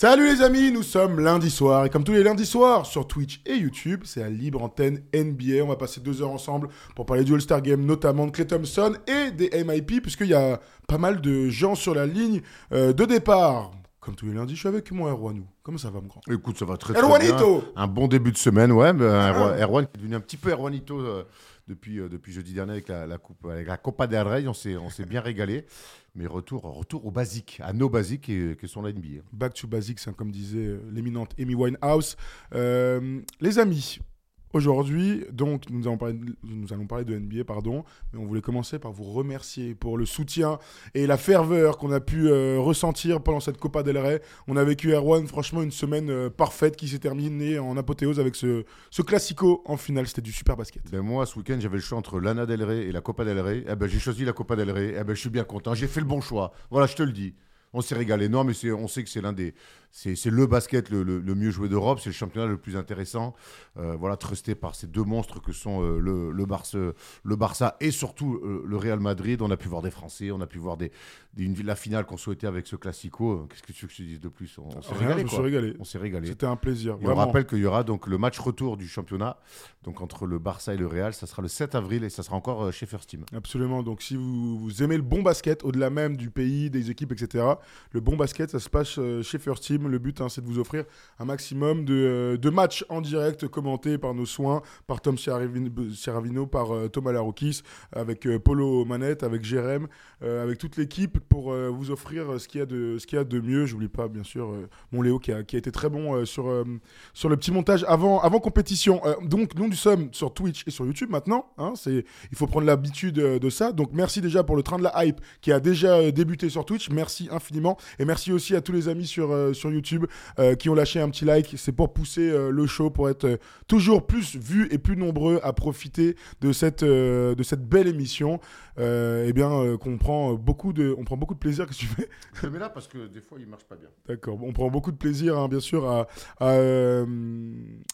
Salut les amis, nous sommes lundi soir et comme tous les lundis soirs sur Twitch et YouTube, c'est la libre antenne NBA. On va passer deux heures ensemble pour parler du All-Star Game, notamment de Clay Thompson et des MIP, puisqu'il y a pas mal de gens sur la ligne euh, de départ. Comme tous les lundis, je suis avec moi, Erwanou. Comment ça va, mon grand? Écoute, ça va très très Erwanito bien. Un bon début de semaine, ouais. mais un Erwan, Erwan qui est devenu un petit peu Erwanito euh, depuis, euh, depuis jeudi dernier avec la, la coupe, avec la Copa del Rey. On s'est, on s'est bien régalé. Mais retour, retour aux basiques, à nos basiques et, que sont la NBA. Back to basics, hein, comme disait euh, l'éminente Amy Winehouse. Euh, les amis, aujourd'hui, donc, nous allons, parler, de NBA, pardon, mais on voulait commencer par vous remercier pour le soutien et la ferveur qu'on a pu euh, ressentir pendant cette Copa del Rey. On a vécu, Erwan, franchement, une semaine euh, parfaite qui s'est terminée en apothéose avec ce, ce classico en finale. C'était du super basket. Ben moi, ce week-end, j'avais le choix entre l'Ana del Rey et la Copa del Rey. Eh ben, j'ai choisi la Copa del Rey. Eh ben, je suis bien content. J'ai fait le bon choix. Voilà, je te le dis. On s'est régalé. Non, mais on sait que c'est l'un des. C'est le basket le, le- le mieux joué d'Europe. C'est le championnat le plus intéressant. Euh, voilà, trusté par ces deux monstres que sont euh, le, le, Barça, le Barça et surtout euh, le Real Madrid. On a pu voir des Français. On a pu voir des, des- une- la finale qu'on souhaitait avec ce Classico. Qu'est-ce que tu veux que je dise de plus? On, on s'est régalé. On s'est régalé. C'était un plaisir. Et on rappelle qu'il y aura donc le match retour du championnat, donc entre le Barça et le Real, ça sera le 7 avril et ça sera encore chez First Team. Absolument. Donc, si vous, vous aimez le bon basket, au-delà même du pays, des équipes, etc., le bon basket, ça se passe chez First Team. Le but, hein, c'est de vous offrir un maximum de, euh, de matchs en direct commentés par nos soins, par Tom Sierravino, Sierravino, par euh, Thomas Laroukis, avec euh, Polo Manette, avec Jérém, euh, avec toute l'équipe pour euh, vous offrir euh, ce qu'il y a de, ce qu'il y a de mieux. J'oublie pas, bien sûr, euh, mon Léo qui a, qui a été très bon euh, sur, euh, sur le petit montage avant, avant compétition. Euh, donc, nous, nous sommes sur Twitch et sur YouTube maintenant. hein, c'est, il faut prendre l'habitude euh, de ça. Donc, merci déjà pour le train de la hype qui a déjà euh, débuté sur Twitch. Merci infiniment. Et merci aussi à tous les amis sur, euh, sur YouTube euh, qui ont lâché un petit like. C'est pour pousser euh, le show, pour être euh, toujours plus vus et plus nombreux à profiter de cette, euh, de cette belle émission. Euh, eh bien, euh, qu'on prend beaucoup de, on prend beaucoup de plaisir. Que tu fais? Je le mets là parce que des fois il marche pas bien. D'accord. On prend beaucoup de plaisir, hein, bien sûr, à, à, euh,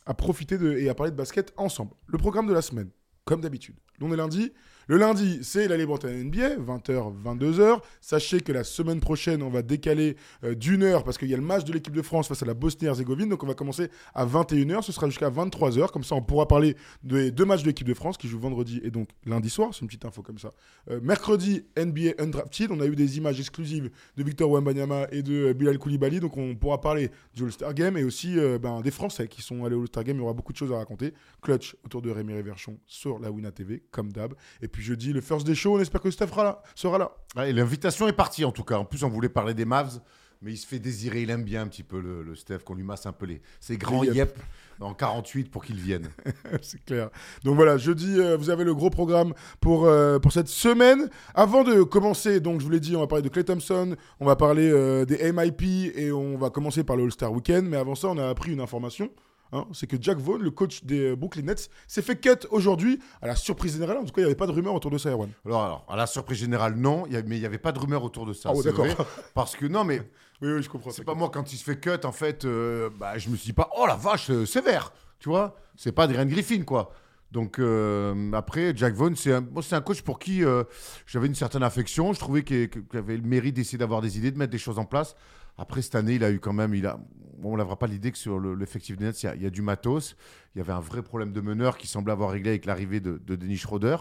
à profiter de, et à parler de basket ensemble. Le programme de la semaine, comme d'habitude. On est lundi. Le lundi, c'est la libre NBA, 20h, 22h. Sachez que la semaine prochaine, on va décaler euh, d'une heure parce qu'il y a le match de l'équipe de France face à la Bosnie-Herzégovine. Donc, on va commencer à 21h. Ce sera jusqu'à 23h. Comme ça, on pourra parler des deux matchs de l'équipe de France qui jouent vendredi et donc lundi soir. C'est une petite info comme ça. Euh, mercredi, NBA Undrafted. On a eu des images exclusives de Victor Wembanyama et de euh, Bilal Koulibaly. Donc, on pourra parler du All-Star Game et aussi ben, des Français qui sont allés au All-Star Game. Il y aura beaucoup de choses à raconter. Clutch autour de Rémi Réverchon sur la Wina TV, comme d'hab. Et puis jeudi, le First Day Show. On espère que Steph sera là. Sera là. Ouais, l'invitation est partie en tout cas. En plus, on voulait parler des Mavs, mais il se fait désirer. Il aime bien un petit peu le, le Steph, qu'on lui masse un peu les, ses grands yep. yep en 48 pour qu'il vienne. c'est clair. Donc voilà, jeudi, euh, vous avez le gros programme pour, euh, pour cette semaine. Avant de commencer, donc je vous l'ai dit, on va parler de Clay Thompson, on va parler euh, des MIP et on va commencer par le All-Star Weekend. Mais avant ça, on a appris une information. Hein, c'est que Jack Vaughn, le coach des euh, Brooklyn Nets, s'est fait cut aujourd'hui à la surprise générale. En tout cas, il n'y avait pas de rumeur autour de ça, Erwan. Alors, alors, à la surprise générale, non, il y a- mais il n'y avait pas de rumeur autour de ça. Ah ouais, d'accord. Parce que non, mais Oui, oui, je comprends. c'est pas moi quand il se fait cut, en fait, euh, bah, je me suis dit pas, oh la vache, euh, sévère, tu vois. C'est pas Adrian Griffin, quoi. Donc euh, après, Jack Vaughn, c'est un, un coach pour qui euh, j'avais une certaine affection. Je trouvais qu'il qu'il avait le mérite d'essayer d'avoir des idées, de mettre des choses en place. Après cette année, il a eu quand même, il a, on n'avera pas l'idée que sur le- l'effectif des Nets, il y, a, du matos. Il y avait un vrai problème de meneur qui semblait avoir réglé avec l'arrivée de, de Denis Schroeder.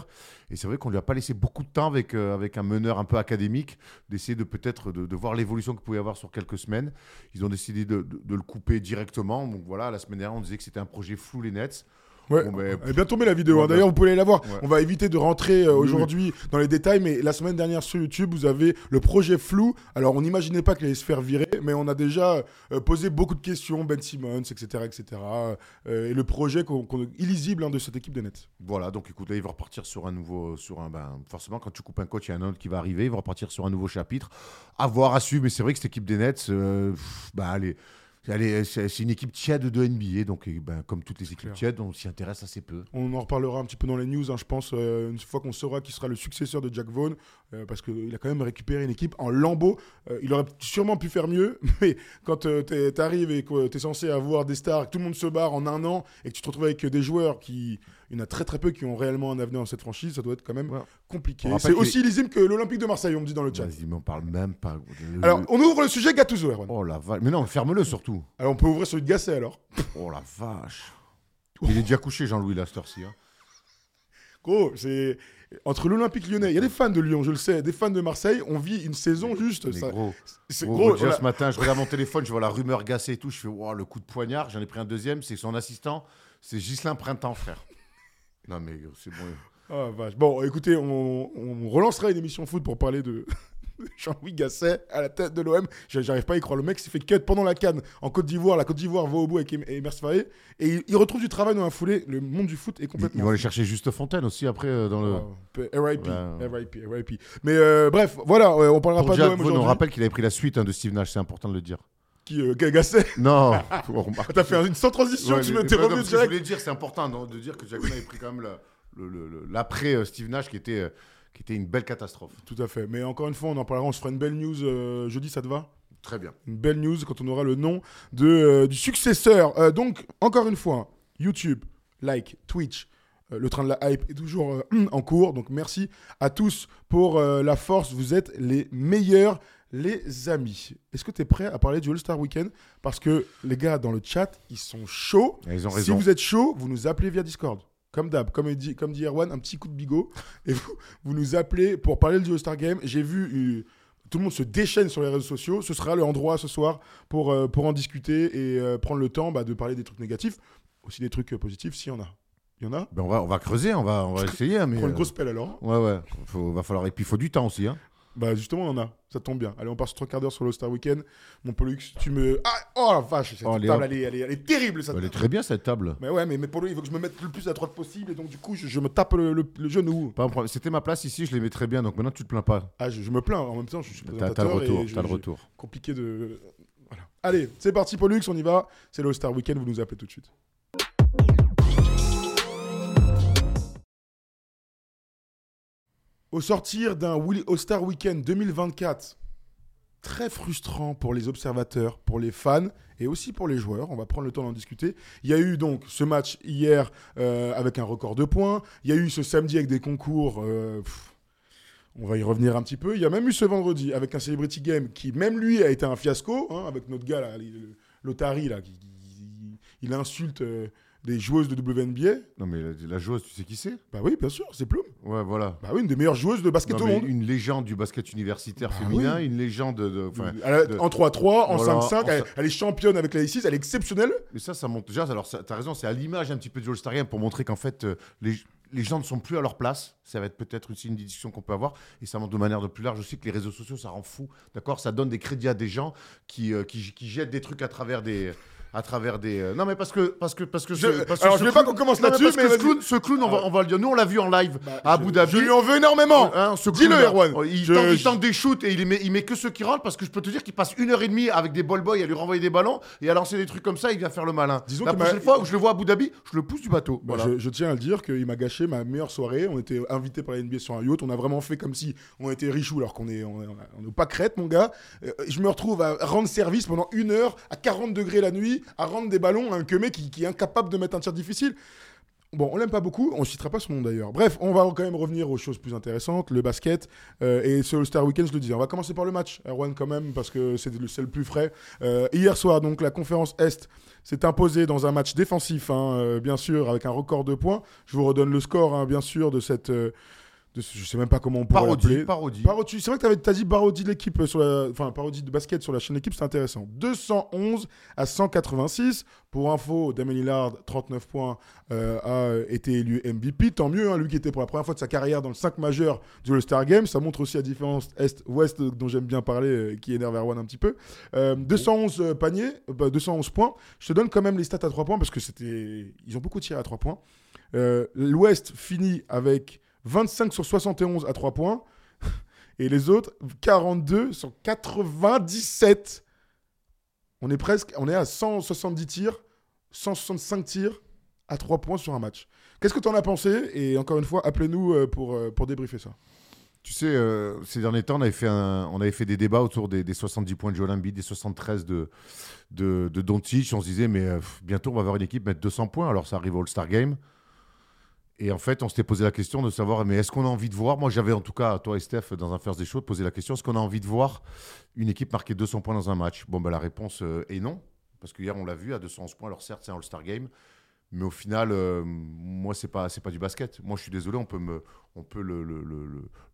Et c'est vrai qu'on lui a pas laissé beaucoup de temps avec, euh, avec un meneur un peu académique, d'essayer de peut-être de, voir l'évolution qu'il pouvait avoir sur quelques semaines. Ils ont décidé de- de le couper directement. Donc voilà, la semaine dernière, on disait que c'était un projet flou les Nets. Ouais, Bon, mais- elle est bien tombée la vidéo. Hein. D'ailleurs, bah- vous pouvez aller la voir. Ouais. On va éviter de rentrer euh, Oui, aujourd'hui dans les détails, mais la semaine dernière sur YouTube, vous avez le projet flou. Alors, on n'imaginait pas qu'il allait se faire virer, mais on a déjà euh, posé beaucoup de questions, Ben Simmons, etc., etc. euh, et le projet qu'on- qu'on- illisible hein, de cette équipe des Nets. Voilà, donc écoute, là, il va repartir sur un nouveau. Sur un, ben, forcément, quand tu coupes un coach, il y a un autre qui va arriver. Il va repartir sur un nouveau chapitre. À voir, à suivre. Mais c'est vrai que cette équipe des Nets, bah, elle est- c'est c'est une équipe tiède de NBA. Donc, eh ben, comme toutes les équipes tièdes, on s'y intéresse assez peu. On en reparlera un petit peu dans les news, hein, je pense, euh, une fois qu'on saura qui sera le successeur de Jack Vaughn, euh, parce qu'il a quand même récupéré une équipe en lambeau. Euh, il aurait sûrement pu faire mieux, mais quand tu arrives et que tu es censé avoir des stars, que tout le monde se barre en un an, et que tu te retrouves avec des joueurs qui. Il y en a très très peu qui ont réellement un avenir dans cette franchise, ça doit être quand même Ouais. compliqué. C'est aussi lisible que l'Olympique de Marseille, on me dit dans le chat. Vas-y, mais on parle même pas. Le- Alors, on ouvre le sujet Gattuso, Erwan. Oh la vache. Mais non, ferme-le surtout. Alors, on peut ouvrir celui de Gasset alors. Oh la vache. Il est déjà couché, Jean-Louis Lastercy. Hein. Gros, c'est. Entre l'Olympique lyonnais, il y a des fans de Lyon, je le sais, des fans de Marseille, on vit une saison juste. Ça- gros, C'est gros, gros. déjà, a- ce matin, je regarde mon téléphone, je vois la rumeur gassée et tout. Je fais, wow, le coup de poignard. J'en ai pris un deuxième. C'est son assistant. C'est Ghislain Printemps, frère. Non, mais c'est bon. Ah, vache. Bon, écoutez, on, on relancera une émission foot pour parler de Jean-Louis Gasset à la tête de l'OM. J'arrive pas à y croire. Le mec s'est fait cut pendant la canne en Côte d'Ivoire. La Côte d'Ivoire va au bout avec Emers Faé. Et il, retrouve du travail dans la foulée. Le monde du foot est complètement. ils vont aller chercher Juste Fontaine aussi après euh, dans le. RIP, Ouais. RIP, RIP. Mais euh, bref, voilà, euh, on parlera pas de l'OM Vaughan, on aujourd'hui. rappelle qu'il avait pris la suite hein, de Steve Nash, c'est important de le dire. Qui, euh, Non, T'as fait une sans transition, Ouais, tu non, revenu que Je direct. voulais dire, c'est important non, de dire que Jack Vaughan avait pris quand même l'après euh, Steve Nash qui était, euh, qui était une belle catastrophe. Tout à fait. Mais encore une fois, on en parlera. On se fera une belle news euh, jeudi, ça te va? Très bien. une belle news quand on aura le nom de, euh, du successeur. Donc, encore une fois, YouTube, like, Twitch, le train de la hype est toujours en cours. Donc, merci à tous pour la force. Vous êtes les meilleurs, les amis. Est-ce que tu es prêt à parler du All-Star Weekend? Parce que les gars dans le chat, ils sont chauds. Ils ont Si raison. vous êtes chaud, vous nous appelez via Discord. Comme d'hab, comme dit, comme dit Erwan, un petit coup de bigot. Et vous, vous nous appelez pour parler du All-Star Game. J'ai vu euh, tout le monde se déchaîne sur les réseaux sociaux. Ce sera l'endroit ce soir pour, euh, pour en discuter et euh, prendre le temps bah, de parler des trucs négatifs. Aussi des trucs euh, positifs, s'il y en a. Il y en a? Ben, on, va, on va creuser, on va, on va essayer. hein, Mais, Prends une grosse pelle alors. Ouais, ouais. Faut, va falloir... Et puis, il faut du temps aussi. Hein. Bah justement, on en a. Ça tombe bien. Allez, on passe trois quarts d'heure sur l'All-Star Weekend. Mon Pollux, tu me... Ah Oh la vache, cette Oh, les table, elle est, elle, est, elle est terrible, cette Elle est table. très bien, cette table. Mais ouais, mais, mais Polo, il faut que je me mette le plus à droite possible. Et donc, du coup, je, je me tape le, le- le genou. Pas un problème. C'était ma place ici, je l'aimais très bien. Donc maintenant, tu te plains pas. Ah, je, je me plains. En même temps, je suis T'as t'as le retour. et je- T'as le je- retour. Compliqué de... Voilà. Allez, c'est parti, Pollux, on y va. C'est l'All-Star Weekend, vous nous appelez tout de suite. Au sortir d'un All-Star Weekend 2024, très frustrant pour les observateurs, pour les fans et aussi pour les joueurs. On va prendre le temps d'en discuter. Il y a eu donc ce match hier euh, avec un record de points. Il y a eu ce samedi avec des concours. euh, on va y revenir un petit peu. Il y a même eu ce vendredi avec un Celebrity Game qui, même lui, a été un fiasco. hein, avec notre gars, l'Otari, il insulte euh, des joueuses de WNBA. Non, mais la, la joueuse, tu sais qui c'est? Bah oui, bien sûr, c'est Plume. Ouais, voilà. Bah oui, une des meilleures joueuses de basket Non, au mais monde. une légende du basket universitaire Bah féminin, oui. une légende de. de- enfin, Elle a- de- En 3-3, en Voilà, 5-5, en elle, est championne avec la I6, elle est exceptionnelle. Et ça, ça monte déjà. Alors, t'as raison, c'est à l'image un petit peu du Game pour montrer qu'en fait, euh, les, les gens ne sont plus à leur place. Ça va être peut-être aussi une discussion qu'on peut avoir. Et ça montre de manière de plus large aussi que les réseaux sociaux, ça rend fou. D'accord? Ça donne des crédits à des gens qui, euh, qui, qui jettent des trucs à travers des. À travers des. euh, Non, mais parce que. Parce que, parce que Je- ce- parce que alors, ce je veux pas qu'on commence là-dessus, parce mais que ce clown, ce clown, on, va, on va le dire. Nous, on l'a vu en live Bah, à Abu Dhabi. Je lui en veux énormément. Hein, Dis-le. Erwan. Il, Je- tente, il je- tente des shoots et il, met, il met que ceux qui rentrent parce que je peux te dire qu'il passe une heure et demie avec des ball boys à lui renvoyer des ballons et à lancer des trucs comme ça. Il vient faire le malin. Disons La m'a- prochaine fois où je le vois à Abu Dhabi, je le pousse du bateau. Bah, Voilà. je, je tiens à le dire qu'il m'a gâché ma meilleure soirée. On était invités par la NBA sur un yacht. On a vraiment fait comme si on était richou alors qu'on est, on est, on est pas crête, mon gars. Euh, je me retrouve à rendre service pendant une heure à 40 degrés la nuit, à rendre des ballons à un queumé qui, qui est incapable de mettre un tir difficile. Bon, on l'aime pas beaucoup, on citera pas son nom d'ailleurs. Bref, on va quand même revenir aux choses plus intéressantes, le basket euh, et ce All-Star Weekend, je le disais. On va commencer par le match, Erwan quand même, parce que c'est le, le plus frais. Euh, hier soir, donc, la conférence Est s'est imposée dans un match défensif, hein, euh, bien sûr, avec un record de points. Je vous redonne le score, hein, bien sûr, de cette, de ce- je sais même pas comment on pourrait Parodie, parodie. Parodie. C'est vrai que tu as dit parodie de l'équipe euh, sur la, enfin parodie de basket sur la chaîne d'équipe, c'est intéressant. 211 à 186. Pour info, Damien Lillard, 39 points, euh, a été élu MVP. Tant mieux, hein, lui qui était pour la première fois de sa carrière dans le 5 majeur du All-Star Game. Ça montre aussi la différence Est-Ouest euh, dont j'aime bien parler, euh, qui énerve Erwan un petit peu. Euh, 211 euh, paniers, bah, 211 points. Je te donne quand même les stats à 3 points parce que c'était, ils ont beaucoup tiré à 3 points. L'Ouest finit avec 25 sur 71 à 3 points. Et les autres, 42 sur 97. On est presque, on est à 170 tirs, 165 tirs à 3 points sur un match. Qu'est-ce que tu en as pensé? Et encore une fois, appelez-nous euh, pour, euh, pour débriefer ça. Tu sais, euh, ces derniers temps, on avait fait, on avait fait des débats autour des, des 70 points de Joel des 73 de, de, de. On se disait, mais bientôt, on va avoir une équipe mettre 200 points. Alors, ça arrive au All-Star Game. Et en fait, on s'était posé la question de savoir, mais est-ce qu'on a envie de voir Moi, j'avais en tout cas, toi et Steph, dans un First des Shows, posé la question est-ce qu'on a envie de voir une équipe marquer 200 points dans un match? Bon, ben, la réponse euh, est non. Parce qu'hier, on l'a vu, à 211 points. Alors, certes, c'est un All-Star Game. Mais au final, euh, moi, c'est pas, pas du basket. Moi, je suis désolé, on peut, me, on peut le- le-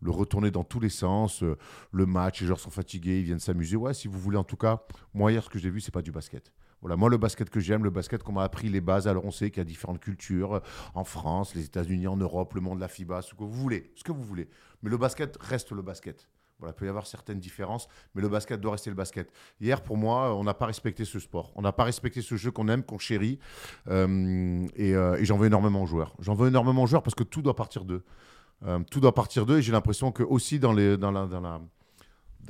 le retourner dans tous les sens. euh, le match, les joueurs sont fatigués, ils viennent s'amuser. Ouais, si vous voulez, en tout cas, moi, hier, ce que j'ai vu, c'est pas du basket. Voilà, moi, le basket que j'aime, le basket qu'on m'a appris les bases. Alors, on sait qu'il y a différentes cultures euh, en France, les États-Unis, en Europe, le monde, la FIBA, ce que vous voulez, ce que vous voulez. Mais le basket reste le basket. Voilà, il peut y avoir certaines différences, mais le basket doit rester le basket. Hier, pour moi, on n'a pas respecté ce sport. On n'a pas respecté ce jeu qu'on aime, qu'on chérit. Euh, et euh, j'en veux énormément aux joueurs. J'en veux énormément aux joueurs parce que tout doit partir d'eux. Euh, tout doit partir d'eux. Et j'ai l'impression que aussi dans, dans, la,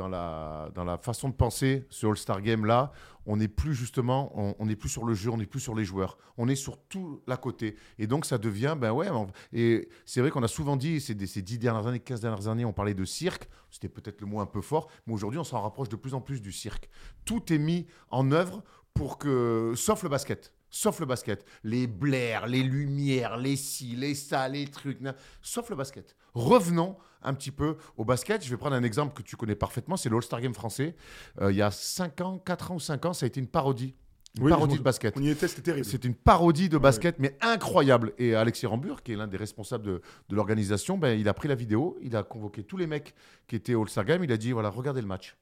dans, la, dans la façon de penser, ce All-Star Game-là, on n'est plus justement, on n'est plus sur le jeu, on n'est plus sur les joueurs. On est sur tout l'à côté. Et donc, ça devient, ben ouais. et c'est vrai qu'on a souvent dit, ces, ces 10 dernières années, 15 dernières années, on parlait de cirque. C'était peut-être le mot un peu fort. Mais aujourd'hui, on s'en rapproche de plus en plus du cirque. Tout est mis en œuvre pour que, sauf le basket. Sauf le basket. Les blaires, les lumières, les ci, les ça, les trucs. Sauf le basket. Revenons un petit peu au basket. Je vais prendre un exemple que tu connais parfaitement. C'est l'All-Star Game français. Euh, il y a 5 ans, 4 ans ou 5 ans, ça a été une parodie. Une Oui, parodie de basket. On y était, c'était terrible. C'est une parodie de basket, mais incroyable. Et Alexis Rambur, qui est l'un des responsables de, de l'organisation, ben, il a pris la vidéo, il a convoqué tous les mecs qui étaient All-Star Game, il a dit voilà, regardez le match.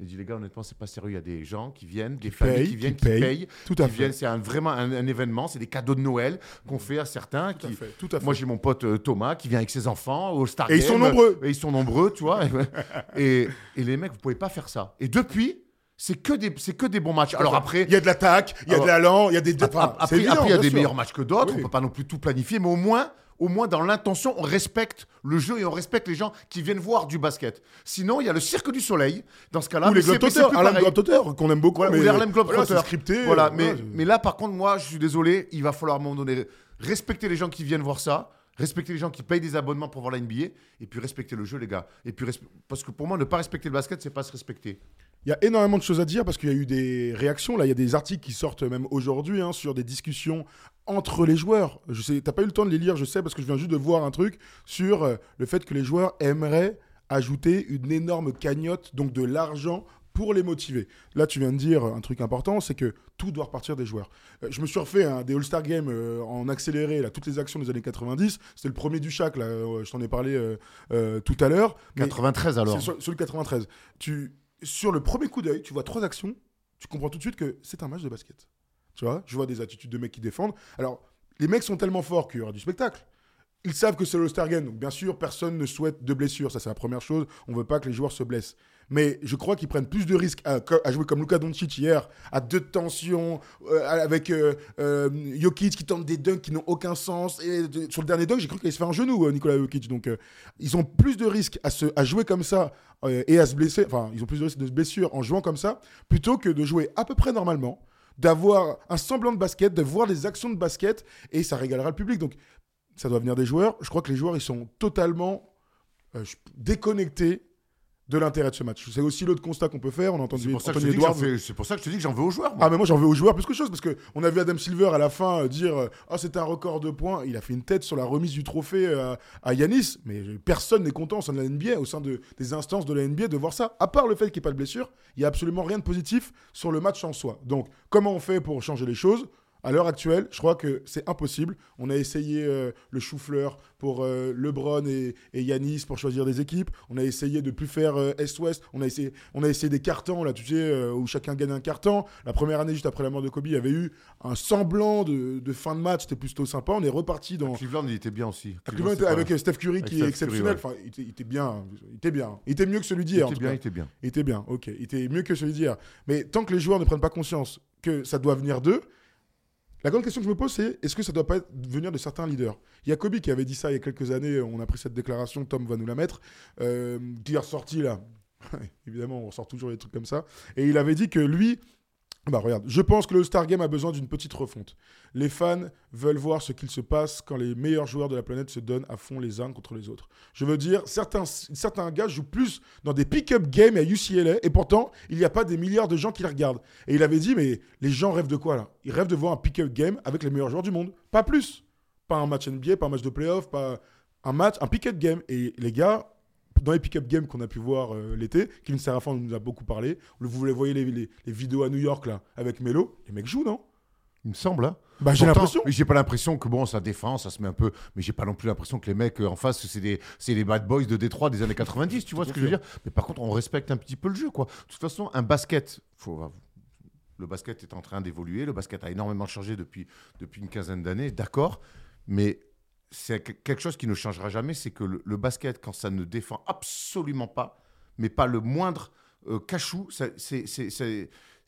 Il dit les gars, honnêtement, c'est pas sérieux. Il y a des gens qui viennent, des familles payent, qui viennent, qui qui payent. Tout à qui fait. C'est un- vraiment un, un événement, c'est des cadeaux de Noël qu'on fait à certains. Tout à qui- fait. Tout à fait. Moi, j'ai mon pote euh, Thomas qui vient avec ses enfants au All-Star Et ils sont nombreux. Et ils sont nombreux, tu vois. et, et les mecs, vous pouvez pas faire ça. Et depuis, c'est que des, c'est que des bons matchs. Alors après, il y a de l'attaque, il y a Alors- de l'allant, il y a des. enfin, après, il y a des sûr. meilleurs matchs que d'autres. Oui. On peut pas non plus tout planifier, mais au moins, au moins dans l'intention, on respecte le jeu et on respecte les gens qui viennent voir du basket. Sinon, il y a le Cirque du Soleil. Dans ce cas-là, Ou les Globetrotters, Harlem qu'on aime beaucoup. Voilà, mais ou les Harlem Globetrotters. c'est scripté. Voilà, euh, mais, là, par contre, moi, je suis désolé, il va falloir à un moment donné respecter les gens qui viennent voir ça, respecter les gens qui payent des abonnements pour voir la NBA, et puis respecter le jeu, les gars. Et puis parce que pour moi, ne pas respecter le basket, c'est pas se respecter. Il y a énormément de choses à dire parce qu'il y a eu des réactions. Là, il y a des articles qui sortent même aujourd'hui hein, sur des discussions entre les joueurs. Je sais, t'as pas eu le temps de les lire, je sais, parce que je viens juste de voir un truc sur euh, le fait que les joueurs aimeraient ajouter une énorme cagnotte, donc de l'argent pour les motiver. Là, tu viens de dire un truc important, c'est que tout doit repartir des joueurs. Euh, je me suis refait des All-Star Games euh, en accéléré, là, toutes les actions des années 90. C'était le premier du Chac, là, euh, je t'en ai parlé tout à l'heure. Mais- 93 alors. c'est le 93. Tu, sur le premier coup d'œil, tu vois trois actions, tu comprends tout de suite que c'est un match de basket. Tu vois, je vois des attitudes de mecs qui défendent. Alors, les mecs sont tellement forts qu'il y aura du spectacle. Ils savent que c'est le Star donc bien sûr, personne ne souhaite de blessures. Ça, c'est la première chose. On veut pas que les joueurs se blessent. Mais je crois qu'ils prennent plus de risques à, jouer comme Luka Doncic hier, à deux tensions, euh, avec euh, euh, Jokic qui tente des dunks qui n'ont aucun sens. Et sur le dernier dunk, j'ai cru qu'il se fait un genou, euh, Nicolas Jokic. Donc, euh, ils ont plus de risques à, se, jouer comme ça euh, et à se blesser. Enfin, ils ont plus de risques de blessure en jouant comme ça, plutôt que de jouer à peu près normalement, d'avoir un semblant de basket, de voir des actions de basket, et ça régalera le public. Donc, ça doit venir des joueurs. Je crois que les joueurs, ils sont totalement déconnectés de l'intérêt de ce match. C'est aussi l'autre constat qu'on peut faire. On a entendu C'est Anthony Edwards. c'est pour ça que je te dis que j'en veux aux joueurs. moi. Ah mais moi j'en veux aux joueurs plus que chose parce que on a vu Adam Silver à la fin euh, dire ah c'était un record de points il a fait une tête sur la remise du trophée euh, à Yanis mais personne n'est content au sein de la NBA au sein de, des instances de la NBA de voir ça à part le fait qu'il n'y ait pas de blessure il y a absolument rien de positif sur le match en soi donc comment on fait pour changer les choses? À l'heure actuelle, je crois que c'est impossible. On a essayé euh, le chou-fleur pour euh, LeBron et, et Yanis pour choisir des équipes. On a essayé de plus faire euh, Est-Ouest. On, a essayé, on a essayé des cartons, là, tu sais, euh, où chacun gagne un carton. La première année, juste après la mort de Kobe, il y avait eu un semblant de, de fin de match. C'était plutôt sympa. On est reparti dans. Cleveland, il était bien aussi. Cleveland était c'est avec Steph Curry Avec qui Steph est exceptionnel. Curry, Enfin, il était, il était bien. Il était bien. Il était mieux que celui il d'hier. en était bien, il était bien. Il était bien, ok. Il était mieux que celui d'hier. Mais tant que les joueurs ne prennent pas conscience que ça doit venir d'eux, la grande question que je me pose, c'est est-ce que ça doit pas venir de certains leaders? Il y a Kobe qui avait dit ça il y a quelques années, on a pris cette déclaration, Tom va nous la mettre, euh, qui est ressorti là. Évidemment, on ressort toujours des trucs comme ça. Et il avait dit que lui, bah regarde, je pense que le Star Game a besoin d'une petite refonte. Les fans veulent voir ce qu'il se passe quand les meilleurs joueurs de la planète se donnent à fond les uns contre les autres. Je veux dire, certains, certains gars jouent plus dans des pick-up games à UCLA et pourtant, il n'y a pas des milliards de gens qui les regardent. Et il avait dit, mais les gens rêvent de quoi là? Ils rêvent de voir un pick-up game avec les meilleurs joueurs du monde. Pas plus. Pas un match NBA, pas un match de playoff, pas un match, un pick-up game. Et les gars, dans les pick-up games qu'on a pu voir euh, l'été, Kevin Serafin nous a beaucoup parlé. Vous les voyez les, les- les vidéos à New York là avec Melo, les mecs jouent, non? Il me semble, hein. Bah j'ai l'impression. J'ai pas l'impression que bon, ça défend, ça se met un peu. Mais j'ai pas non plus l'impression que les mecs euh, en face, c'est des, c'est les bad boys de Détroit des années 90, tu vois ce que je veux dire? Mais par contre, on respecte un petit peu le jeu, quoi. De toute façon, un basket, faut. Le basket est en train d'évoluer, le basket a énormément changé depuis, depuis une quinzaine d'années, d'accord, mais c'est que- quelque chose qui ne changera jamais, c'est que le, basket, quand ça ne défend absolument pas, mais pas le moindre euh, cachou,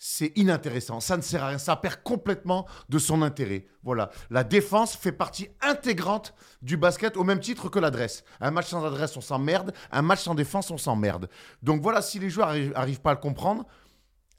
c'est inintéressant. Ça ne sert à rien. Ça perd complètement de son intérêt. Voilà. La défense fait partie intégrante du basket au même titre que l'adresse. Un match sans adresse, on s'emmerde. Un match sans défense, on s'emmerde. Donc voilà, si les joueurs n'arrivent pas à le comprendre,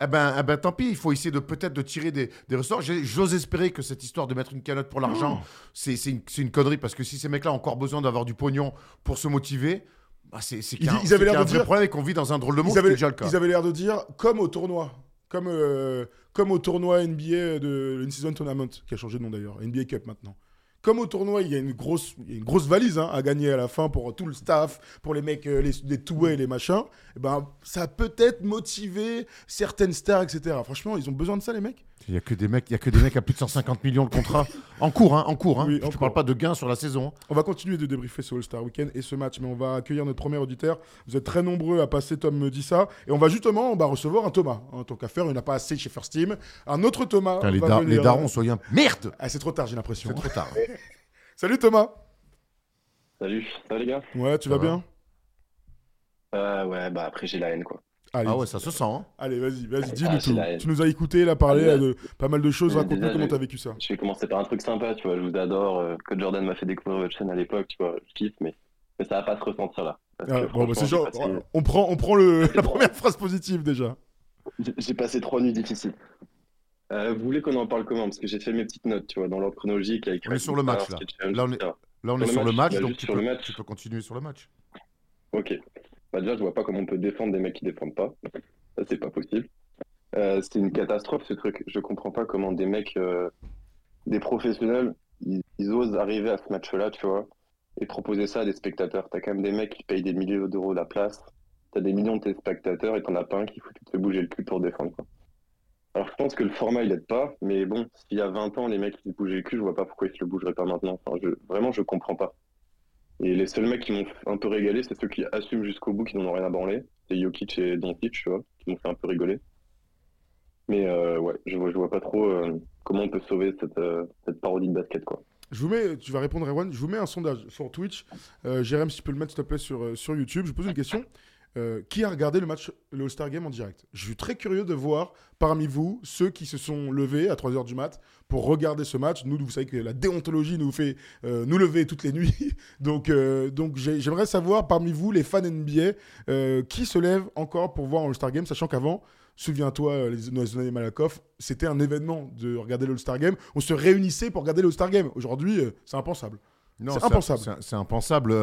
eh ben, eh ben, tant pis, il faut essayer de peut-être de tirer des, des ressorts. J'ose espérer que cette histoire de mettre une calotte pour l'argent, c'est c'est une, connerie parce que si ces mecs-là ont encore besoin d'avoir du pognon pour se motiver, bah, c'est c'est qu'il y a Ils- avaient l'air de vrai dire- problème et qu'on vit dans un drôle de monde. Ils c'est avaient, déjà le cas. ils avaient l'air de dire comme au tournoi, comme, euh, comme au tournoi NBA de l'In-Season Tournament, qui a changé de nom d'ailleurs, NBA Cup maintenant. Comme au tournoi, il y a une grosse, une grosse valise hein, à gagner à la fin pour tout le staff, pour les mecs, euh, les, les les machins. Et ben, ça peut-être motivé certaines stars, etc. Franchement, ils ont besoin de ça, les mecs. Il y a que des mecs, il y a que des mecs à plus de 150 millions de contrats en cours, hein, en cours. Hein. Oui, Je ne parle pas de gains sur la saison. On va continuer de débriefer ce All-Star Weekend et ce match, mais on va accueillir notre premier auditeur. Vous êtes très nombreux à passer, Tom me dit ça. Et on va justement on va recevoir un Thomas. En tant qu'à faire, il n'y en a pas assez chez First Team. Un autre Thomas. Les, va da- venir. les darons, soyez un... Merde Ah, c'est trop tard, j'ai l'impression. C'est trop tard. Salut Thomas. Salut, ça va les gars? Ouais, tu Ça vas va bien? Euh, Ouais, bah après j'ai la haine quoi. Allez, Ah ouais, ça se sent. hein. allez vas-y, vas-y, Ah, dis-nous tout. la. Tu nous as écouté, là, parler Ah, de pas mal de choses. Raconte-nous comment t'as vécu ça. Je vais commencer par un truc sympa, tu vois, je vous adore, euh, que Jordan m'a fait découvrir votre chaîne à l'époque, tu vois, je kiffe, mais, mais ça va pas se ressentir là. Ah, bon, bah, genre, passé- on prend, on prend le, la première phrase positive déjà. J'ai- passé trois nuits difficiles. Euh, vous voulez qu'on en parle comment? Parce que j'ai fait mes petites notes, tu vois, dans l'ordre chronologique avec On est sur le match, là. Là, on est- Là, on est Sur le match, donc tu peux continuer sur le match. Ok. Déjà, je vois pas comment on peut défendre des mecs qui défendent pas. C'est pas possible. Euh, C'était une catastrophe ce truc. Je comprends pas comment des mecs, euh, des professionnels, ils, osent arriver à ce match-là, tu vois, et proposer ça à des spectateurs. T'as quand même des mecs qui payent des milliers d'euros la place. T'as des millions de téléspectateurs et t'en as pas un qui fout te fait bouger le cul pour défendre. Alors je pense que le format il aide pas, mais bon, s'il y a 20 ans les mecs ils se bougeaient le cul, je vois pas pourquoi ils se le bougeraient pas maintenant. Enfin, je, vraiment, je comprends pas. Et les seuls mecs qui m'ont un peu régalé, c'est ceux qui assument jusqu'au bout, qui n'en ont rien à branler. C'est Jokic et Doncic, tu vois, qui m'ont fait un peu rigoler. Mais euh, ouais, je vois, vois pas trop euh, comment on peut sauver cette, euh, cette parodie de basket, quoi. Je vous mets, tu vas répondre, Erwan. Je vous mets un sondage sur Twitch. Jérém, si tu peux le mettre, s'il te plaît, sur, YouTube. Je pose une question. Euh, qui a regardé le match, le All-Star Game en direct Je suis très curieux de voir parmi vous ceux qui se sont levés à 3h du mat pour regarder ce match. Nous, vous savez que la déontologie nous fait euh, nous lever toutes les nuits. donc, euh, donc j'ai- j'aimerais savoir parmi vous, les fans NBA, qui se lève encore pour voir un All-Star Game, sachant qu'avant, souviens-toi, les les années Malakoff, c'était un événement de regarder le All-Star Game. On se réunissait pour regarder le All-Star Game. Aujourd'hui, c'est impensable. C'est impensable. C'est impensable.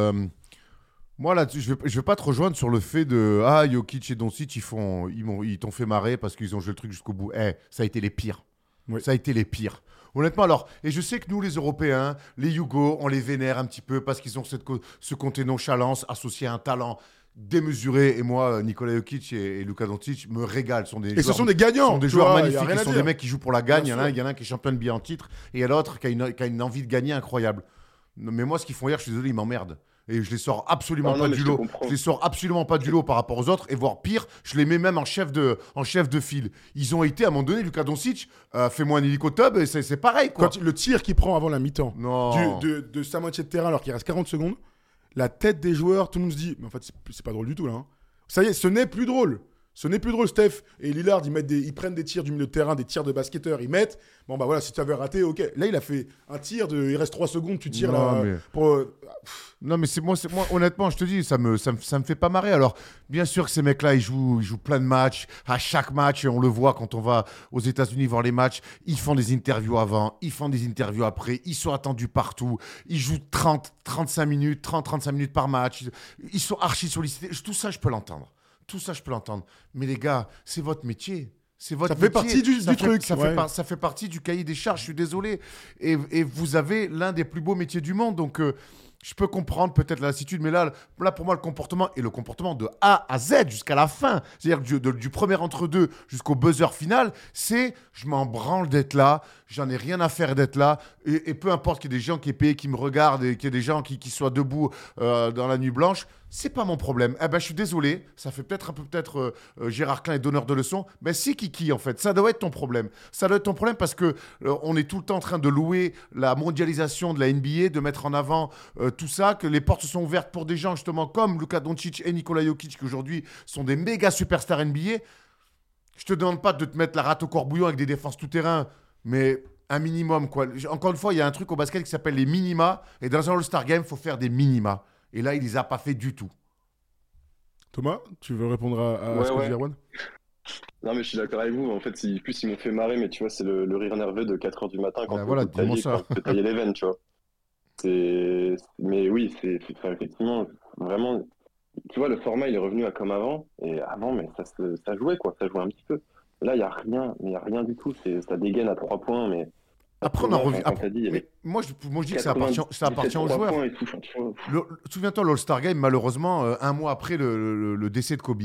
Moi, là, je ne vais, pas te rejoindre sur le fait de Ah, Jokic et Doncic, ils font- ils t'ont fait marrer parce qu'ils ont joué le truc jusqu'au bout. Eh, ça a été les pires. Oui. Ça a été les pires. Honnêtement, alors, et je sais que nous, les Européens, les Yougos, on les vénère un petit peu parce qu'ils ont cette ce côté nonchalance associé à un talent. démesurés. Et moi, Nikola Jokic et, et Luka Doncic me régalent. Sont des Et ce sont des gagnants. sont des joueurs vois, magnifiques. à sont dire. des mecs qui jouent pour la gagne. Il y, en a, un- il y en a un qui est champion de NBA en titre et il y a l'autre qui, a une- qui a une envie de gagner incroyable. Mais moi, ce qu'ils font hier, je suis désolé, ils m'emmerdent. Et je les sors absolument Non, pas du je lot. Je les sors absolument pas du lot par rapport aux autres. Et voire pire, je les mets même en chef de, en chef de file. Ils ont été à un moment donné, Luka Doncic, euh, fais-moi un hélicotub et c'est c'est pareil quoi. Quand le tir qu'il prend avant la mi-temps, de, de sa moitié de terrain alors qu'il reste 40 secondes, la tête des joueurs, tout le monde se dit, mais en fait, c'est- c'est pas drôle du tout là. hein. Ça y est, ce n'est plus drôle. Ce n'est plus drôle, Steph et Lillard, ils, mettent des, ils prennent des tirs du milieu de terrain, des tirs de basketteurs, ils mettent. Bon, bah voilà, si tu avais raté, ok. Là, il a fait un tir de. Il reste 3 secondes, tu tires Non, là. mais- Pour, euh, Non, mais c'est moi, moi, honnêtement, je te dis, ça me, ça me, ça me fait pas marrer. Alors, bien sûr que ces mecs-là, ils jouent, ils jouent plein de matchs. À chaque match, et on le voit quand on va aux États-Unis voir les matchs, ils font des interviews avant, ils font des interviews après, ils sont attendus partout. Ils jouent 30, 35 minutes, 30, 35 minutes par match. Ils, ils sont archi sollicités. Tout ça, je peux l'entendre. Tout ça, je peux l'entendre. Mais les gars, c'est votre métier. C'est votre Ça fait partie du- Ça du fait- truc, Ça, ouais. fait par- ça fait partie du cahier des charges, je suis désolé. Et, et vous avez l'un des plus beaux métiers du monde. Donc, euh, je peux comprendre peut-être la lassitude, mais là, là, pour moi, le comportement et le comportement de A à Z jusqu'à la fin, c'est-à-dire du, de- du premier entre-deux jusqu'au buzzer final, c'est je m'en branle d'être là, j'en ai rien à faire d'être là, et, et peu importe qu'il y ait des gens qui aient payé, qui me regardent, et qu'il y ait des gens qui, qui soient debout euh, dans la nuit blanche, c'est pas mon problème. Eh ben, je suis désolé, ça fait peut-être un peu peut-être euh, euh, Gérard Klein est donneur de leçons, mais si Kiki en fait, ça doit être ton problème. Ça doit être ton problème parce que euh, on est tout le temps en train de louer la mondialisation de la NBA, de mettre en avant tout ça, que les portes se sont ouvertes pour des gens justement comme Luka Doncic et Nikola Jokic qui aujourd'hui sont des méga superstars NBA. Je te demande pas de te mettre la rate au corbouillon avec des défenses tout terrain, mais un minimum quoi. Encore une fois, il y a un truc au basket qui s'appelle les minima et dans un All-Star Game, il faut faire des minima. Et là, il les a pas fait du tout. Thomas, tu veux répondre à, à Ouais, ce que ouais. dit Erwan? Non, mais je suis d'accord avec vous. En fait, c'est- plus ils m'ont fait marrer, mais tu vois, c'est le, le rire nerveux de 4h du matin quand Bah on voilà, on peut tailler les veines, tu vois. Mais oui, c'est effectivement vraiment. Tu vois, le format il est revenu à comme avant. Et avant, mais ça, se- ça jouait quoi, ça jouait un petit peu. Là, il n'y a rien, mais il y a rien du tout. Ça dégaine à 3 points, mais. Après, on après- dit, y avait mais moi, je, moi, je dis que ça appartient, ça appartient aux 97 joueurs. Souviens-toi, l'All-Star Game, malheureusement, euh, un mois après le, le- le décès de Kobe.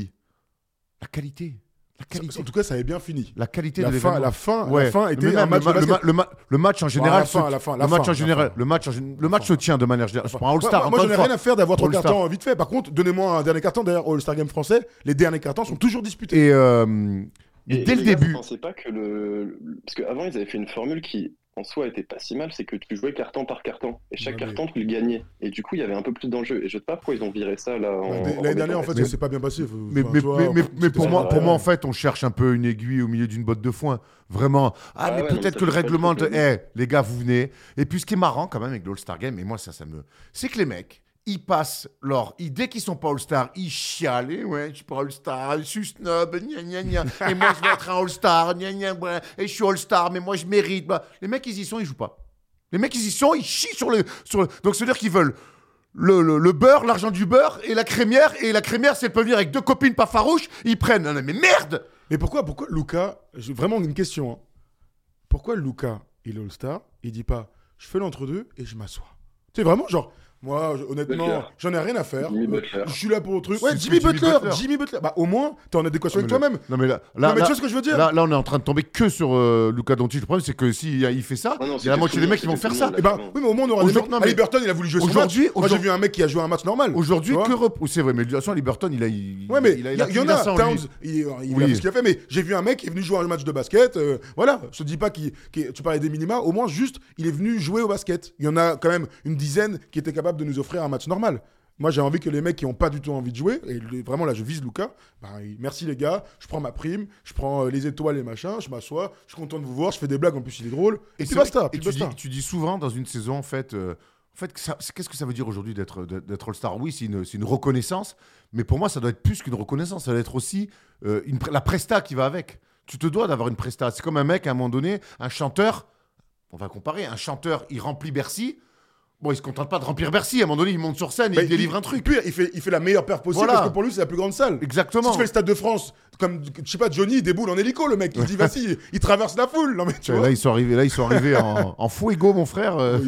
La qualité. La qualité. En tout cas, ça avait bien fini. La qualité La de fin, la fin, Ouais. la fin était même un match le, de ma- le, basket. ma- le ma- le match en général. la fin, se- la fin, le match fin, en général. Le match, en le match se tient de manière générale. Je prends un All-Star. Moi, encore moi, une j'en ai fois. rien à faire d'avoir trois All-Star. cartons vite fait. Par contre, donnez-moi un dernier carton. D'ailleurs, All-Star Game français, les derniers cartons sont toujours disputés. Et, euh, Et- dès et le début. Vous pensez pas que le. Parce qu'avant, ils avaient fait une formule qui, en soi, était pas si mal, c'est que tu jouais carton par carton. Et chaque Ouais, mais- carton, tu le gagnais. Et du coup, il y avait un peu plus d'enjeu. Et je sais pas pourquoi ils ont viré ça là. en- L'année dernière, en fait, s'est pas bien passé. Mais, enfin, mais, tu vois, mais, mais- c'était mais pour, moi, vrai. pour moi, en fait, on cherche un peu une aiguille au milieu d'une botte de foin. Vraiment. Ah, Ah mais ouais, peut-être que le règlement. Eh, les gars, vous venez. Et puis, ce qui est marrant, quand même, avec l'All-Star Game, et moi, ça, ça me. C'est que les mecs, ils passent leur. Ils, dès qu'ils sont pas All-Star, ils chialent. Et ouais, je suis pas All-Star, je suis snob, gna gna gna. Et moi, je vais être un All-Star, gna gna, ouais. Et je suis All-Star, mais moi, je mérite. bah. Les mecs, ils y sont, ils jouent pas. Les mecs, ils y sont, ils chient sur le. Sur. Donc, c'est-à-dire qu'ils veulent le, le- beurre, l'argent du beurre et la crémière. Et la crémière, c'est peut venir avec deux copines pas farouches. Ils prennent. Non, mais merde Mais pourquoi, pourquoi Luca vraiment une question. hein. Pourquoi Luca, il est All-Star, il dit pas je fais l'entre-deux et je m'assois? Sais, vraiment, genre, moi, honnêtement, j'en ai rien à faire. Jimmy Euh, Butler. Je suis là pour le truc. Ouais, Jimmy Butler, Butler. Jimmy Butler. Bah, au moins, t'es en adéquation avec Non, mais toi-même. Non, mais là, Non, là, mais là- tu vois ce que je veux dire là, là, on est en train de tomber que sur euh, Luca Doncic. Le problème, c'est que s'il il fait ça, Ah non, il y a la moitié des mecs qui vont faire ça. le Eh ben, oui, mais au moins, on aura des mecs. non, mais- Haliburton, il a voulu jouer son Aujourd'hui- match. Moi, j'ai vu un mec qui a joué un match normal. Aujourd'hui, que rep- C'est vrai, mais de toute façon, Liberton, il a. Il, Ouais, mais il y, il a- y en a. Towns, il, a ce qu'il a fait, mais j'ai vu un mec qui est venu jouer un match de basket. euh, voilà, je te dis pas qu'il. qu'il- tu parlais des minima, au moins juste, il est venu jouer au basket. Il y en a quand même une dizaine qui étaient capables de nous offrir un match normal. Moi, j'ai envie que les mecs qui n'ont pas du tout envie de jouer, et vraiment là, je vise Lucas. ben, il- merci les gars, je prends ma prime, je prends euh, les étoiles et machin, je m'assois, je suis content de vous voir, je fais des blagues, en plus il est drôle. Et, puis c'est basta. puis et tu, dis, basta. tu dis souvent dans une saison, en fait, euh, en fait qu'est-ce que ça veut dire aujourd'hui d'être All-Star? Oui, c'est une, reconnaissance, mais pour moi, ça doit être plus qu'une reconnaissance, ça doit être aussi euh, une, la presta qui va avec. Tu te dois d'avoir une presta. C'est comme un mec, à un moment donné, un chanteur, on va comparer, un chanteur, il remplit Bercy. Bon, il se contente pas de remplir Bercy. À un moment donné, il monte sur scène et Bah, il délivre un truc. Pire, il fait, il fait la meilleure perf possible Voilà. parce que pour lui, c'est la plus grande salle. Exactement. Si tu fais le Stade de France, comme, je sais pas, Johnny, il déboule en hélico, le mec. Il dit, vas-y, il, traverse la foule. Non, mais tu vois. Là, ils sont arrivés, là, ils sont arrivés en, en fuego, mon frère. euh.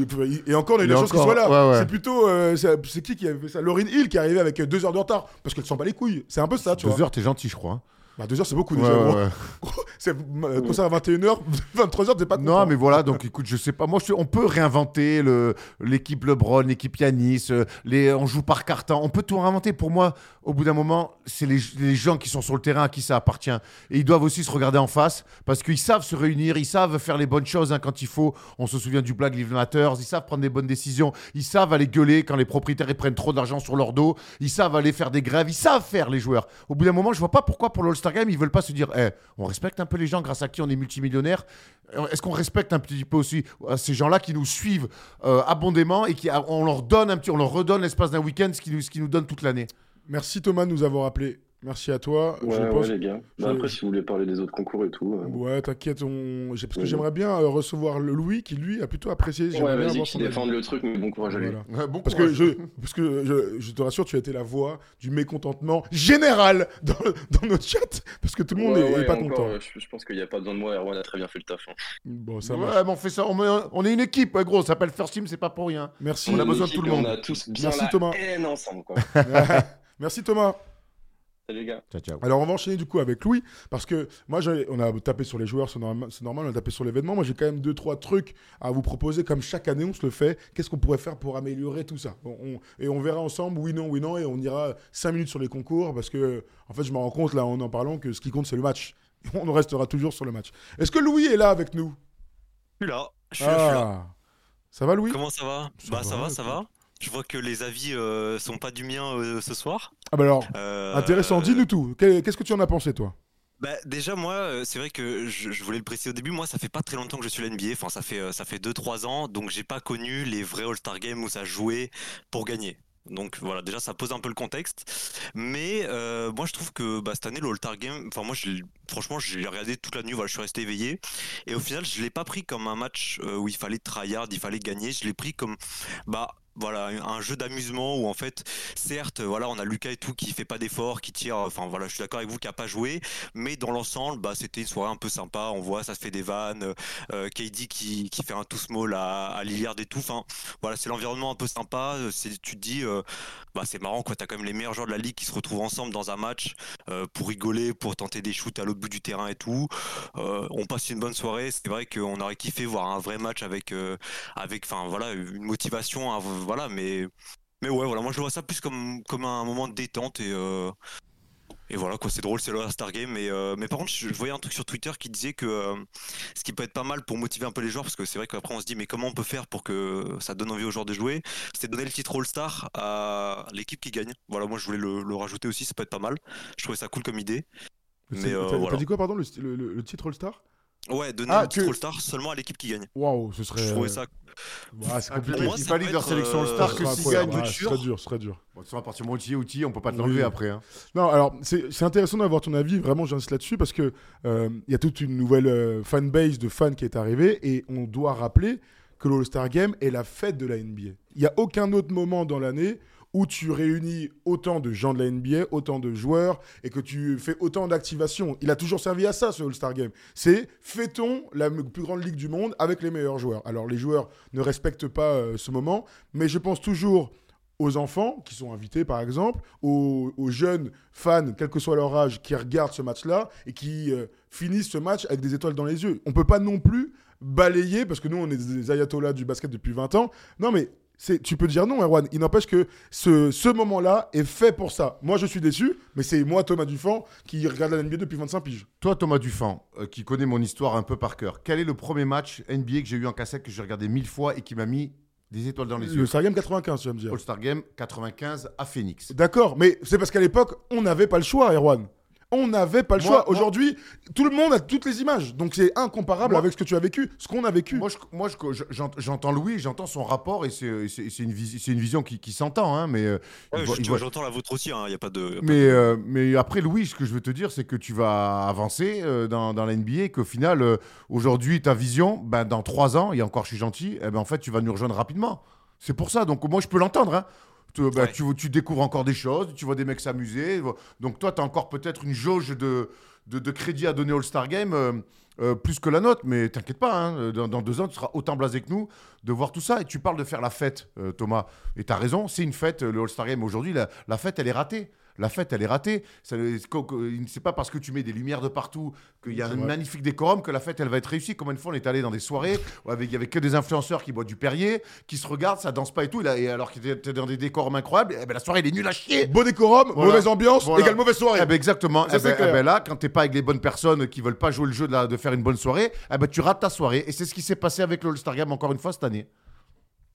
Et encore, a Il la est chance qu'il encore- soit là. ouais, ouais. C'est plutôt. euh, c'est qui qui avait fait ça? Lauryn Hill qui est arrivée avec deux heures de retard. Parce qu'elle sent pas les couilles. C'est un peu ça, tu Deux vois. heures, t'es gentil, je crois. Hein. Bah, deux heures, c'est beaucoup déjà. ouais, C'est concert à 21h, 23h, t'es pas Non, content. mais voilà, donc écoute, je sais pas. Moi, je- on peut réinventer le- l'équipe LeBron, l'équipe Yanis, euh, les, on joue par carton, on peut tout réinventer. Pour moi, au bout d'un moment, c'est les, les gens qui sont sur le terrain à qui ça appartient. Et ils doivent aussi se regarder en face parce qu'ils savent se réunir, ils savent faire les bonnes choses hein, quand il faut. On se souvient du Black Lives Matter, ils savent prendre des bonnes décisions, ils savent aller gueuler quand les propriétaires ils prennent trop d'argent sur leur dos, ils savent aller faire des grèves, ils savent faire les joueurs. Au bout d'un moment, je vois pas pourquoi pour l'All-Star Game, ils veulent pas se dire, Eh, on respecte un peu les gens grâce à qui on est multimillionnaire. Euh, Est-ce qu'on respecte un petit peu aussi euh, ces gens-là qui nous suivent euh, abondamment et qui on leur donne un petit, on leur redonne l'espace d'un week-end ce qui nous, ce nous donne toute l'année? Merci Thomas de nous avoir appelé. Merci à toi. Ouais, je ouais, pense. les gars. Bah, après, si vous voulez parler des autres concours et tout. euh, Ouais, t'inquiète, on... j'ai- parce que Oui. j'aimerais bien euh, recevoir le Louis qui lui a plutôt apprécié. Ouais, vas-y, qui défendent le truc, mais bon courage à lui. Voilà. bon Parce que, je, parce que je, je te rassure, tu as été la voix du mécontentement général dans, dans notre chat. Parce que tout le monde Ouais, est, est ouais, pas encore, content. euh, Je, je pense qu'il n'y a pas besoin de moi. Erwan a très bien fait le taf. hein. Bon, ça ouais, marche. on fait ça, on, met- on est une équipe, ouais, gros, ça s'appelle First Team, c'est pas pour rien. Merci. On a besoin de tout le monde. On a tous bien Merci, la Thomas. haine ensemble. Quoi. Merci Thomas. Salut les gars. Ciao, ciao. Alors on va enchaîner du coup avec Louis parce que moi on a tapé sur les joueurs, c'est normal, on a tapé sur l'événement. Moi j'ai quand même deux trois trucs à vous proposer comme chaque année on se le fait. Qu'est-ce qu'on pourrait faire pour améliorer tout ça? Bon, on- Et on verra ensemble oui non oui non et on ira cinq minutes sur les concours parce que en fait je me rends compte là en en parlant que ce qui compte c'est le match. On restera toujours sur le match. Est-ce que Louis est là avec nous? Je suis là. Je suis là, je suis là. Ah. Ça va Louis? Comment ça va? Ça Bah ça va, va, ça va. Je vois que les avis euh, sont pas du mien euh, ce soir. Ah bah alors Euh, intéressant, dis-nous tout. Qu'est- Qu'est-ce que tu en as pensé toi? Bah, déjà moi, euh, c'est vrai que je, je voulais le préciser au début. Moi, ça fait pas très longtemps que je suis à l'NBA. Enfin, ça fait ça fait 2-3 ans, donc j'ai pas connu les vrais All-Star Games où ça jouait pour gagner. Donc voilà, déjà ça pose un peu le contexte. Mais euh, moi je trouve que bah, cette année le All-Star Game, enfin moi je l'ai- franchement j'ai regardé toute la nuit, voilà, je suis resté éveillé. Et au final je l'ai pas pris comme un match euh, où il fallait tryhard, il fallait gagner. Je l'ai pris comme bah voilà un jeu d'amusement où en fait certes voilà on a Lucas et tout qui fait pas d'effort qui tire enfin voilà je suis d'accord avec vous qui a pas joué mais dans l'ensemble bah c'était une soirée un peu sympa on voit ça se fait des vannes euh, KD qui, fait un tout small à, à Lillard et tout enfin voilà c'est l'environnement un peu sympa c'est tu te dis euh, bah c'est marrant quoi t'as quand même les meilleurs joueurs de la ligue qui se retrouvent ensemble dans un match euh, pour rigoler pour tenter des shoots à l'autre bout du terrain et tout Euh, on passe une bonne soirée c'est vrai qu'on aurait kiffé voir un vrai match avec euh, avec enfin voilà une motivation voilà mais mais ouais voilà moi je vois ça plus comme comme un moment de détente et euh, et voilà quoi c'est drôle c'est le All-Star Game mais euh, mais par contre je, je voyais un truc sur Twitter qui disait que euh, ce qui peut être pas mal pour motiver un peu les joueurs parce que c'est vrai qu'après on se dit mais comment on peut faire pour que ça donne envie aux joueurs de jouer c'était donner le titre All-Star à l'équipe qui gagne. Voilà moi je voulais le, le rajouter aussi ça peut être pas mal. Je trouvais ça cool comme idée. Mais, euh, voilà. dit quoi pardon le, le- le- le titre All-Star? Ouais donner Ah, le titre que- All-Star seulement à l'équipe qui gagne Waouh, ce serait. je trouvais ça Ouais, c'est Ah, compliqué. moi, il ça valide peut leur sélection euh, All-Star que s'ils gagnent. Ouais, ce serait dur, ce serait dur. Bon, de toute façon, à partir du moment où tu y es, outil, on peut pas te l'enlever oui. après. hein. Non, alors c'est c'est intéressant d'avoir ton avis. Vraiment, j'insiste là-dessus parce que euh, il y a toute une nouvelle euh, fanbase de fans qui est arrivée et on doit rappeler que l'All-Star Game est la fête de la NBA. Il n'y a aucun autre moment dans l'année où tu réunis autant de gens de la NBA, autant de joueurs et que tu fais autant d'activations. Il a toujours servi à ça, ce All-Star Game. C'est fêtons la plus grande ligue du monde avec les meilleurs joueurs. Alors, les joueurs ne respectent pas euh, ce moment, mais je pense toujours aux enfants qui sont invités, par exemple, aux, jeunes fans, quel que soit leur âge, qui regardent ce match-là et qui euh, finissent ce match avec des étoiles dans les yeux. On peut pas non plus balayer, parce que nous, on est des ayatollahs du basket depuis 20 ans. Non, mais tu peux dire non, Erwan. Il n'empêche que ce, ce moment-là est fait pour ça. Moi, je suis déçu, mais c'est moi, Thomas Dufan, qui regarde la NBA depuis 25 piges. Toi, Thomas Dufan, euh, qui connaît mon histoire un peu par cœur, quel est le premier match NBA que j'ai eu en cassette que j'ai regardé mille fois et qui m'a mis des étoiles dans les Le yeux Star Game 95, tu vas me dire. All-Star Game 95 à Phoenix. D'accord, mais c'est parce qu'à l'époque, on n'avait pas le choix, Erwan. On n'avait pas le Moi- choix. moi- Aujourd'hui, tout le monde a toutes les images. Donc c'est incomparable Moi- avec ce que tu as vécu, ce qu'on a vécu. Moi, je- moi je- je- j'ent- j'entends Louis, j'entends son rapport et c'est c'est- c'est une, visi- c'est une vision qui, qui s'entend. hein, mais euh, Ouais, je- voit- j'entends la vôtre aussi, il n'y a pas de. y a pas Mais, euh, mais après, Louis, ce que je veux te dire, c'est que tu vas avancer euh, dans, dans la NBA et qu'au final, euh, aujourd'hui, ta vision, ben, dans trois ans, et encore je suis gentil, eh ben, en fait, tu vas nous rejoindre rapidement. C'est pour ça. Donc moi, je peux l'entendre. hein. Tu, bah, Ouais. tu, tu découvres encore des choses, tu vois des mecs s'amuser. Donc toi, tu as encore peut-être une jauge de, de, de crédit à donner au All-Star Game. euh, euh, plus que la nôtre, mais t'inquiète pas, hein, dans, dans deux ans, tu seras autant blasé que nous de voir tout ça. Et tu parles de faire la fête, euh, Thomas. Et tu as raison, c'est une fête, euh, le All-Star Game. Aujourd'hui, la, la fête, elle est ratée. La fête, elle est ratée. C'est pas parce que tu mets des lumières de partout qu'il y a C'est un vrai. magnifique décorum que la fête, elle va être réussie. Comme une fois, on est allé dans des soirées où il y avait que des influenceurs qui boivent du Perrier, qui se regardent, ça danse pas et tout. Et, alors qu'ils étaient dans des décorums incroyables, eh ben, la soirée, elle est nulle à chier. Beau décorum, Voilà. mauvaise ambiance, Voilà. égale mauvaise soirée. Eh ben, exactement. Ça, Eh ben, eh ben là, quand t'es pas avec les bonnes personnes qui veulent pas jouer le jeu de, la- de faire une bonne soirée, eh ben, tu rates ta soirée. Et c'est ce qui s'est passé avec le All-Star Game encore une fois cette année.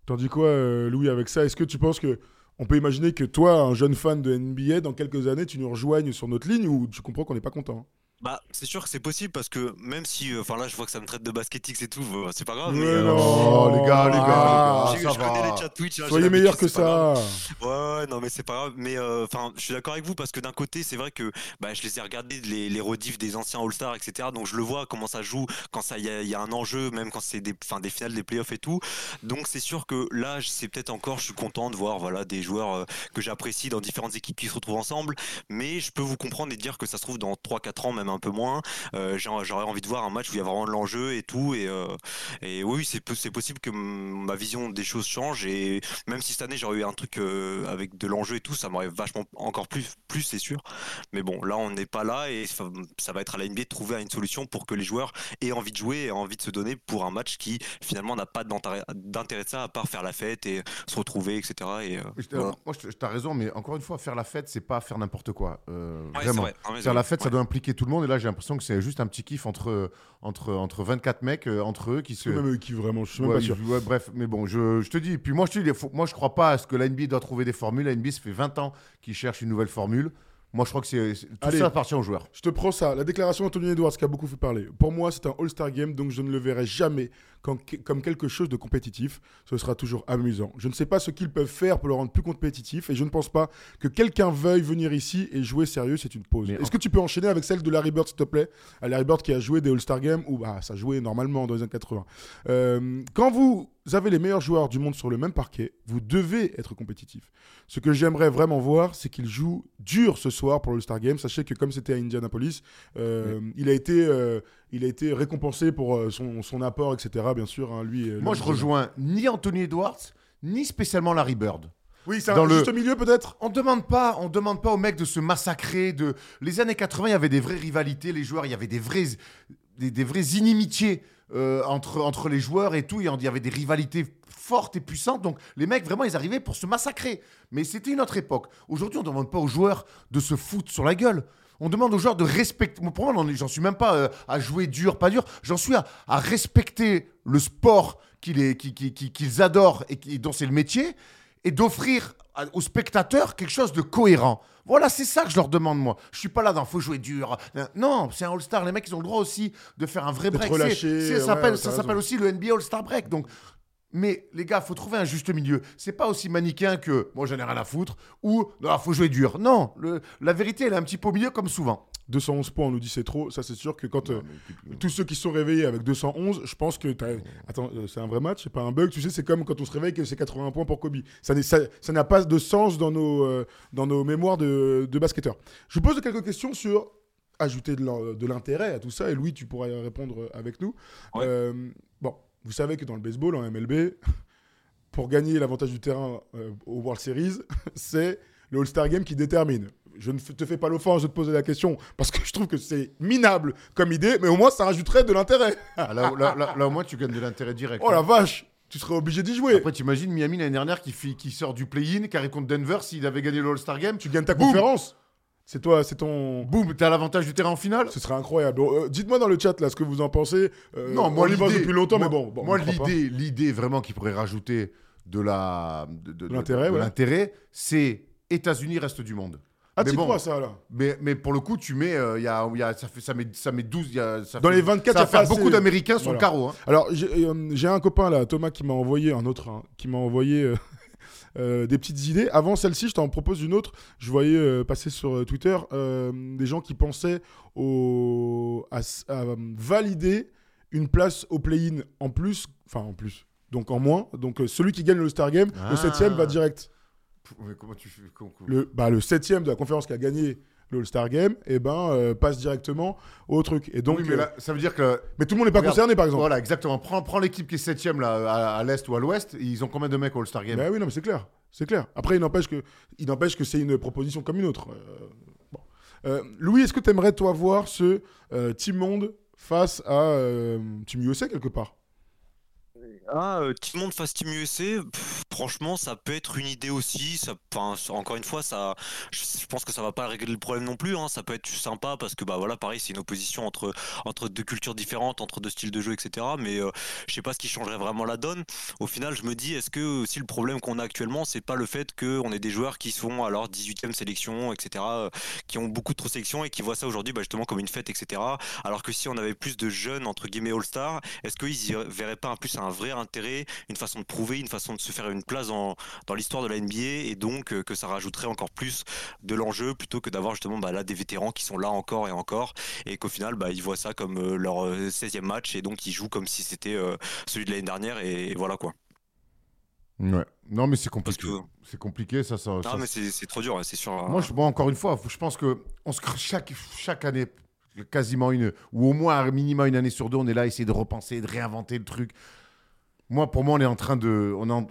T'en dis quoi, euh, Louis, avec ça Est-ce que tu penses que on peut imaginer que toi, un jeune fan de NBA, dans quelques années, tu nous rejoignes sur notre ligne ou tu comprends qu'on n'est pas content Bah, c'est sûr que c'est possible parce que même si, euh, enfin là, je vois que ça me traite de basketix et tout, euh, c'est pas grave. Mais mais, euh, non. Oh, les gars, les gars, Ah, les je, gars, je ça connais va. les chats Twitch. hein, Soyez l'habitude, meilleur que ça. Ouais, ouais, non, mais c'est pas grave. Mais euh, enfin, je suis d'accord avec vous parce que d'un côté, c'est vrai que bah, je les ai regardés les, les rediffs des anciens All-Stars, etc. Donc je le vois comment ça joue quand ça il y, a- y a un enjeu, même quand c'est des, enfin, des finales, des playoffs et tout. Donc c'est sûr que là, c'est peut-être encore, je suis content de voir voilà des joueurs euh, que j'apprécie dans différentes équipes qui se retrouvent ensemble. Mais je peux vous comprendre et dire que ça se trouve dans 3-4 ans, même un peu moins. euh, J'aurais envie de voir un match où il y a vraiment de l'enjeu et tout. Et, euh, et oui, c'est po- c'est possible que ma vision des choses change. Et même si cette année j'aurais eu un truc euh, avec de l'enjeu et tout, ça m'aurait vachement encore plus, plus c'est sûr. Mais bon, là on n'est pas là et ça, ça va être à la NBA de trouver une solution pour que les joueurs aient envie de jouer et envie de se donner pour un match qui finalement n'a pas d'intérêt de ça à part faire la fête et se retrouver, etc. Et, euh, Je- voilà. Moi, je- t'as raison, mais encore une fois, faire la fête, c'est pas faire n'importe quoi. Euh, Ouais, vraiment. vrai. Faire la ouais. fête, ça doit impliquer tout le monde. Et là, j'ai l'impression que c'est juste un petit kiff entre, entre, entre 24 mecs, euh, entre eux, qui se. Même eux qui vraiment, je suis même Ouais, pas sûr. il- ouais, bref, mais bon, je, je te dis. Puis moi, je te dis, moi, je crois pas à ce que la NBA doit trouver des formules. La NBA, ça fait 20 ans qu'ils cherchent une nouvelle formule. Moi, je crois que c'est c'est- tout Allez. ça appartient aux joueurs. Je te prends ça. La déclaration d'Anthony Edwards qui a beaucoup fait parler. Pour moi, c'est un All-Star Game, donc je ne le verrai jamais comme, comme quelque chose de compétitif. Ce sera toujours amusant. Je ne sais pas ce qu'ils peuvent faire pour le rendre plus compétitif et je ne pense pas que quelqu'un veuille venir ici et jouer sérieux. C'est une pause. Est-ce en- que tu peux enchaîner avec celle de Larry Bird, s'il te plaît? Euh, Larry Bird qui a joué des All-Star Games où bah, ça jouait normalement dans les années 80. Euh, quand vous avez les meilleurs joueurs du monde sur le même parquet, vous devez être compétitif. Ce que j'aimerais vraiment voir, c'est qu'il joue dur ce soir pour l'All-Star Game. Sachez que comme c'était à Indianapolis, euh, il, a été, euh, il a été récompensé pour euh, son, son apport, etc. Bien sûr, hein, lui. Moi, je rejoins ni Anthony Edwards, ni spécialement Larry Bird. Oui, c'est un le- juste milieu peut-être. On demande pas, on demande pas aux mecs de se massacrer. De les années 80, il y avait des vraies rivalités, les joueurs, il y avait des vrais, des, des vraies inimitiés euh, entre entre les joueurs et tout. Il y avait des rivalités fortes et puissantes. Donc les mecs vraiment, ils arrivaient pour se massacrer. Mais c'était une autre époque. Aujourd'hui, on demande pas aux joueurs de se foutre sur la gueule. On demande aux joueurs de respecter. Pour moi, j'en- suis même pas euh, à jouer dur, pas dur. J'en suis à, à respecter le sport qu'ils est- qui- qui- qui- qu'ils adorent et qui- dont c'est le métier et d'offrir aux spectateurs quelque chose de cohérent. Voilà, c'est ça que je leur demande, moi. Je suis pas là dans faut jouer dur. Non, c'est un All-Star. Les mecs, ils ont le droit aussi de faire un vrai break. ouais, ça s'appelle ouais, aussi le NBA All-Star Break. Donc, mais les gars, faut trouver un juste milieu. C'est pas aussi manichéen que moi, j'en ai rien à foutre ou non, faut jouer dur. Non, le- la vérité, elle est un petit peu au milieu comme souvent. 211 points, on nous dit c'est trop. Ça, c'est sûr que quand euh, tous ceux qui se sont réveillés avec 211, je pense que t'as- attends, euh, c'est un vrai match, c'est pas un bug. Tu sais, c'est comme quand on se réveille que c'est 80 points pour Kobe. Ça n'est- ça ça n'a pas de sens dans nos euh, dans nos mémoires de, de basketteurs. Je vous pose quelques questions sur ajouter de l'in- de l'intérêt à tout ça. Et Louis, tu pourras y répondre avec nous. Ouais. Euh, bon, vous savez que dans le baseball, en MLB, pour gagner l'avantage du terrain euh, au World Series, c'est le All-Star Game qui détermine. Je ne te fais pas l'offense de te poser la question parce que je trouve que c'est minable comme idée, mais au moins ça rajouterait de l'intérêt. Ah, là, là- là- là, au moins, tu gagnes de l'intérêt direct. Oh la vache, tu serais obligé d'y jouer. Après, t'imagines Miami l'année dernière qui, sort du play-in, qui arrive contre Denver s'il avait gagné le All-Star Game. tu gagnes ta conférence. C'est toi, c'est ton. Boum, t'as l'avantage du terrain en finale. Ce serait incroyable. Euh, Dites-moi dans le chat là ce que vous en pensez. Euh, Non, moi on y pense l'idée depuis longtemps, moi- mais bon. bon, moi l'idée, l'idée vraiment qui pourrait rajouter de la de, de- de- l'intérêt, ouais. c'est États-Unis reste du monde. Ah, tu bon. crois ça là Mais, mais pour le coup, tu mets, euh, y a, y a- ça fait ça met ça met 12, il y a, ça Dans fait- les 24, ça pas beaucoup d'Américains sur Voilà. le carreau. hein. Alors, j'ai euh, j'ai un copain là, Thomas, qui m'a envoyé, un autre, hein, qui m'a envoyé euh, euh, des petites idées. Avant celle-ci, je t'en propose une autre. Je voyais euh, passer sur euh, Twitter des gens qui pensaient au, à, valider une place au play-in en plus, enfin en plus, donc en moins. Donc celui qui gagne le All-Star Game, Ah. le septième va direct. Mais comment tu fais Le, bah, le septième de la conférence qui a gagné le All-Star Game, et ben, euh, passe directement au truc. Et donc, Oui, mais euh, là, ça veut dire que. mais tout le monde n'est pas Regarde, concerné, par exemple. Voilà, exactement. Prends, prends l'équipe qui est septième là, à, à l'est ou à l'ouest. Ils ont combien de mecs au All-Star Game? Bah oui, non, mais c'est clair. C'est clair. Après, il n'empêche que, il n'empêche que c'est une proposition comme une autre. Euh, bon. Euh, Louis, est-ce que tu aimerais, toi, voir ce euh, Team Monde face à euh, Team USA quelque part? Ah, euh, Team Monde face Team USA, pff, franchement, ça peut être une idée aussi. Ça, encore une fois, ça, je, pense que ça va pas régler le problème non plus. hein. Ça peut être sympa parce que bah voilà, pareil, c'est une opposition entre entre deux cultures différentes, entre deux styles de jeu, etc. Mais euh, je sais pas ce qui changerait vraiment la donne. Au final, je me dis, est-ce que aussi le problème qu'on a actuellement, c'est pas le fait qu'on ait des joueurs qui sont leur 18e sélection, etc., euh, qui ont beaucoup trop de sélections et qui voient ça aujourd'hui bah, justement comme une fête, etc. Alors que si on avait plus de jeunes entre guillemets All-Star, est-ce qu'ils y verraient pas un plus un vrai intérêt, une façon de prouver, une façon de se faire une place dans, dans l'histoire de la NBA et donc euh, que ça rajouterait encore plus de l'enjeu plutôt que d'avoir justement bah, là des vétérans qui sont là encore et encore et qu'au final bah, ils voient ça comme euh, leur euh, 16e match et donc ils jouent comme si c'était euh, celui de l'année dernière et, et voilà quoi. Ouais. Non, mais c'est compliqué. C'est compliqué, ça. ça, non ça- mais c'est trop dur, c'est sûr. hein. Moi, je, bon, encore une fois, je pense que on se, chaque, chaque année, quasiment une, ou au moins un minimum une année sur deux, on est là à essayer de repenser, de réinventer le truc. Moi, pour moi, on est en train de, on est en,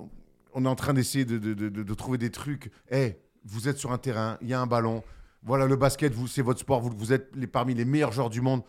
on est en train d'essayer de, de, trouver des trucs. Eh, vous êtes sur un terrain, il y a un ballon. Voilà, le basket, vous, c'est votre sport. Vous, vous êtes parmi les meilleurs joueurs du monde.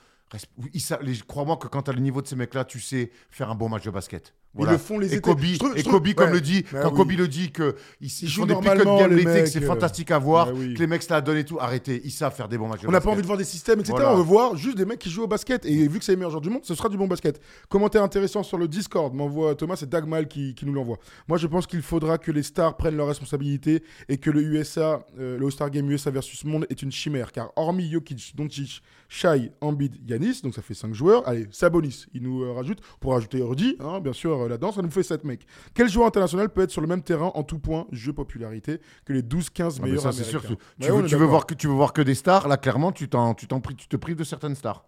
Crois-moi que quand tu as le niveau de ces mecs-là, tu sais faire un bon match de basket. Ils le font les et. Kobe, trouve- et trouve- Kobe comme ouais. le dit, Bah quand oui. Kobe le dit que ils, ils jouent font des pick normalement, and game les l'été, que c'est euh, fantastique à voir, bah oui. que les mecs se la donnent et tout. Arrêtez, ils savent faire des bons matchs. On n'a pas envie de voir des systèmes, etc. Voilà. On veut voir juste des mecs qui jouent au basket. Et vu que c'est les meilleurs joueurs du monde, ce sera du bon basket. Commentaire intéressant sur le Discord, m'envoie Thomas, c'est Dagmal qui, qui nous l'envoie. Moi, je pense qu'il faudra que les stars prennent leurs responsabilités et que le USA, euh, le All-Star Game USA versus Monde est une chimère. Car hormis Jokic, Doncic, Shai, Embiid, Yanis, donc ça fait 5 joueurs. Allez, Sabonis, il nous euh, rajoute. Pour rajouter Rudy, hein, bien sûr, euh, là-dedans, ça nous fait 7 mecs. Quel joueur international peut être sur le même terrain en tout point, jeu popularité, que les 12-15 Ah, mais meilleurs ça, c'est sûr. américains? que tu, Ouais, veux, tu, voir que, tu veux voir que des stars. Là, clairement, tu, t'en, tu, t'en pri- tu te prives de certaines stars.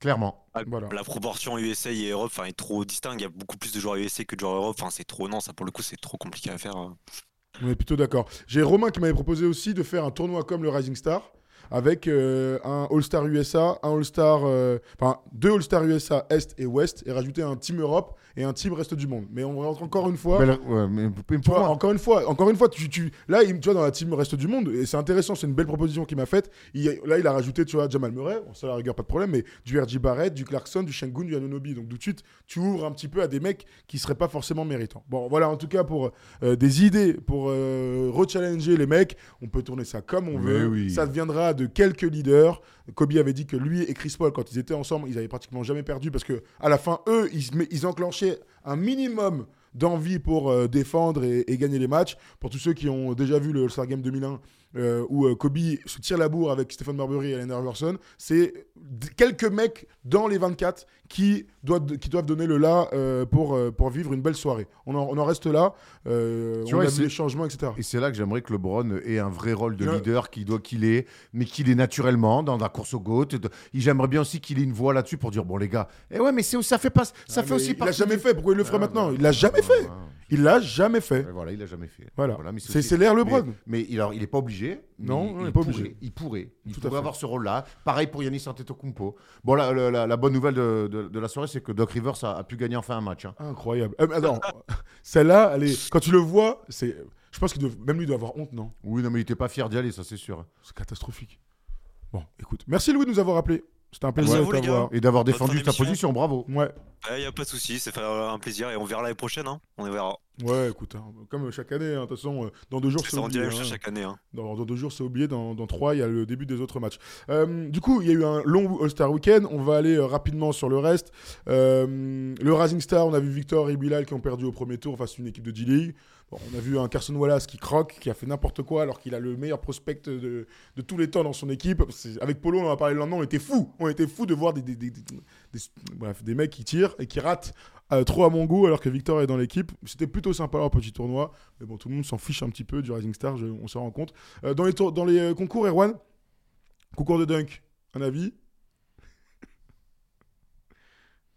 Clairement. Ah, Voilà. La proportion USA et Europe enfin, est trop distincte. Il y a beaucoup plus de joueurs USA que de joueurs Europe. Enfin, c'est trop. Non, ça pour le coup, c'est trop compliqué à faire. hein. On est plutôt d'accord. J'ai Romain qui m'avait proposé aussi de faire un tournoi comme le Rising Star avec euh, un All-Star USA, un All-Star, euh, enfin deux All-Star USA Est et Ouest et rajouter un Team Europe et un Team Reste du Monde. Mais on rentre encore une fois. Mais là, ouais, mais- mais Tu pour vois, moi- encore une fois, encore une fois, tu, tu- là, il, tu vois, dans la team reste du monde, et c'est intéressant, c'est une belle proposition qu'il m'a faite. Il- là, il a rajouté, tu vois, Jamal Murray, ça à la rigueur, pas de problème, mais du RJ Barrett, du Clarkson, du Shengun, du Anunobi. Donc, tout de suite, tu ouvres un petit peu à des mecs qui seraient pas forcément méritants. Bon, voilà, en tout cas, pour euh, des idées, pour euh, rechallenger les mecs, on peut tourner ça comme on Mais veut. oui. Ça viendra de quelques leaders. Kobe avait dit que lui et Chris Paul, quand ils étaient ensemble, ils avaient pratiquement jamais perdu parce que à la fin, eux, ils, ils enclenchaient un minimum d'envie pour euh, défendre et, gagner les matchs. Pour tous ceux qui ont déjà vu le All-Star Game 2001 euh, où euh, Kobe se tire la bourre avec Stephen Marbury et Allen Iverson, c'est quelques mecs dans les 24 qui doivent, qui doivent donner le là euh, pour, euh, pour vivre une belle soirée. On en, on en reste là. Euh, Tu on vois, a vu les changements, etc. Et c'est là que j'aimerais que LeBron ait un vrai rôle de Il leader qu'il doit qu'il ait, mais qu'il ait naturellement dans la course au GOAT. J'aimerais bien aussi qu'il ait une voix là-dessus pour dire bon les gars, eh ouais mais ça fait pas ça Ah, fait aussi il l'a partie jamais du- fait. Pourquoi il le ferait Ah, maintenant Il l'a jamais fait. Il l'a jamais fait. voilà, il a jamais fait. Voilà. mais C'est aussi- c'est l'ère mais- LeBron. Mais, il, alors, il est pas obligé. Non, il, non, il il pas pourrait. Il pourrait. Il Tout à pourrait fait. avoir ce rôle-là. Pareil pour Yannis Antetokounmpo. Bon, la, la, bonne nouvelle de, de- de la soirée, c'est que Doc Rivers a, a pu gagner enfin un match. hein. Incroyable. Euh, attends, celle-là, est- quand tu le vois, c'est. Je pense qu'il doit... même lui doit avoir honte, non? Oui, non, mais il était pas fier d'y aller, ça c'est sûr. C'est catastrophique. Bon, écoute, merci Louis de nous avoir appelé. C'était un plaisir de t'avoir. Et d'avoir défendu ta position, bravo. Ouais, Il n'y a pas de souci, c'est fait un plaisir et on verra l'année prochaine. Hein. On verra. ouais, écoute, hein, comme chaque année, hein, de toute façon, euh, dans deux jours, c'est oublié. hein. chaque année. Hein. Dans, dans deux jours, c'est oublié. Dans, dans trois, il y a le début des autres matchs. Euh, du coup, il y a eu un long All-Star Weekend. On va aller euh, rapidement sur le reste. Euh, le Rising Star, on a vu Victor et Bilal qui ont perdu au premier tour face à une équipe de G-League. On a vu un Carson Wallace qui croque, qui a fait n'importe quoi alors qu'il a le meilleur prospect de, de tous les temps dans son équipe. Avec Polo, on en a parlé le lendemain, on était fous. On était fous de voir des, des, des- des- mecs qui tirent et qui ratent euh, trop à mon goût alors que Victor est dans l'équipe. C'était plutôt sympa leur petit tournoi. Mais bon, tout le monde s'en fiche un petit peu du Rising Star, on s'en rend compte. Euh, dans les, dans les euh, concours, Erwan, concours de dunk, un avis?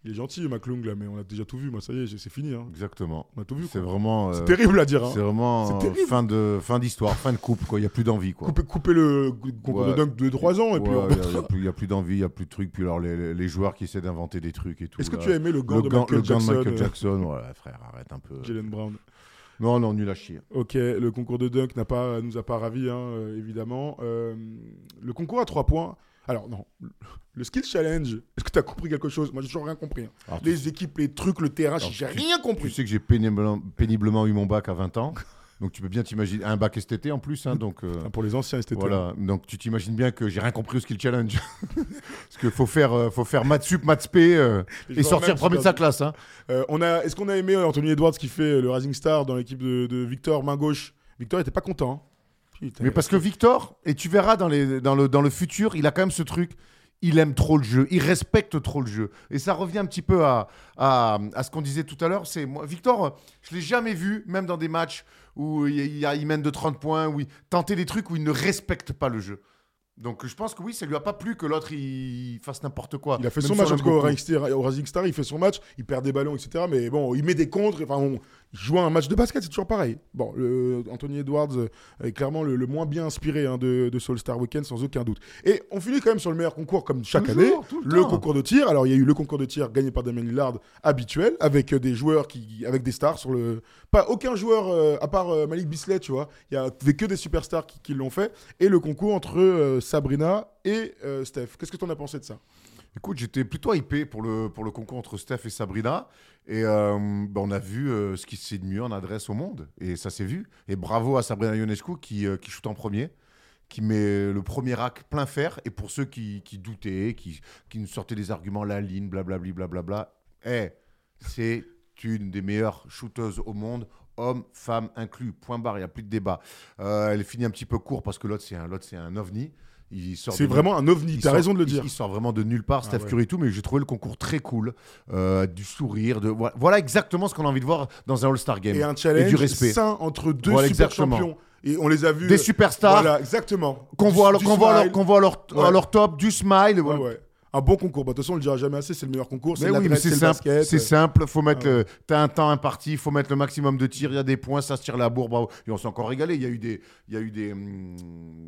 Il est gentil, McClung, là, mais on a déjà tout vu. Moi, ça y est, c'est fini. hein. Exactement. On a tout vu. C'est vraiment. C'est euh, terrible à dire. hein. C'est vraiment euh, fin de fin d'histoire, fin de coupe quoi. Il y a plus d'envie quoi. Couper, couper le concours Ouais. de dunk de 3 ans. Et puis Ouais, on- il y a- plus- d'envie, il y a plus de trucs. Puis alors les, joueurs qui essaient d'inventer des trucs et tout. Est-ce que tu as aimé le gant le de gant, Michael le gant de Michael euh, Jackson Ouais, frère, arrête un peu. Jalen Brown Non, non, nul à chier. Ok, le concours de dunk n'a pas, nous a pas ravis, hein, évidemment. Euh, le concours à 3 points. Alors, non. Le skill challenge, est-ce que tu as compris quelque chose? Moi, j'ai toujours rien compris. hein. Alors, tu- Les équipes, les trucs, le terrain, Alors, j'ai tu- rien Tu compris. sais que j'ai péniblement, péniblement eu mon bac à 20 ans. Donc tu peux bien t'imaginer. Un bac STT en plus. hein, donc, euh, Enfin, pour les anciens, c'était voilà. Donc tu t'imagines bien que j'ai rien compris au skill challenge. Parce qu'il faut faire, euh, faut faire maths sup, maths spé euh, et sortir premier de sa classe. hein. Euh, on a, est-ce qu'on a aimé Anthony Edwards qui fait euh, le Rising Star dans l'équipe de, de Victor, main gauche? Victor était pas content. hein. Putain. Mais parce que Victor, et tu verras dans, les, dans, le, dans le futur, il a quand même ce truc. Il aime trop le jeu, il respecte trop le jeu. Et ça revient un petit peu à, à, à ce qu'on disait tout à l'heure. C'est moi, Victor, je l'ai jamais vu, même dans des matchs où il, il, il mène de 30 points, où il tenter des trucs où il ne respecte pas le jeu. Donc je pense que oui, ça lui a pas plu que l'autre il fasse n'importe quoi. Il a fait Même son match en tout cas au Rising Star, il fait son match, il perd des ballons, etc. Mais bon, il met des contres, enfin, on joue un match de basket, c'est toujours pareil. Bon, le, Anthony Edwards euh, est clairement le, le moins bien inspiré hein, de, de Soul Star Weekend, sans aucun doute. Et on finit quand même sur le meilleur concours, comme chaque Toujours, année, le concours de tir. Alors, il y a eu le concours de tir gagné par Damien Lillard, habituel, avec euh, des joueurs qui, avec des stars sur le. Pas aucun joueur, euh, à part euh, Malik Bisley, tu vois. Il y avait que des superstars qui, qui l'ont fait. Et le concours entre euh, Sabrina et Steph. Qu'est-ce que tu en as pensé de ça? Écoute, j'étais plutôt hypé pour le, pour le concours entre Steph et Sabrina. Et euh, bah, on a vu euh, ce qui se fait de mieux en adresse au monde. Et ça s'est vu. Et bravo à Sabrina Ionescu qui, euh, qui shoot en premier, qui met le premier rack plein fer. Et pour ceux qui, qui doutaient, qui, qui nous sortaient des arguments, la ligne, blablabli, blablabla, eh, c'est une des meilleures shooteuses au monde. Hommes, femmes inclus, point barre, il n'y a plus de débat. Euh, elle finit un petit peu court parce que l'autre, c'est un, c'est un ovni. C'est de- vraiment un ovni, il t'as sort- raison de le dire. Il, sort vraiment de nulle part, Steph ouais. Curry et tout, mais j'ai trouvé le concours très cool. Euh, du sourire, de... voilà, exactement ce qu'on a envie de voir dans un All-Star Game. Et un challenge du respect. sain entre deux Voilà, super exactement. champions. Et on les a vus. Des superstars Voilà, exactement. qu'on voit, à leur- voit, voit à top, du smile. Ouais, ouais. Un bon concours. Bah, De toute façon, on le dira jamais assez, c'est le meilleur concours. C'est Mais oui, c'est c'est le simple. C'est simple. Faut mettre. Ah ouais. le- T'as un temps imparti. Faut mettre le maximum de tirs. Il y a des points. Ça se tire la bourre. Bravo. Et on s'est encore régalé. Il y a eu des. Il y a eu des. hum,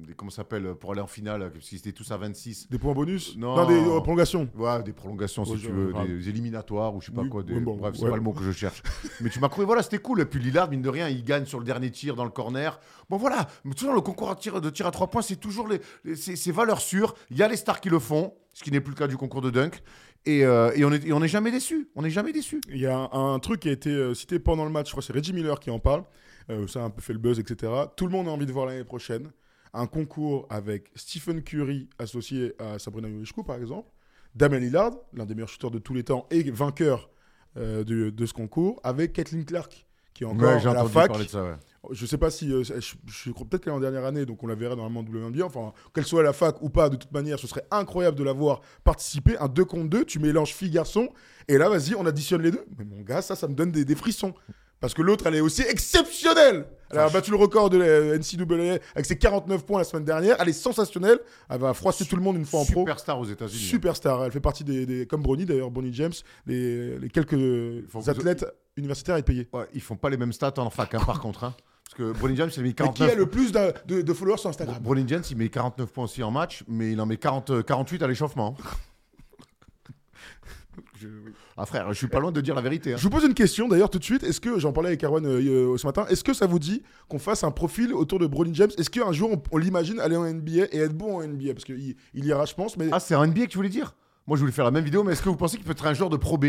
des- comment ça s'appelle pour aller en finale parce qu'ils étaient tous à 26. Des points bonus? Non. des euh, prolongations. Ouais, des prolongations si Ouais, tu veux, des éliminatoires ou je sais pas Oui, quoi. Des... bon, Bref, c'est ouais. pas le mot que je cherche. Mais tu m'as trouvé, voilà, c'était cool. Et puis Lillard, mine de rien, il gagne sur le dernier tir dans le corner. Bon voilà, mais toujours le concours tir, de tir à trois points, c'est toujours les, les- c'est, c'est valeur sûre. Il y a les stars qui le font, ce qui n'est plus le cas du concours de dunk. Et, euh, et on est, et on n'est jamais déçu. On n'est jamais déçu. Il y a un, un truc qui a été euh, cité pendant le match, je crois que c'est Reggie Miller qui en parle. Euh, ça a un peu fait le buzz, etc. Tout le monde a envie de voir l'année prochaine un concours avec Stephen Curry associé à Sabrina Ionescu, par exemple. Damien Lillard, l'un des meilleurs shooters de tous les temps et vainqueur euh, de, de ce concours, avec Kathleen Clark, qui est encore j'ai à la fac. parler de ça. Ouais. Je sais pas si. euh, je, je crois peut-être qu'elle est en dernière année, donc on la verrait normalement en WNBA. Enfin, qu'elle soit à la fac ou pas, de toute manière, ce serait incroyable de la voir participer. Un 2 contre 2, tu mélanges fille-garçon, et là, vas-y, on additionne les deux. Mais mon gars, ça, ça me donne des, des frissons. Parce que l'autre, elle est aussi exceptionnelle. Elle a battu le record de la NCAA avec ses 49 points la semaine dernière. Elle est sensationnelle. Elle va froisser tout le monde une fois en pro. Superstar aux États-Unis. hein. Superstar. Elle fait partie des, des- comme Bronny d'ailleurs, Bonnie James, les, les quelques athlètes universitaires à être payés. Ouais, ils font pas les mêmes stats en fac, hein, par contre. hein. Parce que Bronny James, il a mis Mais qui 49. a le plus de, de- de followers sur Instagram Bronny James, il met 49 points aussi en match, mais il en met 40, euh, 48 à l'échauffement. Ah frère, je suis pas loin de dire la vérité. hein. Je vous pose une question d'ailleurs tout de suite. Est-ce que, j'en parlais avec Erwan euh, euh, ce matin, est-ce que ça vous dit qu'on fasse un profil autour de Bronny James? Est-ce qu'un jour on, on l'imagine aller en NBA et être bon en NBA Parce qu'il il ira, je pense, mais Ah, c'est un NBA que tu voulais dire? Moi, je voulais faire la même vidéo, mais est-ce que vous pensez qu'il peut être un joueur de Pro B?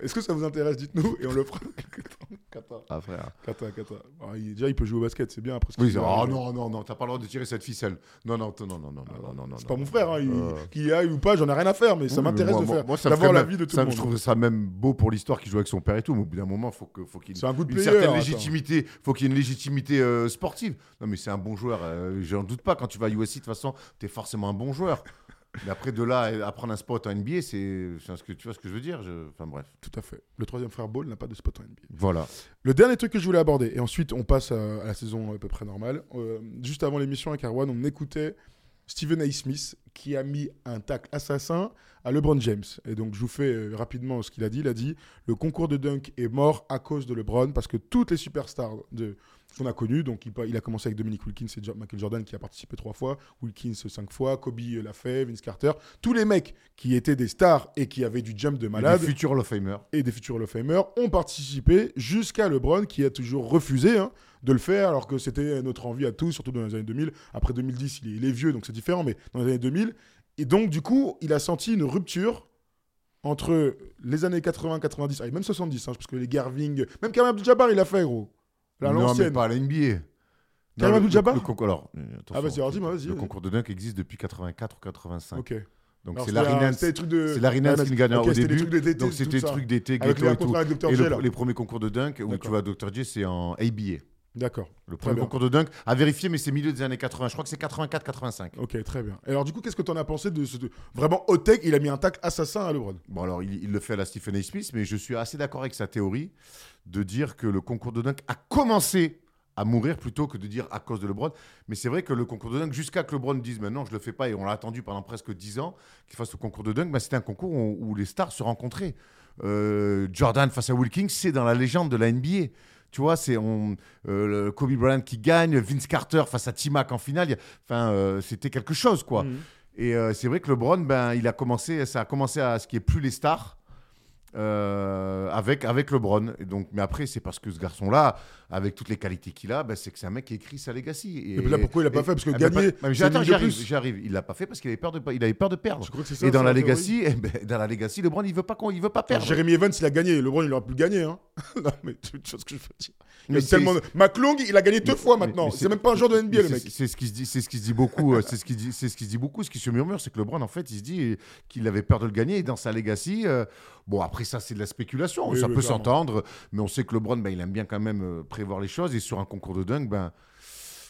Est-ce que ça vous intéresse Dites-nous et on le fera. Kata, Ah, frère. kata, kata. Ah, il- déjà, il peut jouer au basket, c'est bien après. ce Oui, fait. oh non, non, non, t'as pas le droit de tirer cette ficelle. Non, non, non, non, non, non, non, non, non. C'est pas mon frère, hein, il- Euh. qu'il aille ou pas, j'en ai rien à faire, mais ça Oui, m'intéresse de faire, moi, ça d'avoir la vie de tout ça, le Je monde. trouve ça même beau pour l'histoire qu'il joue avec son père et tout, mais au bout d'un moment, faut que, faut qu'il C'est un good une player, certaine légitimité, faut qu'il y ait une légitimité euh, sportive. Non, mais c'est un bon joueur. euh, J'en doute pas. Quand tu vas à USC, de toute façon, t'es forcément un bon joueur. Mais après, de là à prendre un spot en NBA, c'est, tu vois ce que je veux dire. je- Enfin bref. Tout à fait. Le troisième frère Ball n'a pas de spot en NBA. Voilà. Le dernier truc que je voulais aborder, et ensuite on passe à, à la saison à peu près normale. Euh, juste avant l'émission avec Arwan, on écoutait Stephen A. Smith qui a mis un tacle assassin à LeBron James. Et donc, je vous fais euh, rapidement ce qu'il a dit. Il a dit le concours de dunk est mort à cause de LeBron parce que toutes les superstars de qu'on a connues, donc il, a commencé avec Dominique Wilkins et Michael Jordan qui a participé trois fois, Wilkins cinq fois, Kobe l'a fait, Vince Carter, tous les mecs qui étaient des stars et qui avaient du jump de malade Des futurs Hall of Famer. et des futurs Hall of Famer ont participé jusqu'à LeBron qui a toujours refusé hein, de le faire alors que c'était notre envie à tous, surtout dans les années 2000. Après 2010, il est, il est vieux donc c'est différent, mais dans les années 2000. Et donc, du coup, il a senti une rupture entre les années 80-90, ah, et même 70, hein, parce que les Garving, même Karim Abdul-Jabbar, il a fait, gros. À non, mais pas à la NBA. Non, le- le, le concours- alors, euh, Ah, vas-y, alors dis-moi, vas-y, Le concours de dunk existe depuis 84 ou 85. Ok. Donc c'est Larry Nance. C'est Larry Nance qui gagne au début. Donc c'était ça. trucs d'été, ghetto les et tout. Et les premiers concours de dunk où tu D'accord. vois Dr. J, c'est en ABA. D'accord. Le premier concours de dunk à vérifier, mais c'est milieu des années 80. Je crois que c'est 84-85. Ok, très bien. Et alors, du coup, qu'est-ce que tu en as pensé de ce. de- Vraiment, hot tech, il a mis un tacle assassin à LeBron. Bon, alors, il, il le fait à la Stephen A. Smith, mais je suis assez d'accord avec sa théorie de dire que le concours de dunk a commencé à mourir plutôt que de dire à cause de LeBron. Mais c'est vrai que le concours de dunk, jusqu'à que LeBron dise maintenant, je le fais pas, et on l'a attendu pendant presque 10 ans qu'il fasse le concours de dunk, bah, c'était un concours où, où les stars se rencontraient. Euh, Jordan face à Wilkins, c'est dans la légende de la NBA. Tu vois, c'est on, euh, le Kobe Bryant qui gagne, Vince Carter face à T-Mac en finale. Enfin, euh, c'était quelque chose, quoi. Mhm. Et euh, c'est vrai que LeBron, ben, il a commencé, ça a commencé à ce qui est plus les stars. euh, avec, avec LeBron. Et donc, mais après, c'est parce que ce garçon-là, avec toutes les qualités qu'il a, ben, c'est que c'est un mec qui écrit sa legacy. Et, Et puis là, pourquoi il l'a pas fait? Parce que Ah, ben, gagner, c'est Attends, une j'y de arrive, plus. j'y arrive. Il l'a pas fait parce qu'il avait peur de, pas- il avait peur de perdre. Je crois que c'est ça. Et dans c'est la legacy, eh ben, dans la legacy, LeBron, il veut pas qu'on, il veut pas perdre. Jérémy Evans, il a gagné. LeBron, il aurait pu le gagner. Hein. non, mais tu vois ce que je veux dire. Il y a tellement de- McClung, il a gagné deux fois maintenant. C'est même pas un joueur de NBA, le mec. C'est ce qui se dit, c'est ce qui se dit beaucoup. euh, c'est ce qui dit, c'est ce qui se dit beaucoup. Ce qui se murmure, c'est que LeBron, en fait, il se dit qu'il avait peur de le gagner. Et dans sa legacy, euh, bon, après ça, c'est de la spéculation. Oui, ça oui, peut s'entendre, mais on sait que LeBron, ben, il aime bien quand même euh, prévoir les choses. Et sur un concours de dunk, ben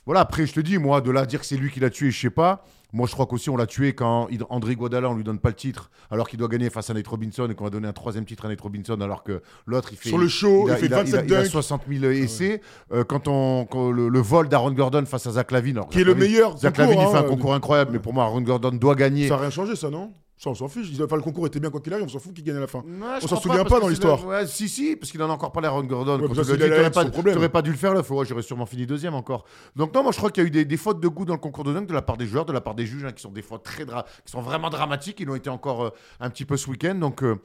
voilà. Après, je te dis, moi, de là à dire que c'est lui qui l'a tué, je sais pas. Moi, je crois qu'aussi on l'a tué quand André Guadala, on lui donne pas le titre, alors qu'il doit gagner face à Nate Robinson et qu'on va donner un troisième titre à Nate Robinson, alors que l'autre, il fait. Sur le show, a- il fait a- 27 il a dunks. 60 000 essais. Euh, quand on, quand le, le vol d'Aaron Gordon face à Zach Lavine. alors Qui est le meilleur Zach Lavine, il fait hein, un concours incroyable, mais pour moi, Aaron Gordon doit gagner. Ça n'a rien changé, ça, non? Ça, on s'en fiche. Enfin, le concours était bien quoi qu'il arrive, on s'en fout qu'il gagne à la fin. Je On s'en souvient pas dans l'histoire. Ouais, si, si, parce qu'il en a encore parlé à Aaron Gordon. Ouais, c'est T'aurais pas, pas dû le faire, là. Ouais, j'aurais sûrement fini deuxième encore. Donc, non, moi, je crois qu'il y a eu des, des fautes de goût dans le concours de dunk de la part des joueurs, de la part des juges, hein, qui sont des fois très qui sont vraiment dramatiques. Ils l'ont été encore euh, un petit peu ce week-end. Donc, euh,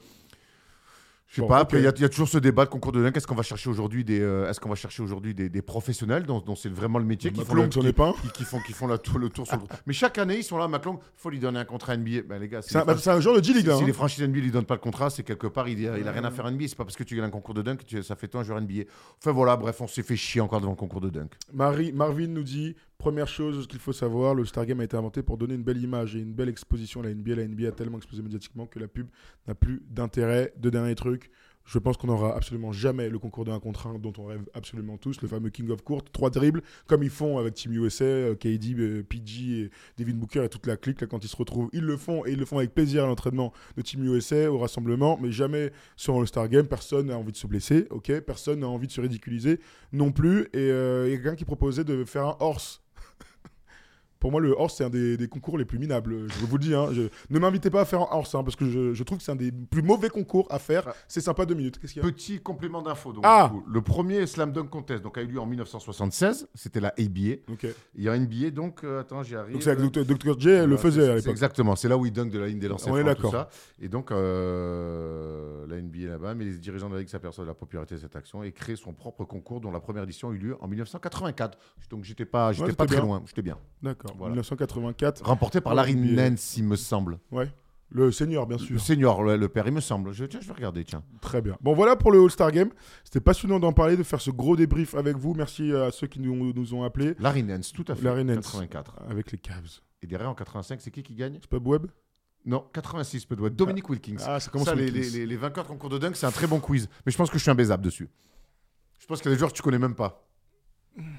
je sais pas. Après, il y, a- il y a toujours ce débat de concours de dunk. Est-ce qu'on va chercher aujourd'hui des, euh, est-ce qu'on va chercher aujourd'hui des, des professionnels dont, dont c'est vraiment le métier qui font, le, pas un. qui, qui font, qui font la le tour sur le. Mais chaque année, ils sont là. McClung, faut lui donner un contrat NBA. Ben, les gars, C'est un, bah, les c'est un joueur de G-League, si, si les franchises NBA lui donnent pas le contrat, c'est quelque part, il, a- il a rien à faire en NBA. C'est pas parce que tu gagnes un concours de dunk que tu- ça fait toi un joueur NBA. Enfin voilà, bref, on s'est fait chier encore devant le concours de dunk. Marie, Marvin nous dit première chose qu'il faut savoir, le Star Game a été inventé pour donner une belle image et une belle exposition à la NBA. La NBA a tellement explosé médiatiquement que la pub n'a plus d'intérêt. Deux derniers trucs. Je pense qu'on n'aura absolument jamais le concours d'un contre un dont on rêve absolument tous, le fameux King of Court, trois dribbles, comme ils font avec Team USA, euh, KD, euh, PG et Devin Booker et toute la clique là, quand ils se retrouvent. Ils le font et ils le font avec plaisir à l'entraînement de Team USA, au rassemblement, mais jamais sur le Star Game. Personne n'a envie de se blesser, Personne n'a envie de se ridiculiser non plus. Et euh, il y a quelqu'un qui proposait de faire un horse. Pour moi, le horse, c'est un des, des concours les plus minables. Je vous le dis. Hein. Je- Ne m'invitez pas à faire un horse, hein, parce que je, je trouve que c'est un des plus mauvais concours à faire. Ah. C'est sympa deux minutes. Y a? Petit complément d'info. donc, Ah Le premier Slam Dunk Contest donc, a eu lieu en 1976. C'était la ABA. Ok. Il y a NBA, donc, euh, attends, j'y arrive. Donc c'est avec Dr. Dr. J, elle le faisait à l'époque. Exactement, c'est là où il dunk de la ligne des lancers On est francs, d'accord. Et donc, euh, la NBA là-bas, mais les dirigeants de la Ligue s'aperçoivent de la popularité de cette action et créent son propre concours dont la première édition a eu lieu en 1984. Donc, j'étais pas, j'étais Ouais, pas très bien. loin, j'étais bien. D'accord. Voilà. 1984. Remporté par Larry. Nance, il me semble. Ouais. Le senior, bien Le sûr. senior, le, le père, il me semble. Je, tiens, je vais regarder, tiens. Très bien. Bon, voilà pour le All-Star Game. C'était passionnant d'en parler, de faire ce gros débrief avec vous. Merci à ceux qui nous, nous ont appelés. Larry Nance, tout à fait. Larry Nance. 84. Avec les Cavs. Et derrière, en 85, c'est qui qui gagne? Pas Webb? Non, 86 peut-être. Dominique Wilkins. Ah, ça commence Ça, les- les- les vainqueurs de concours de dunk, c'est un très bon quiz. Mais je pense que je suis un baisable dessus. Je pense qu'il y a des joueurs que tu connais même pas.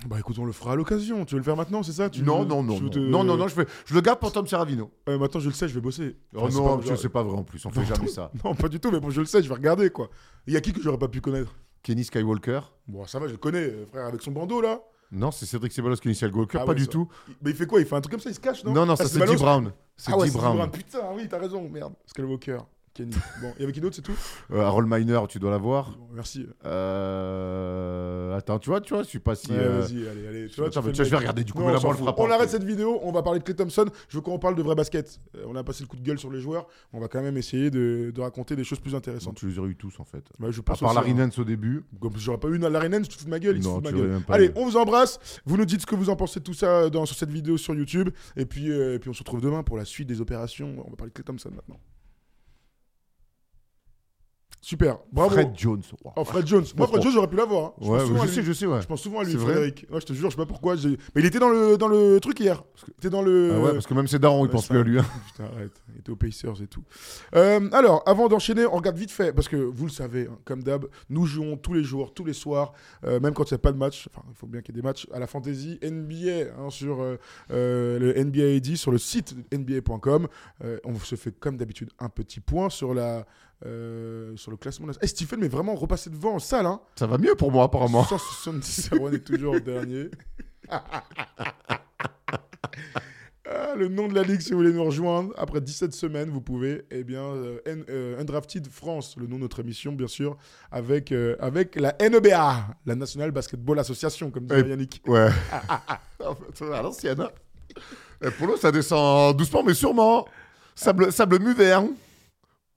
Bah écoute, on le fera à l'occasion. Tu veux le faire maintenant, c'est ça? Tu non, veux- non, non, tu non. te- non, non, non, je, fais- je le garde pour Tom Serravino. Euh, maintenant, je le sais, je vais bosser. Oh Enfin, non, pas- je- c'est pas vrai en plus, on fait jamais ça. Non, pas du tout, mais bon, je le sais, je vais regarder quoi. Il y a qui que j'aurais pas pu connaître? Kenny Skywalker. Bon, ça va, je le connais, euh, frère, avec son bandeau là. Non, c'est Cédric Ceballos qui le goal Ah pas ouais, du ça- tout. Mais il fait quoi? Il fait un truc comme ça, il se cache, non? Non, non, Ah, ça c'est Dee Brown. C'est Ah ouais, Dee Brown. Brown. Putain, oui, t'as raison, merde. Skywalker, Kenny. Bon, il y avait qui d'autre, c'est tout Euh, Harold Miner, tu dois l'avoir. Bon, Merci. Euh, Attends, tu vois, tu vois, je suis pas si. Ouais, euh, Vas-y, allez, allez. Tu vois, tu tu je vais regarder du coup, Non, on frappe. On arrête cette vidéo, on va parler de Clay Thompson. Je veux qu'on parle de vrai basket. Euh, on a passé le coup de gueule sur les joueurs. On va quand même essayer de, de raconter des choses plus intéressantes. Tu les aurais eu tous en fait. Ouais, je À pense part aussi, Larry. Nance au début. Comme j'aurais pas eu Larry je te fous de ma gueule, il se Non, fout de ma tu l'aurais gueule. même pas Allez, eu. on vous embrasse. Vous nous dites ce que vous en pensez de tout ça dans, sur cette vidéo sur YouTube. Et puis, euh, et puis on se retrouve demain pour la suite des opérations. On va parler de Clay Thompson maintenant. Super, bravo. Fred Jones. Wow. Oh, Fred Jones. Moi, Fred. Jones, j'aurais pu l'avoir. hein. Je pense Ouais, souvent à je lui. sais, je sais, ouais. Je pense souvent à lui, C'est vrai Frédéric. Ouais, je te jure, je sais pas pourquoi. Mais il était dans le, dans le truc hier. Parce que T'es dans le. Ah ouais, parce que même ses darons, ils pensent plus à lui. hein. Putain, arrête. Il était aux Pacers et tout. Euh, alors, avant d'enchaîner, on regarde vite fait, parce que vous le savez, hein, comme d'hab, nous jouons tous les jours, tous les soirs, euh, même quand il n'y a pas de match. Enfin, il faut bien qu'il y ait des matchs à la fantasy NBA sur euh, le NBA ID, sur le site NBA.com. On se fait comme d'habitude un petit point sur la. Euh, sur le classement. Eh, Stephen, mais vraiment repasser devant en salle. Hein. Ça va mieux pour moi, apparemment. 170, Erwan est toujours dernier. Ah, le nom de la ligue, si vous voulez nous rejoindre, après 17 semaines, vous pouvez, eh bien, euh, euh, Undrafted France, le nom de notre émission, bien sûr, avec, euh, avec la NEBA, la National Basketball Association, comme disait Eh, Yannick. Ouais. à l'ancienne. hein. Eh, Polo, ça descend doucement, mais sûrement. Sable, sable hein.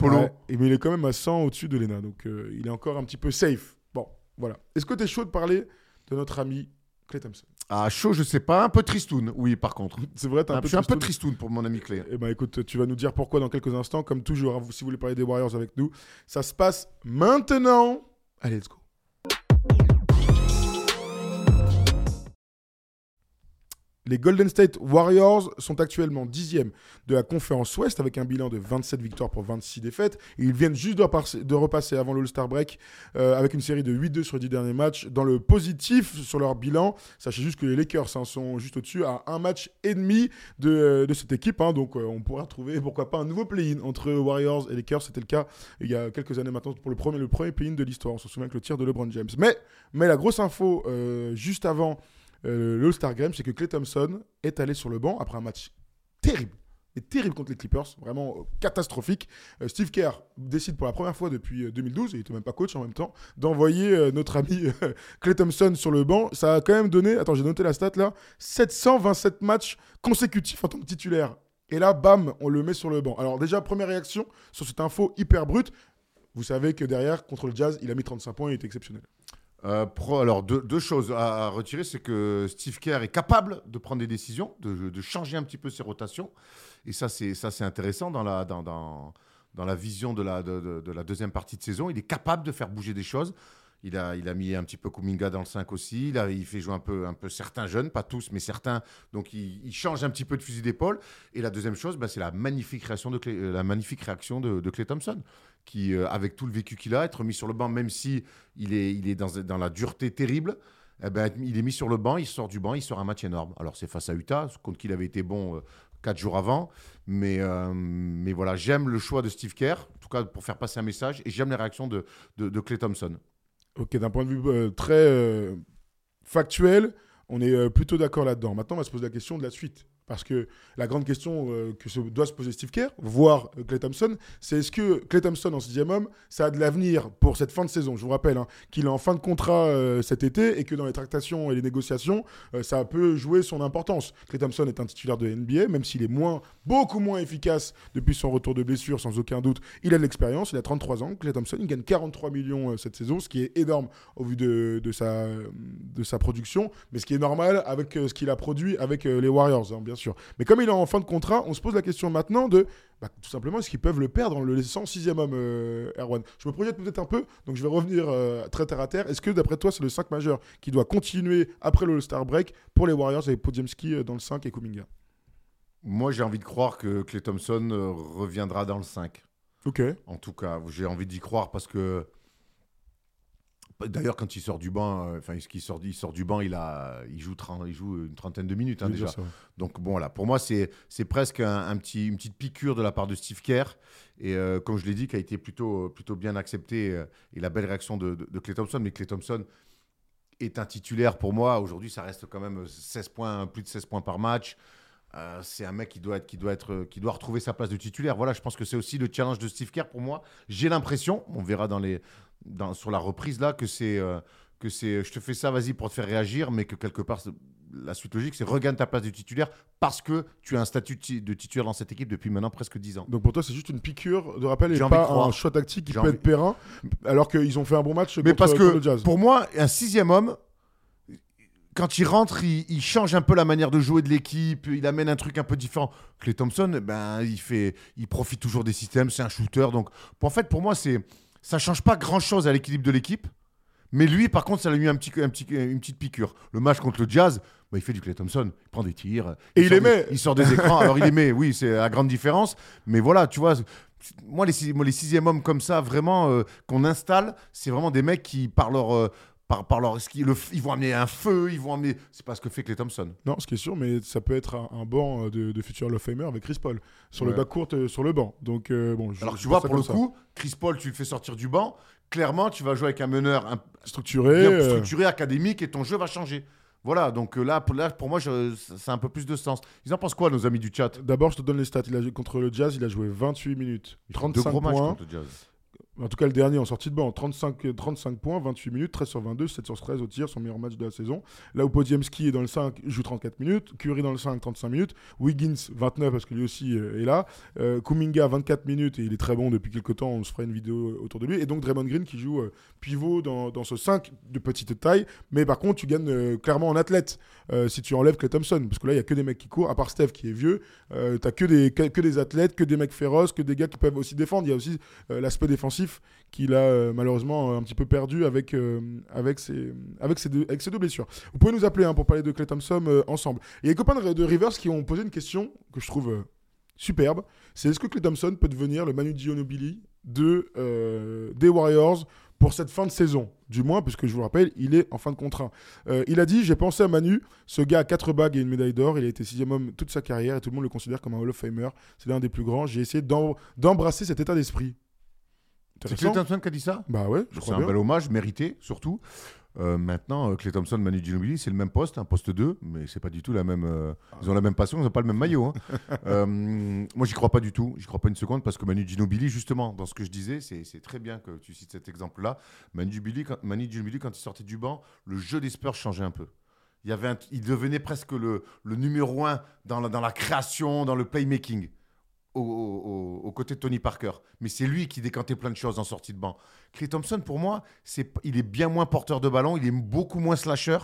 Polo. Ouais, et mais il est quand même à 100 au-dessus de l'ENA, donc euh, il est encore un petit peu safe. Bon, voilà. Est-ce que tu es chaud de parler de notre ami Clay Thompson? Ah, chaud, je sais pas. Un peu tristoun, oui, par contre. C'est vrai, t'es un Ah, peu je suis un peu tristoun. pour mon ami Clé. Eh ben écoute, tu vas nous dire pourquoi dans quelques instants. Comme toujours, hein, si vous voulez parler des Warriors avec nous, ça se passe maintenant. Allez, let's go. Les Golden State Warriors sont actuellement dixièmes de la conférence Ouest avec un bilan de 27 victoires pour 26 défaites. Ils viennent juste de repasser, avant l'All-Star Break euh, avec une série de 8-2 sur les 10 derniers matchs. Dans le positif sur leur bilan, sachez juste que les Lakers hein, sont juste au-dessus à un match et demi de, de cette équipe. hein. donc euh, on pourra trouver pourquoi pas un nouveau play-in entre Warriors et Lakers. C'était le cas il y a quelques années maintenant pour le premier, play-in de l'histoire. On se souvient avec le tir de LeBron James. Mais, la grosse info euh, juste avant euh, l'All-Star Game, c'est que Clay Thompson est allé sur le banc après un match terrible. Et terrible contre les Clippers, vraiment euh, catastrophique. Euh, Steve Kerr décide pour la première fois depuis euh, 2012, et il était même pas coach en même temps, d'envoyer notre ami Clay Thompson sur le banc. Ça a quand même donné, attends, j'ai noté la stat là, 727 matchs consécutifs en tant que titulaire. Et là, bam, on le met sur le banc. Alors déjà, première réaction sur cette info hyper brute. Vous savez que derrière, contre le Jazz, il a mis 35 points, il était exceptionnel. Euh, alors, deux, choses à, retirer, c'est que Steve Kerr est capable de prendre des décisions, de, changer un petit peu ses rotations. Et ça, c'est intéressant dans la, dans, dans, la vision de la, de la deuxième partie de saison. Il est capable de faire bouger des choses. Il a, il a mis un petit peu Kuminga dans le 5 aussi. Il, a, il fait jouer un peu, un peu certains jeunes, pas tous, mais certains. Donc, il, change un petit peu de fusil d'épaule. Et la deuxième chose, bah, c'est la magnifique réaction de Clay- euh, la magnifique réaction de, Clay Thompson, qui, euh, avec tout le vécu qu'il a, être mis sur le banc, même si il est, il est dans, dans la dureté terrible. eh ben, il est mis sur le banc, il sort du banc, il sort un match énorme. Alors c'est face à Utah, contre qui il avait été bon euh, quatre jours avant. Mais, mais voilà, j'aime le choix de Steve Kerr, en tout cas pour faire passer un message, et j'aime les réactions de, de Clay Thompson. Ok, d'un point de vue euh, très euh, factuel, on est euh, plutôt d'accord là-dedans. Maintenant, on va se poser la question de la suite. Parce que la grande question euh, que doit se poser Steve Kerr, voire euh, Clay Thompson, c'est est-ce que Clay Thompson en sixième homme, ça a de l'avenir pour cette fin de saison? Je vous rappelle hein, qu'il est en fin de contrat euh, cet été et que dans les tractations et les négociations, ça peut jouer son importance. Clay Thompson est un titulaire de NBA, même s'il est moins, beaucoup moins efficace depuis son retour de blessure, sans aucun doute. Il a de l'expérience, il a 33 ans. Clay Thompson, il gagne 43 millions cette saison, ce qui est énorme au vu de, sa, production, mais ce qui est normal avec ce qu'il a produit avec les Warriors, hein, bien sûr. Mais comme il est en fin de contrat, on se pose la question maintenant de, bah, tout simplement, est-ce qu'ils peuvent le perdre en le laissant sixième homme, euh, Erwan? Je me projette peut-être un peu, donc je vais revenir euh, très terre à terre. Est-ce que d'après toi, c'est le 5 majeur qui doit continuer après le All-Star Break pour les Warriors avec Podziemski euh, dans le 5 et Kuminga? Moi, j'ai envie de croire que Clay Thompson reviendra dans le 5. Ok. En tout cas, j'ai envie d'y croire parce que. D'ailleurs, quand il sort du banc, euh, enfin, il sort, il sort du banc, il, a, il, joue 30 il joue une trentaine de minutes hein, déjà. ça. Donc bon, voilà, pour moi, c'est c'est presque un, un petit, une petite piqûre de la part de Steve Kerr. Et euh, comme je l'ai dit, qui a été plutôt, plutôt bien accepté. euh, et la belle réaction de, de, de Clay Thompson. Mais Clay Thompson est un titulaire pour moi. Aujourd'hui, ça reste quand même 16 points, plus de 16 points par match. Euh, c'est un mec qui doit, être, qui, doit être, qui doit retrouver sa place de titulaire. Voilà, je pense que c'est aussi le challenge de Steve Kerr pour moi. J'ai l'impression, on verra dans les, dans, sur la reprise là, que c'est, euh, que c'est, je te fais ça, vas-y pour te faire réagir, mais que quelque part, la suite logique, c'est regagne ta place de titulaire parce que tu as un statut de titulaire dans cette équipe depuis maintenant presque 10 ans. Donc pour toi, c'est juste une piqûre de rappel et pas un choix tactique qui peut envie- être périn, alors qu'ils ont fait un bon match Mais contre, parce que le Jazz. pour moi, un sixième homme, quand il rentre, il, il change un peu la manière de jouer de l'équipe, il amène un truc un peu différent. Clay Thompson, ben, il, fait, il profite toujours des systèmes, c'est un shooter. Donc, en fait, pour moi, c'est ça change pas grand-chose à l'équilibre de l'équipe. Mais lui, par contre, ça lui a mis un petit, un petit, une petite piqûre. Le match contre le Jazz, bah, il fait du Clay Thompson, il prend des tirs. Et il des- Il sort des écrans. Alors, il aimait, oui, c'est à grande différence. Mais voilà, tu vois, moi, les, moi, les sixième hommes comme ça, vraiment, euh, qu'on installe, c'est vraiment des mecs qui, par leur. euh, par, par leur, ce qui- le ils vont amener un feu, ils vont amener. C'est pas ce que fait Clay Thompson. Non, ce qui est sûr, mais ça peut être un, un banc euh, de, de futur Famer avec Chris Paul sur le Ouais. backcourt euh, sur le banc. Donc euh, bon, je- Alors, je tu vois pour le ça. coup, Chris Paul, tu le fais sortir du banc. Clairement, tu vas jouer avec un meneur un, structuré. bien structuré, académique, et ton jeu va changer. Voilà, donc là, pour, là, pour moi, a un peu plus de sens. Ils en pensent quoi, nos amis du chat? D'abord, je te donne les stats. Il a, contre le Jazz, il a joué 28 minutes, Deux 35 gros matchs points. contre le Jazz. En tout cas, le dernier en sortie de banc, 35, euh, 35 points, 28 minutes, 13 sur 22, 7 sur 13 au tir, son meilleur match de la saison. Là où Podziemski est dans le 5, il joue 34 minutes. Curry dans le 5, 35 minutes. Wiggins, 29 parce que lui aussi euh, est là. Euh, Kuminga, 24 minutes et il est très bon depuis quelques temps. On se fera une vidéo autour de lui. Et donc Draymond Green qui joue euh, pivot dans, dans ce 5 de petite taille. Mais par contre, tu gagnes euh, clairement en athlète euh, si tu enlèves Clay Thompson. Parce que là, il n'y a que des mecs qui courent, à part Steph qui est vieux. Euh, T'as que des, que, des athlètes, que des mecs féroces, que des gars qui peuvent aussi défendre. Il y a aussi euh, l'aspect défensif qu'il a euh, malheureusement euh, un petit peu perdu avec, euh, avec, ses, avec, ses deux, blessures. Vous pouvez nous appeler hein, pour parler de Clay Thompson ensemble. Il y a des copains de, Rivers qui ont posé une question que je trouve superbe. C'est est-ce que Clay Thompson peut devenir le Manu Ginobili de, euh, des Warriors pour cette fin de saison? Du moins, puisque je vous le rappelle, il est en fin de contrat. Il a dit J'ai pensé à Manu, ce gars a quatre bagues et une médaille d'or. Il a été sixième homme toute sa carrière et tout le monde le considère comme un Hall of Famer. C'est l'un des plus grands. J'ai essayé d'em- d'embrasser cet état d'esprit. C'est Clay. Thompson qui a dit ça? Bah ouais, je C'est crois un bien. bel hommage, mérité surtout. Euh, maintenant, euh, Clay Thompson, Manu Ginobili, c'est le même poste, un poste 2, mais c'est pas du tout la même. euh, Ils ont la même passion, ils n'ont pas le même maillot. hein. Euh, moi, j'y crois pas du tout. J'y crois pas une seconde parce que Manu Ginobili, justement, dans ce que je disais, c'est c'est très bien que tu cites cet exemple-là. Manu Ginobili, quand, Manu Ginobili, quand il sortait du banc, le jeu des Spurs changeait un peu. Il, y avait un- il devenait presque le, le numéro un dans la, dans la création, dans le playmaking, au- côtés de Tony Parker. Mais c'est lui qui décantait plein de choses en sortie de banc. Clay Thompson, pour moi, c'est, il est bien moins porteur de ballon, il est beaucoup moins slasher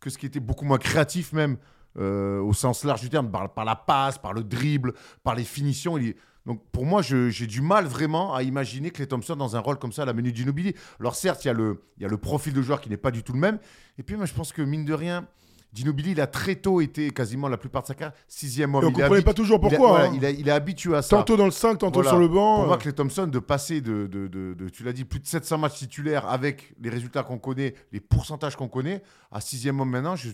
que ce qui était beaucoup moins créatif même, euh, au sens large du terme, par, par la passe, par le dribble, par les finitions. Donc pour moi, j'ai du mal vraiment à imaginer Clay Thompson dans un rôle comme ça à la Menu Ginobili. Alors certes, il y, a le- il y a le profil de joueur qui n'est pas du tout le même. Et puis moi, je pense que mine de rien, Ginobili, il a très tôt été, quasiment la plupart de sa carrière, sixième homme. Et on est comprenait pas toujours il a- pourquoi. voilà, hein. il, a- il est habitué à ça. Tantôt dans le 5, tantôt Voilà. sur le banc. Pour euh, Clay Thompson, de passer de, de, de- de- tu l'as dit, plus de 700 matchs titulaires avec les résultats qu'on connaît, les pourcentages qu'on connaît, à sixième homme maintenant, je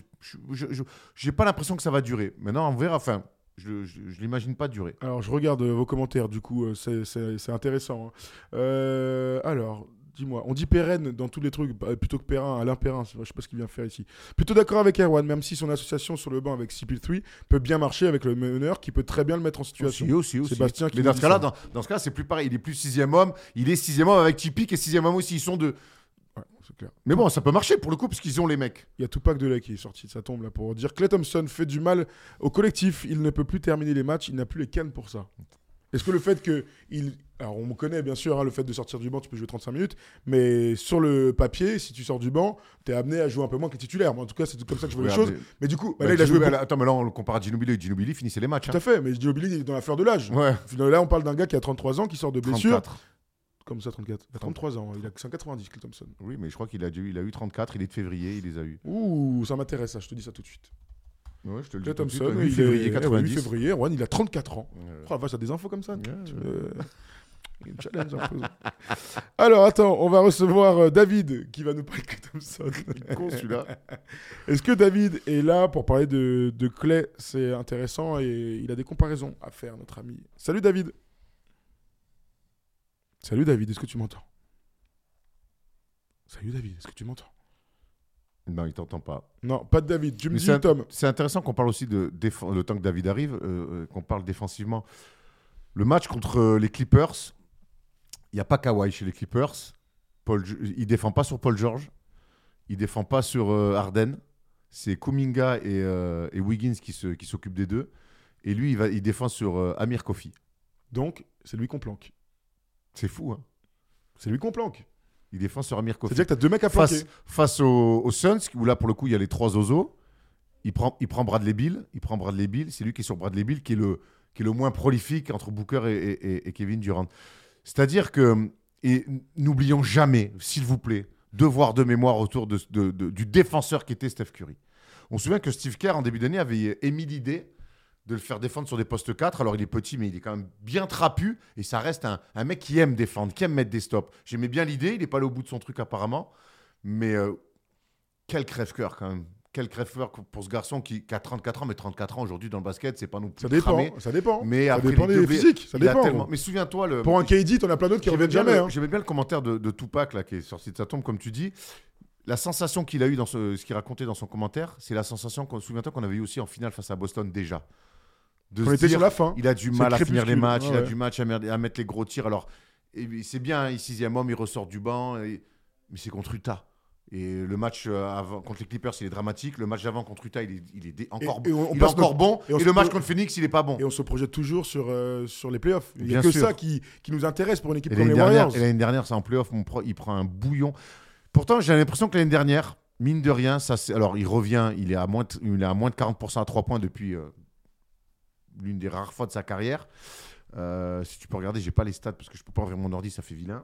n'ai pas l'impression que ça va durer. Maintenant, on verra. Enfin, je ne l'imagine pas durer. Alors, je regarde euh, vos commentaires, du coup, euh, c'est intéressant. hein. Euh, alors, dis-moi, on dit pérenne dans tous les trucs, euh, plutôt que Perrin, Alain Perrin, je sais pas ce qu'il vient faire ici. Plutôt d'accord avec Erwan, même si son association sur le banc avec CP3 peut bien marcher avec le meneur qui peut très bien le mettre en situation. Aussi, aussi, aussi. Sébastien qui Mais dans ce cas-là, dans, dans ce cas, c'est plus pareil. Il est plus sixième homme. Il est sixième homme avec Tipeee et sixième homme aussi. Ils sont deux. Ouais, c'est clair. Mais bon, ça peut marcher pour le coup, parce qu'ils ont les mecs. Il y a Tupac Delay qui est sorti de sa tombe là pour dire Clay Thompson fait du mal au collectif. Il ne peut plus terminer les matchs. Il n'a plus les cannes pour ça. Est-ce que le fait que il alors on me connaît bien sûr hein, le fait de sortir du banc tu peux jouer 35 minutes mais sur le papier si tu sors du banc tu es amené à jouer un peu moins que titulaire Moi, en tout cas c'est comme ça que je vois les choses mais du coup bah, Bah, là il a joué beaucoup- Attends, mais là, on le compare à Ginobili. Ginobili finissait les matchs. tout hein. à fait mais Ginobili il est dans la fleur de l'âge Ouais. là on parle d'un gars qui a 33 ans qui sort de blessure 34. comme ça 34 il a 33 ans il a 190 Clay Thompson Oui, mais je crois qu'il a, dû- il a eu 34. Il est de février. Il les a eu. ouh ça m'intéresse ça je te dis ça tout de suite Ouais, je te le dis tout de suite, Thompson 8 il février est- eh oui, 90. 8 février Juan, il a 34 ans. Oh la vache, t'as des infos comme ça Il challenge un peu. Alors attends, on va recevoir euh, David qui va nous parler de Clay Thompson. con celui-là. Est-ce que David est là pour parler de, de Clay? C'est intéressant et il a des comparaisons à faire, notre ami. Salut David. Salut David, est-ce que tu m'entends? Salut David, est-ce que tu m'entends? Non, il t'entend pas. Non, pas de David. Tu me Mais dis, Tom. C'est intéressant qu'on parle aussi de le temps que David arrive, euh, euh, qu'on parle défensivement. Le match contre euh, les Clippers, il n'y a pas Kawhi chez les Clippers. Paul, il défend pas sur Paul George. Il défend pas sur euh, Harden. C'est Kuminga et, euh, et Wiggins qui se- qui s'occupent des deux. Et lui, il, va, il défend sur Amir Kofi. Donc, c'est lui qu'on planque. C'est fou, hein C'est lui qu'on planque. Il défend sur Amir Kofi. C'est-à-dire que t'as deux mecs à flanquer. face, face aux, Suns, où là, pour le coup, il y a les trois oiseaux. Il prend, il prend Bradley Bill. Il prend Bradley Bill. C'est lui qui est sur Bradley Bill, qui est le, qui est le moins prolifique entre Booker et, et- et- et Kevin Durant. C'est-à-dire que, et n'oublions jamais, s'il vous plaît, devoir de mémoire autour de, de- de- du défenseur qui était Steph Curry. On se souvient que Steve Kerr, en début d'année, avait émis l'idée de le faire défendre sur des postes 4. Alors, il est petit, mais il est quand même bien trapu. Et ça reste un, un mec qui aime défendre, qui aime mettre des stops. J'aimais bien l'idée. Il n'est pas allé au bout de son truc, apparemment. Mais euh, quel crève-cœur, quand même. Quel crève-cœur pour ce garçon qui, qui a 34 ans. Mais 34 ans aujourd'hui dans le basket, c'est pas non plus Ça dépend. cramé. Ça dépend. Mais ça après, dépend des physiques. Ça a dépend. tellement- Mais souviens-toi, le... Pour un KD, t'en as plein d'autres qui reviennent jamais. hein. j'aimais bien le commentaire de, de Tupac là, qui est sorti de sa tombe, comme tu dis. La sensation qu'il a eu dans ce, ce qu'il racontait dans son commentaire, c'est la sensation, qu'on, qu'on avait eu aussi en finale face à Boston déjà. De On se était dire, sur la fin. il a du mal à finir les matchs, il Ouais, a du match à, mettre les gros tirs. Alors, c'est bien, il sixième homme, il ressort du banc, et- mais c'est contre Utah. Et le match euh, avant, contre les Clippers, il est dramatique. Le match d'avant contre Utah, il est, il est dé- encore, et on- on il est passe encore notre- bon. et le match contre Phoenix, il est pas bon. Et on se projette toujours sur, euh, sur les playoffs. Il n'y a que sûr. ça qui, qui nous intéresse pour une équipe comme l'année les dernière, Warriors. l'année dernière, c'est en playoff, il prend un bouillon. Pourtant, j'ai l'impression que l'année dernière, mine de rien, ça, alors il revient, il est à moins de, il est à moins de 40% à 3 points depuis euh, l'une des rares fois de sa carrière. Euh, si tu peux regarder, j'ai pas les stats parce que je peux pas ouvrir mon ordi, ça fait vilain.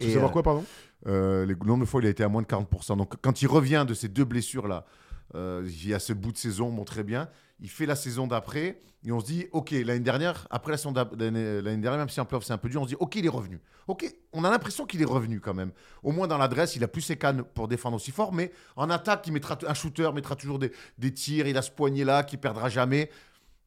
Tu savoir euh, quoi, pardon? euh, le nombre de fois, il a été à moins de 40%. Donc, quand il revient de ces deux blessures-là, euh, il y a ce bout de saison, bon, très bien. Il fait la saison d'après et on se dit, OK, l'année dernière, après la saison l'année dernière, même si en playoff c'est un peu dur, on se dit, OK, il est revenu. OK, on a l'impression qu'il est revenu quand même. Au moins dans l'adresse, il a plus ses cannes pour défendre aussi fort, mais en attaque, il mettra un shooter, mettra toujours des, des tirs, il a ce poignet-là qui perdra jamais.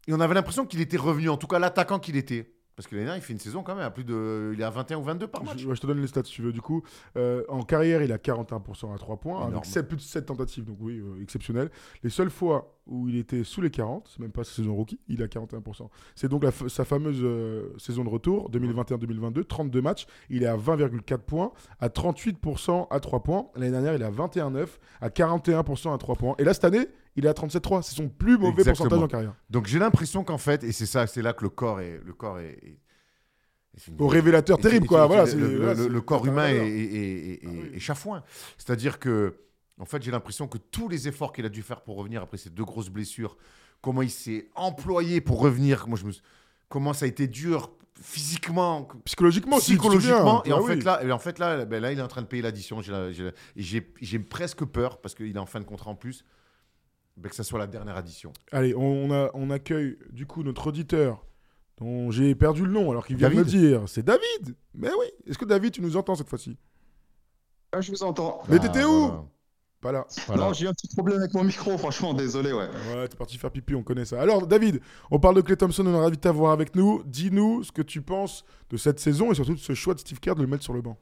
Et on avait l'impression qu'il était revenu, en tout cas l'attaquant qu'il était. Parce que l'année dernière, il fait une saison quand même à plus de. Il est à 21 ou 22 par match. je, ouais, je te donne les stats si tu veux. Du coup, euh, en carrière, il a 41% à 3 points, Énorme. avec sept- plus de 7 tentatives, donc oui, euh, exceptionnel. Les seules fois où il était sous les 40, c'est même pas sa saison rookie, il a 41%. C'est donc la sa fameuse euh, saison de retour, 2021-2022, 32 matchs, il est à 20,4 points, à 38% à 3 points. L'année dernière, il est à 21,9, à 41% à 3 points. Et là, cette année, il est à 37,3. C'est son plus mauvais Exactement. pourcentage en carrière. Donc j'ai l'impression qu'en fait, et c'est ça, c'est là que le corps est, le corps est, est- c'est une- Au révélateur terrible, quoi. Voilà, le, corps humain est, révélateur. est- est- est- Ah oui. est chafouin. C'est-à-dire que, en fait, j'ai l'impression que tous les efforts qu'il a dû faire pour revenir après ces deux grosses blessures, comment il s'est employé pour revenir, moi je me, suis- comment ça a été dur physiquement, Psychologiquement, psychologiquement. Et en Ah fait là, et en fait là, ben là, il est en train de payer l'addition. J'ai presque peur parce qu'il est en fin de contrat en plus. Que ça soit la dernière addition. Allez, on, a, on accueille du coup notre auditeur dont j'ai perdu le nom alors qu'il vient de me dire. C'est David Mais oui Est-ce que David, tu nous entends cette fois-ci? Ah, je vous entends. Mais t'étais où? Ah, voilà. Pas là. Voilà. Non, j'ai eu un petit problème avec mon micro, franchement, désolé, ouais. Ouais, t'es parti faire pipi, on connaît ça. Alors, David, on parle de Clay Thompson, on est ravi de t'avoir avec nous. Dis-nous ce que tu penses de cette saison et surtout de ce choix de Steve Kerr de le mettre sur le banc.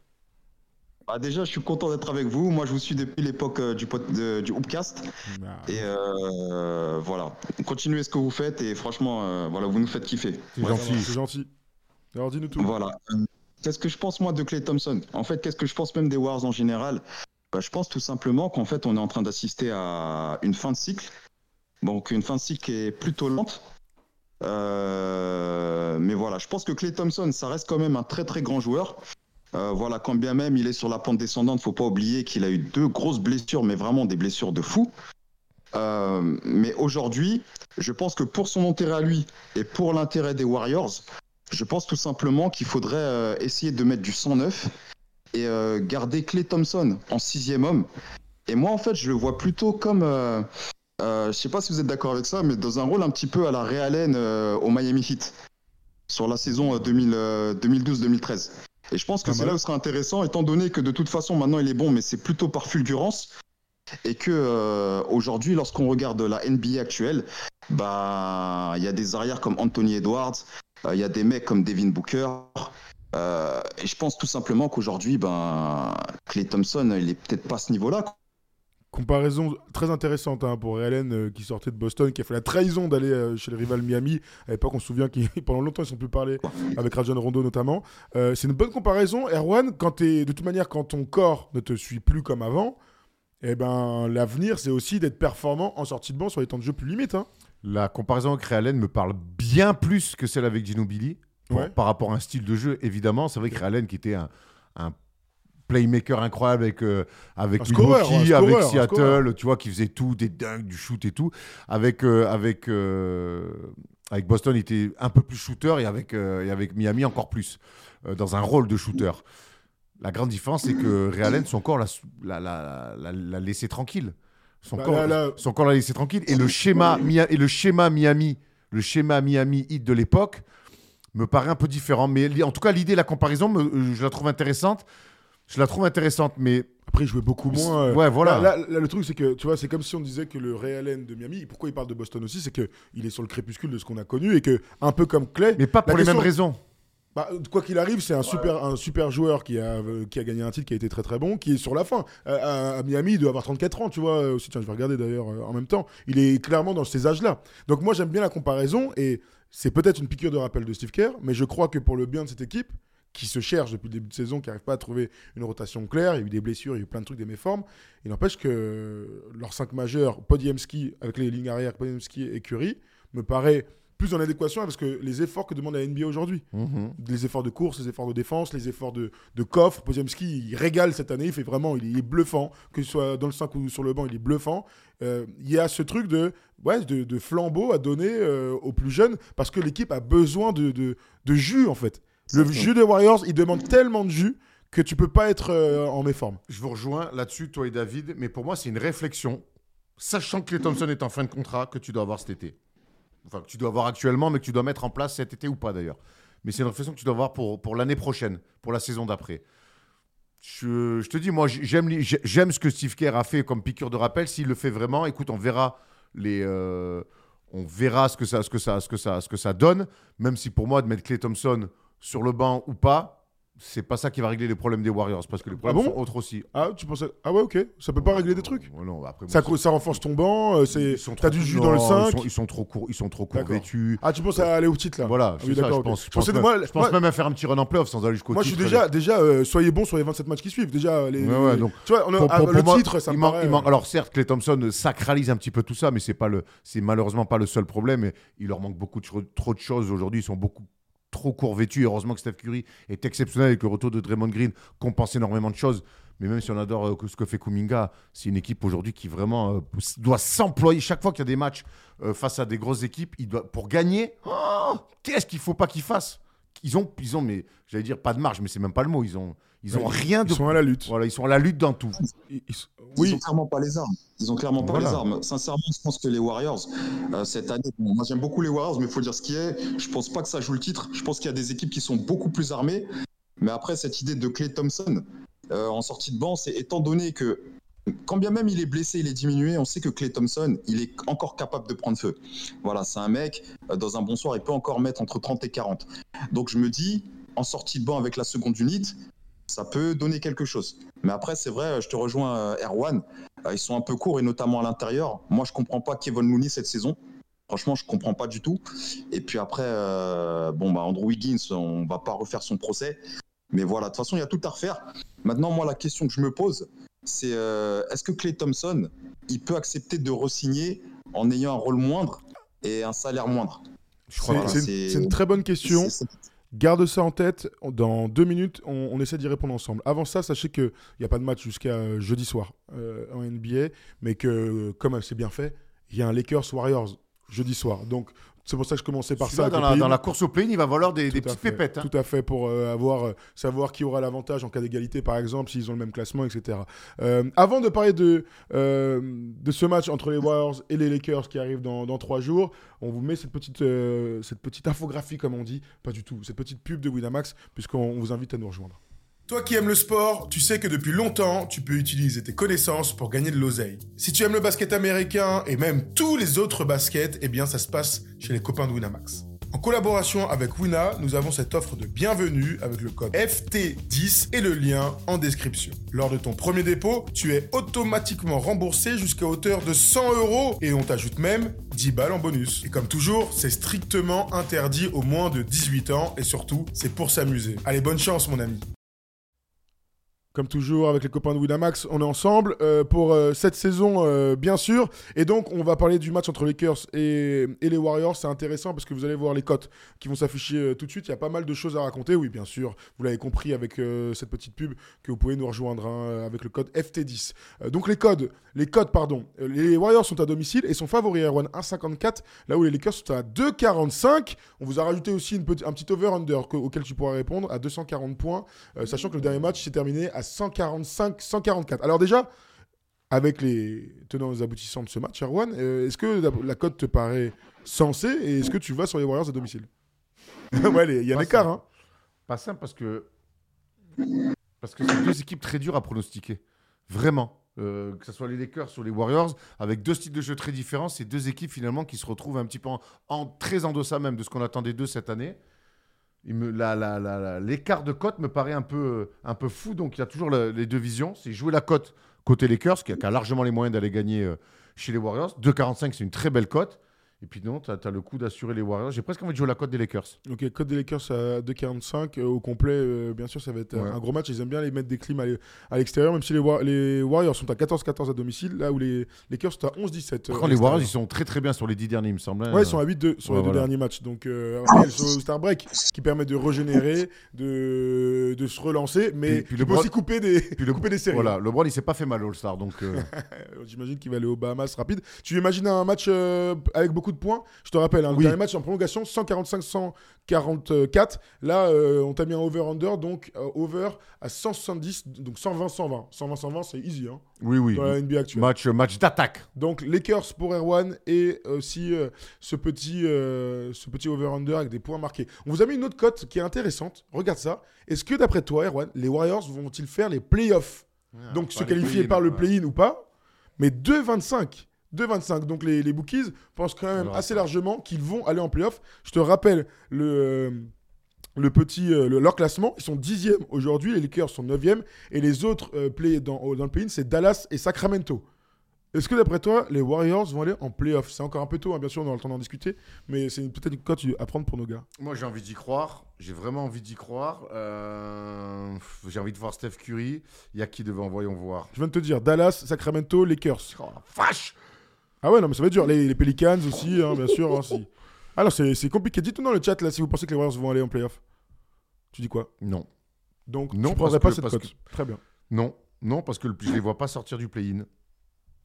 Bah, déjà, je suis content d'être avec vous. Moi, je vous suis depuis l'époque euh, du, pod- de- du Hoopcast. Ah, Et euh, voilà, continuez ce que vous faites et franchement, euh, voilà, vous nous faites kiffer. C'est gentil. C'est gentil. Alors, dis-nous tout. Voilà. Qu'est-ce que je pense moi de Clay Thompson? En fait, qu'est-ce que je pense même des Warriors en général? Bah, Je pense tout simplement qu'en fait, on est en train d'assister à une fin de cycle. Donc, une fin de cycle qui est plutôt lente. Euh, mais voilà, je pense que Clay Thompson, ça reste quand même un très très grand joueur. Euh, voilà, quand bien même il est sur la pente descendante, faut pas oublier qu'il a eu deux grosses blessures, mais vraiment des blessures de fou. Euh, mais aujourd'hui, je pense que pour son intérêt à lui et pour l'intérêt des Warriors, je pense tout simplement qu'il faudrait euh, essayer de mettre du 109 et garder Clay Thompson en sixième homme. Et moi, en fait, je le vois plutôt comme, je sais pas si vous êtes d'accord avec ça, mais dans un rôle un petit peu à la euh, au Miami Heat sur la saison euh, 2000, euh, 2012-2013. Et je pense que Pas c'est mal. là où ce sera intéressant, étant donné que de toute façon maintenant il est bon, mais c'est plutôt par fulgurance. Et que euh, aujourd'hui, lorsqu'on regarde la NBA actuelle, bah il y a des arrières comme Anthony Edwards, euh, il y a des mecs comme Devin Booker. euh, et je pense tout simplement qu'aujourd'hui, ben Clay Thompson, il est peut-être pas à ce niveau-là. Comparaison très intéressante hein, pour Ray Allen euh, qui sortait de Boston, qui a fait la trahison d'aller euh, chez le rival Miami. À l'époque, on se souvient qu'ils pendant longtemps ils sont plus parlé avec Rajon Rondo notamment. Euh, c'est une bonne comparaison. Erwan, quand t'es- de toute manière, quand ton corps ne te suit plus comme avant, eh ben l'avenir c'est aussi d'être performant en sortie de banc sur les temps de jeu plus limites. Hein. La comparaison avec Ray Allen me parle bien plus que celle avec Ginobili. Ouais. Par rapport à un style de jeu, évidemment. C'est vrai que Ray Allen, qui était un, un playmaker incroyable avec, euh, avec Un scoreur, Milwaukee, avec Seattle, tu vois, qui faisait tout, des dunks, du shoot et tout. Avec, euh, avec, euh, avec Boston, il était un peu plus shooter et avec, euh, et avec Miami encore plus, dans un rôle de shooter. La grande différence, c'est que Ray Allen, son corps l'a l'a- l'a- l'a- l'a laissé tranquille. Son, Bah, corps, là- son corps l'a laissé tranquille. Et le schéma, et le schéma Miami, le schéma Miami Heat de l'époque, me paraît un peu différent. Mais en tout cas, l'idée, la comparaison, je la trouve intéressante. Je la trouve intéressante, mais Après, il jouait beaucoup moins. euh, Ouais, voilà. Là, là, là, le truc, c'est que tu vois, c'est comme si on disait que le Ray Allen de Miami, pourquoi il parle de Boston aussi, c'est que il est sur le crépuscule de ce qu'on a connu et que, un peu comme Clay, mais pas pour les question- mêmes raisons. Bah, quoi qu'il arrive, c'est un super, un super joueur qui a, euh, qui a gagné un titre, qui a été très très bon, qui est sur la fin. Euh, à, à Miami, il doit avoir 34 ans, tu vois. euh, Aussi, tiens, je vais regarder d'ailleurs euh, en même temps. Il est clairement dans ces âges-là. Donc moi, j'aime bien la comparaison et c'est peut-être une piqûre de rappel de Steve Kerr, mais je crois que pour le bien de cette équipe, qui se cherche depuis le début de saison, qui n'arrive pas à trouver une rotation claire, il y a eu des blessures, il y a eu plein de trucs, des méformes. Il n'empêche que leurs cinq majeurs, Podiemski, avec les lignes arrière, Podiemski et Curry, me paraît plus en adéquation avec ce que les efforts que demande la NBA aujourd'hui Mhm. les efforts de course, les efforts de défense, les efforts de, de coffre. Podziemski, il régale cette année, il fait vraiment, il est bluffant, que ce soit dans le 5 ou sur le banc, il est bluffant. Euh, Il y a ce truc de, ouais, de, de flambeau à donner euh, aux plus jeunes parce que l'équipe a besoin de, de, de jus en fait. Le jus des Warriors, il demande tellement de jus que tu peux pas être euh, en méforme. Je vous rejoins là-dessus, toi et David, mais pour moi, c'est une réflexion, sachant que Clay Thompson est en fin de contrat, que tu dois avoir cet été. Enfin, que tu dois avoir actuellement, mais que tu dois mettre en place cet été ou pas d'ailleurs. Mais c'est une réflexion que tu dois avoir pour, pour l'année prochaine, pour la saison d'après. Je, je te dis, moi, j'aime ce que Steve Kerr a fait comme piqûre de rappel. S'il le fait vraiment, écoute, on verra les. euh, on verra ce que, ça, ce, que ça, ce, que ça, ce que ça donne, même si pour moi, de mettre Clay Thompson sur le banc ou pas, c'est pas ça qui va régler les problèmes des Warriors, parce que les problèmes bon sont autres aussi. Ah, tu pensais Ah ouais, ok. Ça peut pas régler des trucs. Non, après, moi, Ça, ça renforce ton banc, euh, c'est ils t'as trop- du jus non, dans le Ils 5. sont, ils sont trop courts, ils sont trop courts vêtus. Ah, tu penses à aller au titre là Voilà, Ah c'est oui, ça, d'accord, je pense. Je Je pense, même, moi- je pense même à faire un petit run en playoff sans aller jusqu'au Moi, je suis titre. déjà, déjà euh, soyez bons sur les 27 matchs qui suivent. Déjà, les, Ouais, ouais, les- donc, tu vois, on a- Pour- ah, pour- le pour moi, titre, ça me paraît, manque- euh, Alors certes, Clay Thompson sacralise un petit peu tout ça, mais c'est pas le, c'est malheureusement pas le seul problème. Il leur manque beaucoup trop de choses aujourd'hui. Ils sont beaucoup trop court vêtus. Et Heureusement que Steph Curry est exceptionnel avec le retour de Draymond Green, compense énormément de choses. Mais même si on adore euh, ce que fait Kuminga, c'est une équipe aujourd'hui qui vraiment euh, doit s'employer. Chaque fois qu'il y a des matchs euh, face à des grosses équipes, il doit, pour gagner, oh, qu'est-ce qu'il faut pas qu'ils fassent ils ont, ils ont, mais j'allais dire pas de marge, mais c'est même pas le mot. Ils ont, ils ont Ouais, rien de. Ils sont à la lutte. Voilà, ils sont à la lutte dans tout. Ils- ils ont clairement pas les armes. Ils ont clairement pas Voilà. les armes. Sincèrement, je pense que les Warriors, euh, cette année, bon, moi j'aime beaucoup les Warriors, mais il faut dire ce qui est. Je pense pas que ça joue le titre. Je pense qu'il y a des équipes qui sont beaucoup plus armées. Mais après, cette idée de Clay Thompson euh, en sortie de banc, c'est étant donné que quand bien même il est blessé, il est diminué, on sait que Clay Thompson, il est encore capable de prendre feu. Voilà, c'est un mec, euh, dans un bon soir, il peut encore mettre entre 30 et 40. Donc je me dis, en sortie de banc avec la seconde unité, ça peut donner quelque chose. Mais après, c'est vrai, je te rejoins, euh, Erwan. Euh, ils sont un peu courts et notamment à l'intérieur. Moi, je comprends pas Kevin Looney cette saison. Franchement, je comprends pas du tout. Et puis après, bah, Andrew Wiggins, on va pas refaire son procès. Mais voilà, de toute façon, il y a tout à refaire. Maintenant, moi, la question que je me pose, c'est euh, est-ce que Clay Thompson, il peut accepter de re-signer en ayant un rôle moindre et un salaire moindre? C'est Voilà, une, une très bonne question. Garde ça en tête. Dans deux minutes, on, on essaie d'y répondre ensemble. Avant ça, sachez qu'il n'y a pas de match jusqu'à euh, jeudi soir euh, en NBA, mais que, comme c'est bien fait, il y a un Lakers Warriors jeudi soir. Donc, c'est pour ça que je commençais par ça. Dans, la, dans la course au play il va valoir des, petites fait, pépettes. hein. Tout à fait, pour euh, avoir, euh, savoir qui aura l'avantage en cas d'égalité, par exemple, s'ils ont le même classement, etc. Euh, avant de parler de, de ce match entre les Warriors et les Lakers qui arrive dans, dans trois jours, on vous met cette petite, cette petite infographie, comme on dit, pas du tout, cette petite pub de Winamax, puisqu'on vous invite à nous rejoindre. Toi qui aimes le sport, tu sais que depuis longtemps, tu peux utiliser tes connaissances pour gagner de l'oseille. Si tu aimes le basket américain et même tous les autres baskets, eh bien ça se passe chez les copains de Winamax. En collaboration avec Wina, nous avons cette offre de bienvenue avec le code FT10 et le lien en description. Lors de ton premier dépôt, tu es automatiquement remboursé jusqu'à hauteur de 100 euros et on t'ajoute même 10 balles en bonus. Et comme toujours, c'est strictement interdit aux moins de 18 ans et surtout, c'est pour s'amuser. Allez, bonne chance mon ami. Comme toujours, avec les copains de Winamax, on est ensemble euh, pour euh, cette saison, euh, bien sûr. Et donc, on va parler du match entre les Lakers et, et les Warriors. C'est intéressant parce que vous allez voir les cotes qui vont s'afficher tout de suite. Il y a pas mal de choses à raconter. Oui, bien sûr, vous l'avez compris avec cette petite pub que vous pouvez nous rejoindre hein, avec le code FT10. donc, les codes, les codes, pardon. Les Warriors sont à domicile et sont favoris à 1,54, là où les Lakers sont à 2,45. On vous a rajouté aussi un petit over-under auquel tu pourras répondre à 240 points, sachant que le dernier match s'est terminé à 145, 144. Alors déjà, avec les tenants et aboutissants de ce match, Erwan, euh, est-ce que la, cote te paraît sensée et est-ce que tu vas sur les Warriors à domicile Ouais, il y a un écart. Hein. Pas simple parce que parce que c'est deux équipes très dures à pronostiquer. Vraiment. Euh, que ce soit les Lakers ou les Warriors, avec deux styles de jeu très différents, c'est deux équipes finalement qui se retrouvent un petit peu en, très en deçà même de ce qu'on attendait d'eux cette année l'écart de cote me paraît un peu, un peu fou. Donc il y a toujours les deux visions. C'est jouer la cote côté Lakers, qui a, qui a largement les moyens d'aller gagner euh, chez les Warriors. 2,45, c'est une très belle cote. Et puis non, tu as, le coup d'assurer les Warriors. J'ai presque envie de jouer la cote des Lakers. Ok, cote des Lakers à 2,45 euh, au complet. Euh, bien sûr, ça va être un gros match. Ils aiment bien les mettre des clims à l'extérieur, même si les, les, Warriors sont à 14-14 à domicile, là où les Lakers sont à 11-17. Par contre, les Warriors, ils sont très très bien sur les 10 derniers, il me semble. Hein. Ouais, ils sont à 8-2 sur les deux derniers matchs. Donc, euh, après, il y a le Star Break qui permet de régénérer, de, de se relancer, mais puis, le peut aussi couper des, puis le, couper des séries. Voilà, LeBron, il s'est pas fait mal, All-Star. Donc, J'imagine qu'il va aller aux Bahamas rapide. Tu imagines un match avec beaucoup de points Je te rappelle, hein, le match en prolongation, 145-144. Là, euh, on t'a mis un over-under, donc euh, over à 170, donc 120-120. 120-120, c'est easy. Hein, oui, oui. Dans la NBA actuelle. Match, match d'attaque. Donc, Lakers pour Erwan et aussi euh, ce petit, ce petit over-under avec des points marqués. On vous a mis une autre cote qui est intéressante. Regarde ça. Est-ce que, d'après toi, Erwan, les Warriors vont-ils faire les playoffs? Ah, Donc, se qualifier par le play-in ou pas? Mais 2-25. 2,25. Donc les, les, bookies pensent quand même assez largement qu'ils vont aller en playoff. Je te rappelle le, euh, le petit, euh, leur classement. Ils sont 10e aujourd'hui, les Lakers sont 9e. Et les autres euh, play dans, dans le play-in, c'est Dallas et Sacramento. Est-ce que d'après toi, les Warriors vont aller en playoff? C'est encore un peu tôt, hein, bien sûr, on aura le temps d'en discuter, mais c'est peut-être une cote à prendre pour nos gars. Moi, j'ai envie d'y croire. J'ai vraiment envie d'y croire. j'ai envie de voir Steph Curry. Il y a qui devant? Voyons voir. Je viens de te dire Dallas, Sacramento, Lakers. Oh, vache ah ouais, non, mais ça va être dur. Les, Pelicans aussi, hein, bien sûr. Hein, si. Alors, c'est compliqué. Dites-nous dans le chat là si vous pensez que les Warriors vont aller en playoff. Tu dis quoi? Non. Donc, non, tu prendrais pas cette cote. Très bien. Non, non, parce que je les vois pas sortir du play-in.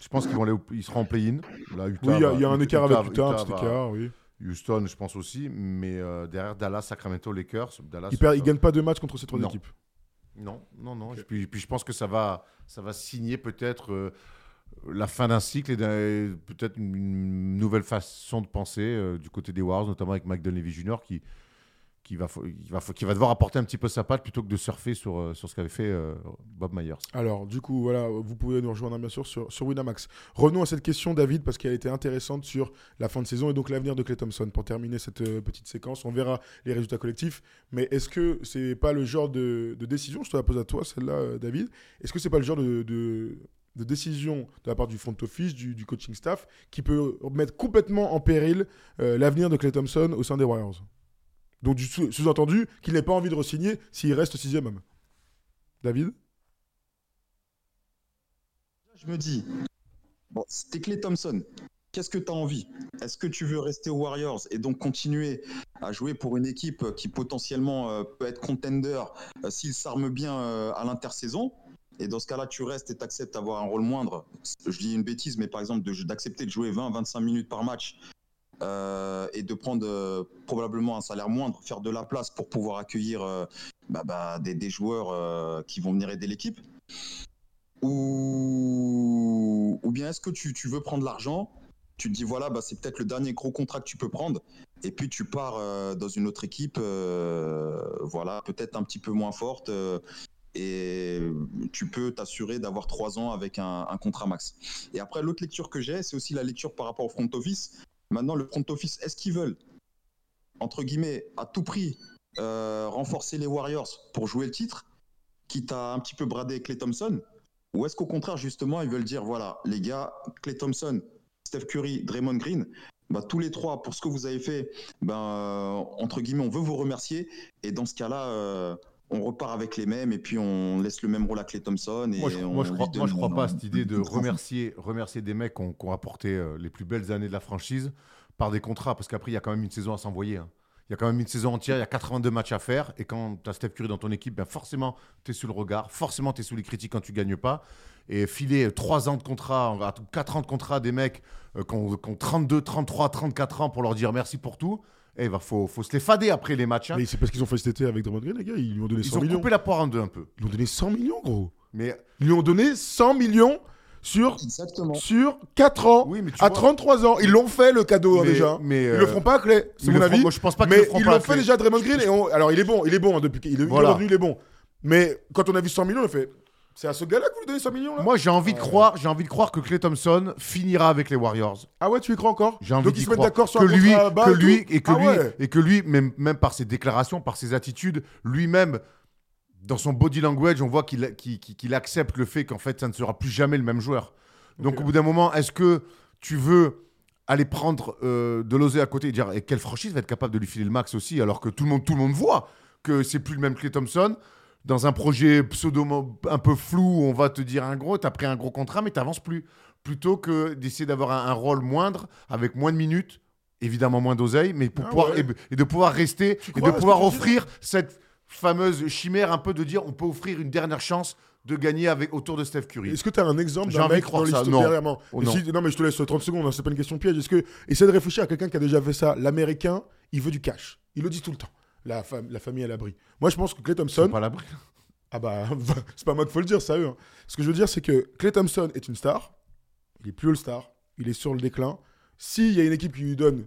Je pense qu'ils vont aller, ils seront en play-in. oui, il y, a un écart avec Utah, écart, oui. Houston, je pense aussi, mais euh, derrière Dallas, Sacramento, Lakers, Dallas. Ils ne gagnent pas de matchs contre ces trois équipes. Non, non, non. Et puis, puis, je pense que ça va, ça va signer peut-être. Euh, la fin d'un cycle et peut-être une, nouvelle façon de penser euh, du côté des Warriors, notamment avec Mike Levy Jr. qui, qui, va, va, qui va devoir apporter un petit peu sa patte plutôt que de surfer sur, euh, sur ce qu'avait fait euh, Bob Myers. Alors, du coup, voilà, vous pouvez nous rejoindre bien sûr sur, sur Winamax. Revenons à cette question, David, parce qu'elle était intéressante sur la fin de saison et donc l'avenir de Clay Thompson. Pour terminer cette petite séquence, on verra les résultats collectifs. Mais est-ce que c'est pas le genre de, décision, je te la pose à toi, celle-là, David, est-ce que c'est pas le genre de décision de la part du front office, du, coaching staff, qui peut mettre complètement en péril euh, l'avenir de Clay Thompson au sein des Warriors. Donc, sous-entendu qu'il n'ait pas envie de re-signer s'il reste sixième homme. David? Je me dis, bon, c'était Clay Thompson. Qu'est-ce que tu as envie? Est-ce que tu veux rester aux Warriors et donc continuer à jouer pour une équipe qui potentiellement euh, peut être contender euh, s'il s'arme bien à l'intersaison? Et dans ce cas-là, tu restes et tu acceptes d'avoir un rôle moindre. Je dis une bêtise, mais par exemple, d'accepter de, jouer 20-25 minutes par match euh, et de prendre euh, probablement un salaire moindre, faire de la place pour pouvoir accueillir euh, bah, bah, des, joueurs qui vont venir aider l'équipe ou, bien est-ce que tu, tu, veux prendre l'argent tu te dis voilà bah, c'est peut-être le dernier gros contrat que tu peux prendre et puis tu pars dans une autre équipe voilà peut-être un petit peu moins forte et tu peux t'assurer d'avoir trois ans avec un, contrat max. Et après, l'autre lecture que j'ai, c'est aussi la lecture par rapport au front office. Maintenant, le front office, est-ce qu'ils veulent entre guillemets, à tout prix, euh, renforcer les Warriors pour jouer le titre, quitte à un petit peu brader Clay Thompson? Ou est-ce qu'au contraire, justement, ils veulent dire, voilà, les gars, Clay Thompson, Steph Curry, Draymond Green, bah, tous les trois, pour ce que vous avez fait, ben, euh, entre guillemets, on veut vous remercier. Et dans ce cas-là, euh, on repart avec les mêmes et puis on laisse le même rôle à Clay Thompson. Et Moi, je, on moi, je crois, moi, je crois pas à cette idée de remercier, remercier des mecs qui ont, qui ont apporté euh, les plus belles années de la franchise par des contrats, parce qu'après, il y a quand même une saison à s'envoyer. hein. Il y a quand même une saison entière, il y a 82 matchs à faire, et quand tu as Steph Curry dans ton équipe, ben forcément, tu es sous le regard, forcément, tu es sous les critiques quand tu gagnes pas. Et filer 3 ans de contrat, 4 ans de contrat à des mecs euh, qui, ont, qui ont 32, 33, 34 ans pour leur dire merci pour tout, il va faut, faut se les fader après les matchs. hein. Mais c'est parce qu'ils ont fait cet été avec Draymond Green, les gars. Ils lui ont donné Ils 100 ont millions. coupé la poire en deux un peu. Ils lui ont donné 100 millions, gros. Mais Ils lui ont donné 100 millions sur, Exactement. sur 4 ans. oui, mais tu à vois- 33 ans. Ils l'ont fait, le cadeau, hein, mais- déjà. mais, Ils euh, le feront pas à Clay, ils c'est le mon feront- avis. moi, je pense pas qu'ils Mais le feront ils pas l'ont fait Clay. déjà Draymond Green. Et on- Alors, il est bon, il est bon hein, depuis qu'il il est Voilà. revenu, il est bon. Mais quand on a vu 100 millions, on a fait c'est à ce gars-là que vous lui donnez 100 millions là Moi, j'ai envie de Ouais. croire, j'ai envie de croire que Clay Thompson finira avec les Warriors. Ah ouais, tu y crois encore J'ai envie Donc d'y ils se mettent croire. d'accord sur que un lui, contrat bas que et lui tout et que Ah lui ouais. et que lui, même, même par ses déclarations, par ses attitudes, lui-même, dans son body language, on voit qu'il qu'il- qu'il- qu'il accepte le fait qu'en fait, ça ne sera plus jamais le même joueur. Donc, Ok. au bout d'un moment, est-ce que tu veux aller prendre euh, de l'oser à côté et dire et quelle franchise va être capable de lui filer le max aussi, alors que tout le monde, tout le monde voit que c'est plus le même Clay Thompson dans un projet pseudo un peu flou où on va te dire un gros, tu as pris un gros contrat mais tu n'avances plus. Plutôt que d'essayer d'avoir un, un rôle moindre, avec moins de minutes, évidemment moins d'oseille, mais pour Ah pouvoir, ouais. et, et de pouvoir rester Tu et de pouvoir offrir cette fameuse chimère un peu de dire on peut offrir une dernière chance de gagner avec, autour de Steph Curry. Est-ce que tu as un exemple d'un mec dans l'histoire moi Oh non. si- non, mais je te laisse 30 secondes, hein, c'est pas une question piège. Est-ce que essaie de réfléchir à quelqu'un qui a déjà fait ça L'américain, il veut du cash. Il le dit tout le temps. La, fam- la famille à l'abri. Moi, je pense que Clay Thompson. pas à l'abri. Ah bah, c'est pas moi qu'il faut le dire, ça eux. hein. Ce que je veux dire, c'est que Clay Thompson est une star. Il est plus All-Star. Il est sur le déclin. S'il y a une équipe qui lui donne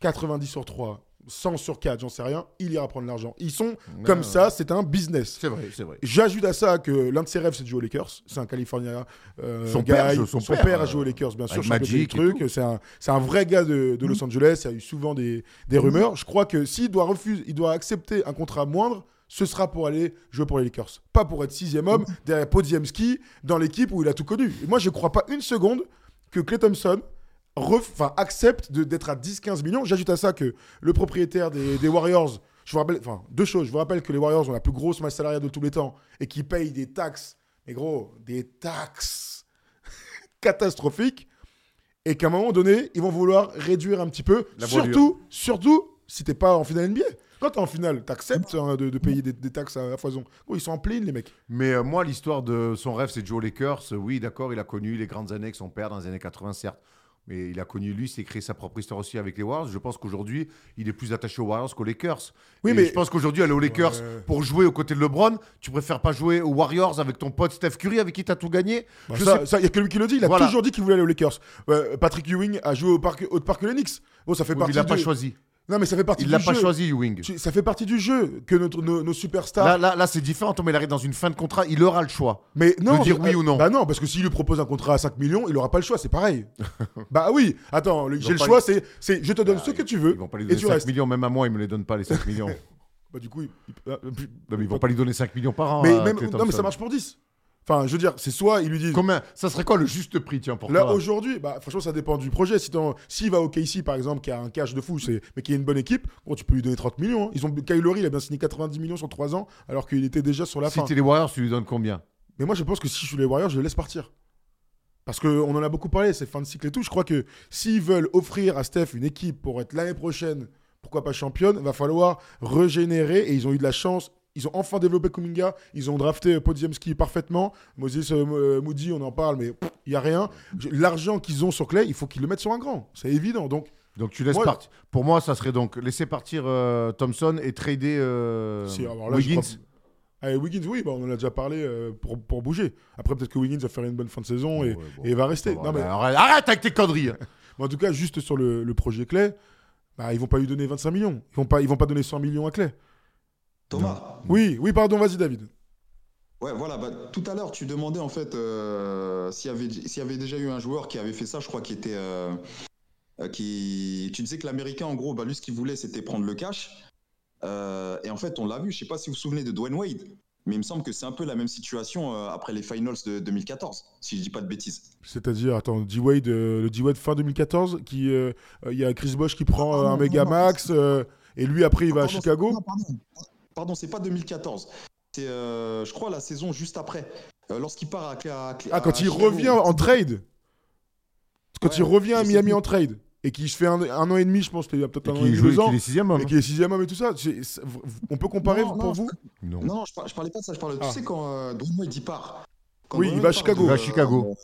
90 sur 3, 100 sur 4, j'en sais rien, il ira prendre l'argent. Ils sont comme ça, c'est un business. C'est vrai, c'est vrai. J'ajoute à ça que l'un de ses rêves, c'est de jouer aux Lakers. C'est un Californien. euh, Son guy. père son Son père, père a euh, joué aux Lakers, bien sûr. Magic. C'est un, un vrai gars de, de Los Angeles. Il y a eu souvent des, des rumeurs. Je crois que s'il doit refuser, il doit accepter un contrat moindre, ce sera pour aller jouer pour les Lakers. Pas pour être sixième homme derrière Podziemski dans l'équipe où il a tout connu. Et moi, je ne crois pas une seconde que Clay Thompson accepte d'être à 10-15 millions. J'ajoute à ça que le propriétaire des, des Warriors, je vous rappelle, enfin, deux choses. Je vous rappelle que les Warriors ont la plus grosse masse salariale de tous les temps et qui payent des taxes, mais gros, des taxes catastrophiques. Et qu'à un moment donné, ils vont vouloir réduire un petit peu. La surtout, surtout si t'es pas en finale NBA. Quand t'es en finale, t'acceptes hein, de, de payer des, des taxes à, à foison. Oh, ils sont en plein, les mecs. Mais euh, moi, l'histoire de son rêve, c'est aux Lakers. Euh, Oui, d'accord, il a connu les grandes années avec son père dans les années 80, certes. Mais il a connu, lui, s'est créé sa propre histoire aussi avec les Warriors. Je pense qu'aujourd'hui, il est plus attaché aux Warriors qu'aux Lakers. Oui, Et mais- je pense qu'aujourd'hui, aller aux Lakers Ouais. pour jouer aux côtés de LeBron, tu préfères pas jouer aux Warriors avec ton pote Steph Curry, avec qui tu as tout gagné Bah, Je ça, sais- y a que lui qui le dit. Il a Voilà. toujours dit qu'il voulait aller aux Lakers. Euh, Patrick Ewing a joué au parc, au parc Lennox. Bon, ça fait Oui, mais partie il l'a du... pas choisi. Non, mais ça fait partie Il du l'a jeu. pas choisi, Ewing. Ça fait partie du jeu que notre, nos, nos superstars. Là, là, là c'est différent. Thomas, il arrive dans une fin de contrat, il aura le choix. mais non, de dire mais- oui ou non. Bah non, parce que s'il lui propose un contrat à 5 millions, il aura pas le choix, c'est pareil. bah oui, attends, Ils j'ai le choix, c'est, c'est je te donne Ah, ce que tu veux Ils vont pas lui et donner tu 5 restes. millions, même à moi, ils me les donnent pas, les 5 millions. non, Bah du coup, il- il- ah, puis- mais ils vont pas lui donner 5 millions par an. mais, même- non, mais ça marche pour 10. Enfin, je veux dire, c'est soit il lui dit. Combien? Ça serait quoi le juste prix, tiens, pour Là, toi? aujourd'hui, bah, franchement, ça dépend du projet. Si S'il va au KC, par exemple, qui a un cash de fou, mais qui a une bonne équipe, bon, tu peux lui donner 30 millions. hein. Ils ont... Kyle Lowry, il a bien signé 90 millions sur 3 ans, alors qu'il était déjà sur la Si fin. t'es les Warriors, tu lui donnes combien? Mais moi, je pense que si je suis les Warriors, je les laisse partir. Parce qu'on en a beaucoup parlé, c'est fin de cycle et tout. Je crois que s'ils veulent offrir à Steph une équipe pour être l'année prochaine, pourquoi pas championne, va falloir régénérer. Et ils ont eu de la chance. Ils ont enfin développé Kuminga. Ils ont drafté Podziemski parfaitement. Moses euh, euh, Moody, on en parle, mais il n'y a rien. L'argent qu'ils ont sur Clay, il faut qu'ils le mettent sur un grand. C'est évident. Donc, Donc tu laisses partir. Pour moi, ça serait donc laisser partir euh, Thompson et trader euh, si, alors là, Wiggins. Allez, Wiggins, oui, bah, on en a déjà parlé euh, pour, pour bouger. Après, peut-être que Wiggins va faire une bonne fin de saison et, Ouais, bon. et va rester. Bon, Non, mais arrête, arrête avec tes conneries. en tout cas, juste sur le, le projet Clay, bah, ils vont pas lui donner 25 millions. Ils vont pas, ils vont pas donner 100 millions à Clay. Thomas, Oui, oui, pardon, vas-y, David. Ouais, voilà. bah, tout à l'heure, tu demandais en fait euh, s'il y, avait, s'il y avait déjà eu un joueur qui avait fait ça. Je crois qu'il était. euh, qui, tu disais que l'Américain, en gros, bah, lui, ce qu'il voulait, c'était prendre le cash. Euh, et en fait, on l'a vu. Je sais pas si vous vous souvenez de Dwayne Wade, mais il me semble que c'est un peu la même situation après les finals de 2014, si je dis pas de bêtises. C'est-à-dire, attends, D-Wade, euh, le D-Wade fin 2014, qui, il y a Chris Bosh qui prend Ah, un non, méga non, max, et lui après il va à Chicago. Pardon, pardon c'est pas 2014. C'est, euh, je crois, la saison juste après. Euh, Lorsqu'il part à, à- Ah, quand à il Chicago. revient en trade. Quand Ouais, il revient à Miami en trade. Et qui se fait un, un an et demi, je pense, qu'il y a peut-être un an et demi, deux ans. qui est sixième homme. Et qui est sixième homme et tout ça. C'est- c'est- on peut comparer Non, pour non, vous? Non. Non, non, je, par- je parlais pas de ça. Je parlais, Ah. tu sais, quand euh, Wade, il part. Quand Oui, il va à part Chicago. Il va à Chicago.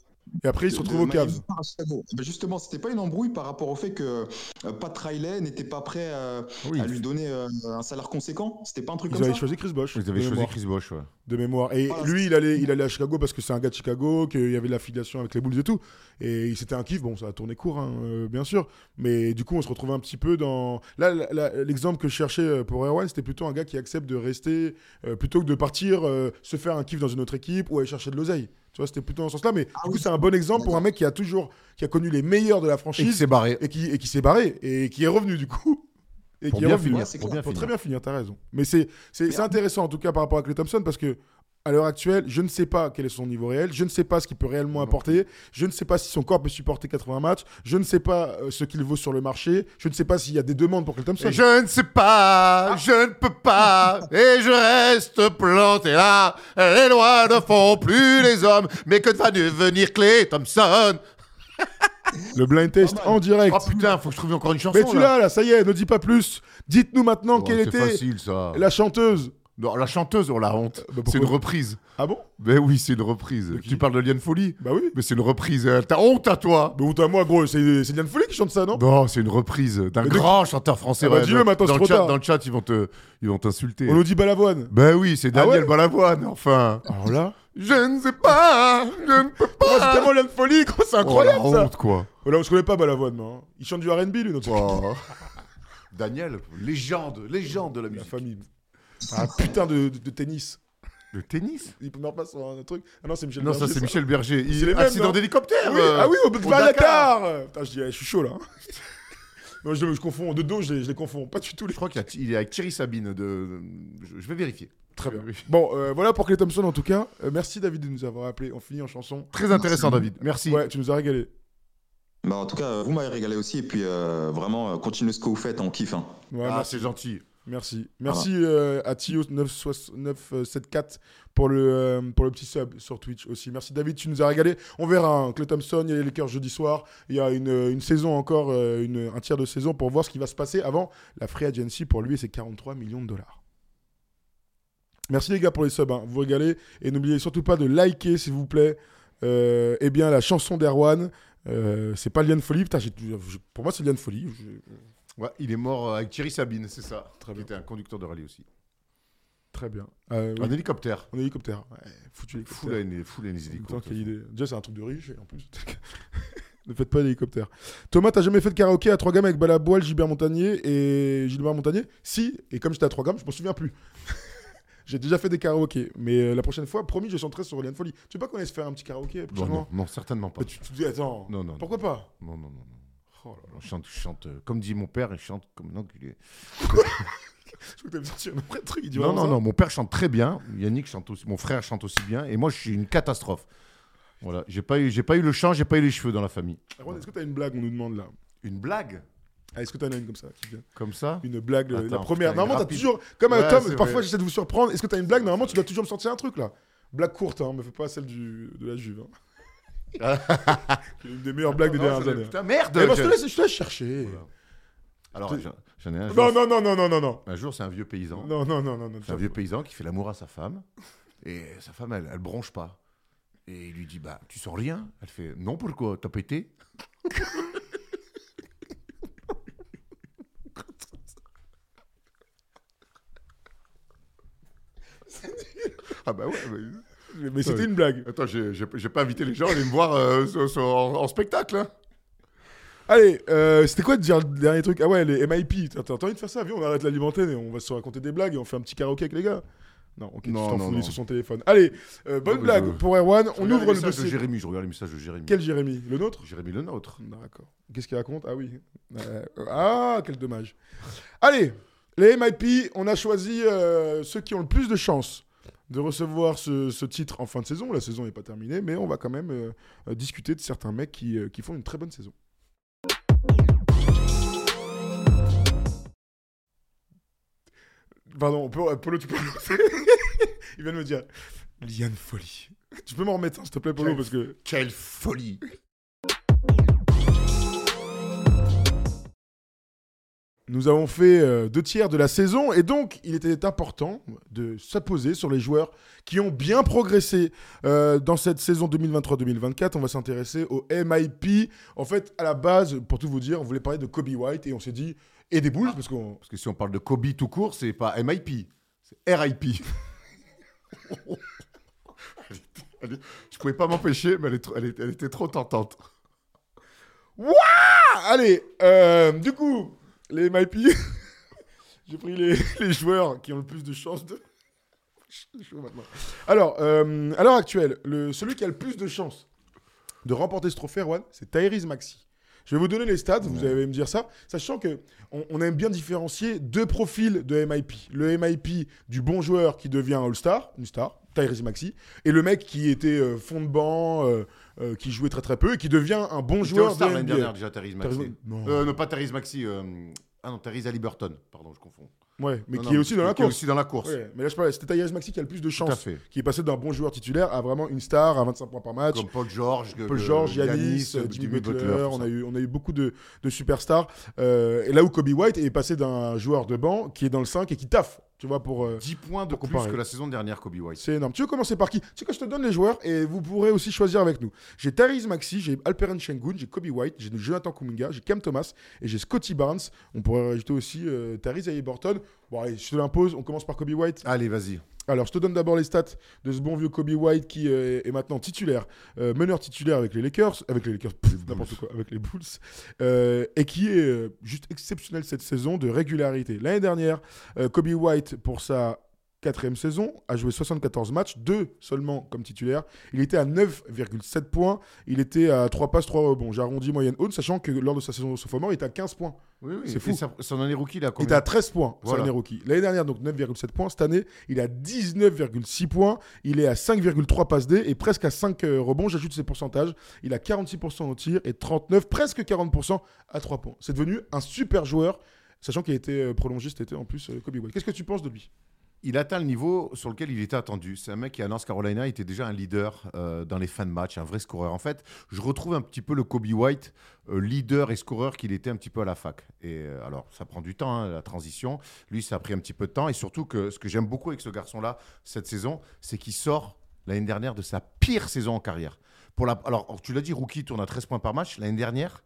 Et après il se retrouve aux Cavs. Chicago. Ben justement, c'était pas une embrouille par rapport au fait que euh, Pat Riley n'était pas prêt euh, Oui. à lui donner euh, un salaire conséquent. C'était pas un truc Ils comme avaient ça choisi Chris Bosh. Vous de avez choisi mémoire. Chris Bosh, ouais. de mémoire. Et Voilà, lui, il allait, il allait à Chicago parce que c'est un gars de Chicago, qu'il y avait de l'affiliation avec les Bulls et tout. Et c'était un kiff. Bon, ça a tourné court, hein, euh, bien sûr. Mais du coup, on se retrouvait un petit peu dans. Là, l'exemple que je cherchais pour Erwan, c'était plutôt un gars qui accepte de rester euh, plutôt que de partir euh, se faire un kiff dans une autre équipe ou aller chercher de l'oseille. Tu vois, c'était plutôt dans ce sens-là. Mais Ah du coup, oui. c'est un bon exemple pour un mec qui a toujours, qui a connu les meilleurs de la Et qui franchise s'est barré. et qui, et qui s'est barré et qui est revenu du coup. Et Pour qui est bien revenu. finir. Pour bien Faut très finir. bien finir, t'as raison. Mais c'est c'est intéressant en tout cas par rapport à Clay Thompson parce que à l'heure actuelle, je ne sais pas quel est son niveau réel, je ne sais pas ce qu'il peut réellement apporter, je ne sais pas si son corps peut supporter 80 matchs, je ne sais pas euh, ce qu'il vaut sur le marché, je ne sais pas s'il y a des demandes pour Clay Thompson. Je ne sais pas, je ne peux pas, et je reste planté là. Les lois ne font plus les hommes, mais que va devenir Clay Thompson? Le blind test mal. en direct. Oh putain, faut que je trouve encore une chanson Mais tu l'as là, ça y est, ne dis pas plus. Dites-nous maintenant Oh, quelle était facile la chanteuse. Non, la chanteuse, on la honte. bah, c'est une reprise. Ah bon? Mais oui, c'est une reprise. Tu parles de Liane Folie? Bah oui. Mais c'est une reprise. euh, T'as honte à toi Mais honte à moi, gros, c'est Liane Folie qui chante ça, non? Non, c'est une reprise d'un grand chanteur français. Ah bah, ouais, dis-le dans- maintenant, dans, le chat, dans le chat, ils vont te, ils vont t'insulter. On nous dit Balavoine. Ben oui, c'est Ah Daniel ouais? Balavoine, enfin. Alors là, Je ne sais pas, je ne peux Oh, c'est pas. tellement Liane Folie, gros, c'est Oh, incroyable la ça. honte, quoi. Voilà, on se connaît pas Balavoine, mais hein. il chante du R&B lui, notre Oh. Daniel, légende, légende de la La musique. famille. Un putain de, de- de tennis. Le tennis? Il meurt pas sur un truc. Ah non, c'est Michel Non, ça Berger, c'est Michel Berger. C'est Il mêmes, accident non d'hélicoptère. Oui, euh, ah oui, au, au Dakar. Putain, je, dis, je suis chaud là. non, je, je confonds. De dos, je les, je les confonds. Pas du tout. Les... Je crois qu'il y a- il est avec Thierry Sabine. De... Je, je vais vérifier. Très bien. Bon, euh, voilà pour Clay Thompson en tout cas. Euh, merci David de nous avoir appelé. On finit en chanson. Très intéressant, David. Merci. Ouais, tu nous as régalé. Bah, en tout cas, vous m'avez régalé aussi. Et puis, euh, vraiment, continuez ce que vous faites, on kiffe. hein. Ouais, ah, c'est gentil. Merci, merci euh, à Tio974 pour le, euh, pour le petit sub sur Twitch aussi. Merci David, tu nous as régalé. On verra. Hein. Clay Thompson, il y a les Lakers jeudi soir. Il y a une, une saison encore, euh, une, un tiers de saison pour voir ce qui va se passer avant la free agency pour lui et ses 43 millions de dollars. Merci les gars pour les subs, hein. vous régalez. Et n'oubliez surtout pas de liker, s'il vous plaît, euh, eh bien, la chanson d'Erwan. Euh, c'est pas Liane Folie. Putain, pour moi, c'est Liane Folie. Je- Ouais, il est mort euh, avec Thierry Sabine, c'est ça. Très bien. était un conducteur de rallye aussi. Très bien. Euh, oui. Un hélicoptère. En hélicoptère. Ouais, foutu Fou hélicoptère. les, fou les Putain, hélicoptères. quelle idée. Déjà, c'est un truc de riche, et en plus. ne faites pas d'hélicoptère. Thomas, t'as jamais fait de karaoké à 3 gammes avec Balaboil, Gilbert Montagnier et Gilbert Montagnier? Si, et comme j'étais à 3 gammes, je m'en souviens plus. J'ai déjà fait des karaokés, mais euh, la prochaine fois, promis, je chanterai sur Liane Folie. Tu veux pas qu'on aille se faire un petit karaoké prochainement non, non, certainement pas. Bah, tu te dis, attends, Non, non, non. pourquoi pas? Non, non, non. Oh là là, Je chante, je chante, euh, comme dit mon père, il chante comme un enculé. je crois que t'avais sorti un vrai truc. Non, non, non, mon père chante très bien. Yannick chante aussi, mon frère chante aussi bien. Et moi, je suis une catastrophe. Voilà, j'ai pas eu, j'ai pas eu le chant, j'ai pas eu les cheveux dans la famille. Erwan, Est-ce que t'as une blague, on nous demande là? Une blague? Ah, Est-ce que t'en as une comme ça qui vient? Comme ça? Une blague, euh, la Attends, première. putain, Normalement, t'as rapide. toujours. Comme Ouais, Tom, c'est parfois vrai. j'essaie de vous surprendre. Est-ce que t'as une blague? Normalement, tu dois toujours me sortir un truc là. Blague courte, hein, me fais pas celle du, de la Juve. Hein. Une des meilleures blagues des Non, dernières années. Putain, merde Eh je, te laisse, je te laisse chercher. Voilà. Alors, j'en j'en ai un jour. Non, non, non, non, non, non, non. Un jour, c'est un vieux paysan. Non, non, non, non, non. C'est un vieux paysan qui fait l'amour à sa femme. Et sa femme, elle, elle bronche pas. Et il lui dit Bah, tu sens rien Elle fait Non, pourquoi? T'as pété? Ah, bah ouais. mais- Mais c'était une blague. Attends, j'ai pas invité les gens à aller me voir euh, sur- sur- en, en spectacle. hein. Allez, euh, c'était quoi de dire le dernier truc? Ah ouais, les MIP. T'as t'as envie de faire ça? Viens, on arrête l'alimentaire et on va se raconter des blagues et on fait un petit karaoké avec les gars. Non, ok, Non, tu t'en sur son téléphone. Allez, euh, bonne Non, blague je- pour Erwan. Je On ouvre le messages de dossier. Jérémy, je regarde les messages de Jérémy. Quel Jérémy? Le nôtre? Jérémy le nôtre. D'accord. Qu'est-ce qu'il raconte? Ah oui. Euh, ah, quel dommage. Allez, les MIP, on a choisi ceux qui ont le plus de chances de recevoir ce, ce titre en fin de saison. La saison n'est pas terminée, mais on va quand même euh, euh, discuter de certains mecs qui, euh, qui font une très bonne saison. Pardon, Polo, Polo, tu peux Il vient de me dire Liane Folie. Tu peux m'en remettre, un, s'il te plaît, Polo, Quelle- parce que Quelle folie Nous avons fait euh, deux tiers de la saison et donc il était important de s'apposer sur les joueurs qui ont bien progressé euh, dans cette saison 2023-2024. On va s'intéresser au MIP. En fait, à la base, pour tout vous dire, on voulait parler de Kobe White et on s'est dit et des Bulls parce qu'on Parce que si on parle de Kobe tout court, c'est pas MIP, c'est RIP. Elle Je pouvais pas m'empêcher, mais elle, est elle était trop tentante. Ah, allez, euh, du coup, les MIP, j'ai pris les, joueurs qui ont le plus de chances de. Alors, euh, à l'heure actuelle, le, celui qui a le plus de chances de remporter ce trophée, Erwan, c'est Tyrese Maxi. Je vais vous donner les stats, vous allez me dire ça, sachant que on, on aime bien différencier deux profils de MIP. Le MIP du bon joueur qui devient All-Star, une star, Tyrese Maxi, et le mec qui était euh, fond de banc, euh, euh, qui jouait très très peu, et qui devient un bon joueur de All-Star l'année NBA. dernière déjà, Therese Maxi. Tyrese- non. Non, pas Therese Maxi. Ah non, Therese Halliburton. Pardon, je confonds. Ouais, mais Non, qui non, est aussi dans la qui est course. aussi dans la course. Ouais, mais là, je parlais, c'était Tyrese Maxi qui a le plus de Tout à chance, fait. qui est passé d'un bon joueur titulaire à vraiment une star à 25 points par match. Comme Paul George, Paul euh, George, Yanis, euh, euh, Jimmy Butler, tout on, a eu, on a eu beaucoup de, de superstars. Euh, et là où Kobe White est passé d'un joueur de banc qui est dans le 5 et qui taffe, tu vois, pour... euh, 10 points de plus comparer. que la saison dernière, Kobe White. c'est énorme. Tu veux commencer par qui? Tu sais que je te donne les joueurs et vous pourrez aussi choisir avec nous. J'ai Tyrese Maxi, j'ai Alperen Sengun, j'ai Kobe White, j'ai Jonathan Kuminga, j'ai Cam Thomas et j'ai Scotty Barnes. On pourrait rajouter aussi euh, Tyrese Halliburton. Bon allez, je te l'impose, on commence par Kobe White. Allez, vas-y. Alors, je te donne d'abord les stats de ce bon vieux Kobe White qui euh, est maintenant titulaire, euh, meneur titulaire avec les Lakers, avec les Lakers, n'importe quoi, avec les Bulls, euh, et qui est juste exceptionnel cette saison de régularité. L'année dernière, Kobe White, pour sa quatrième saison, a joué 74 matchs, deux seulement comme titulaire. Il était à 9,7 points, il était à 3 passes, 3 rebonds. J'arrondis moyenne haute, sachant que lors de sa saison sophomore, il était à 15 points. Oui, oui. C'est fou. Son année rookie, Il combien était à 13 points Voilà. l'année rookie. L'année dernière, donc 9,7 points. Cette année, il a 19,6 points. Il est à 5,3 passes D et presque à 5 euh, rebonds. J'ajoute ses pourcentages. Il a 46% au tir et 39, presque 40% à 3 points. C'est devenu un super joueur, sachant qu'il a été euh, prolongé cet été en plus, euh, Kobe White. Qu'est-ce que tu penses de lui? Il atteint le niveau sur lequel il était attendu. C'est un mec qui, à North Carolina, était déjà un leader euh, dans les fins de match, un vrai scoreur. En fait, je retrouve un petit peu le Kobe White, euh, leader et scoreur qu'il était un petit peu à la fac. Et euh, alors, ça prend du temps, hein, la transition. Lui, ça a pris un petit peu de temps. Et surtout, que ce que j'aime beaucoup avec ce garçon-là, cette saison, c'est qu'il sort l'année dernière de sa pire saison en carrière. Pour la... Alors, tu l'as dit, rookie tourne à 13 points par match. L'année dernière,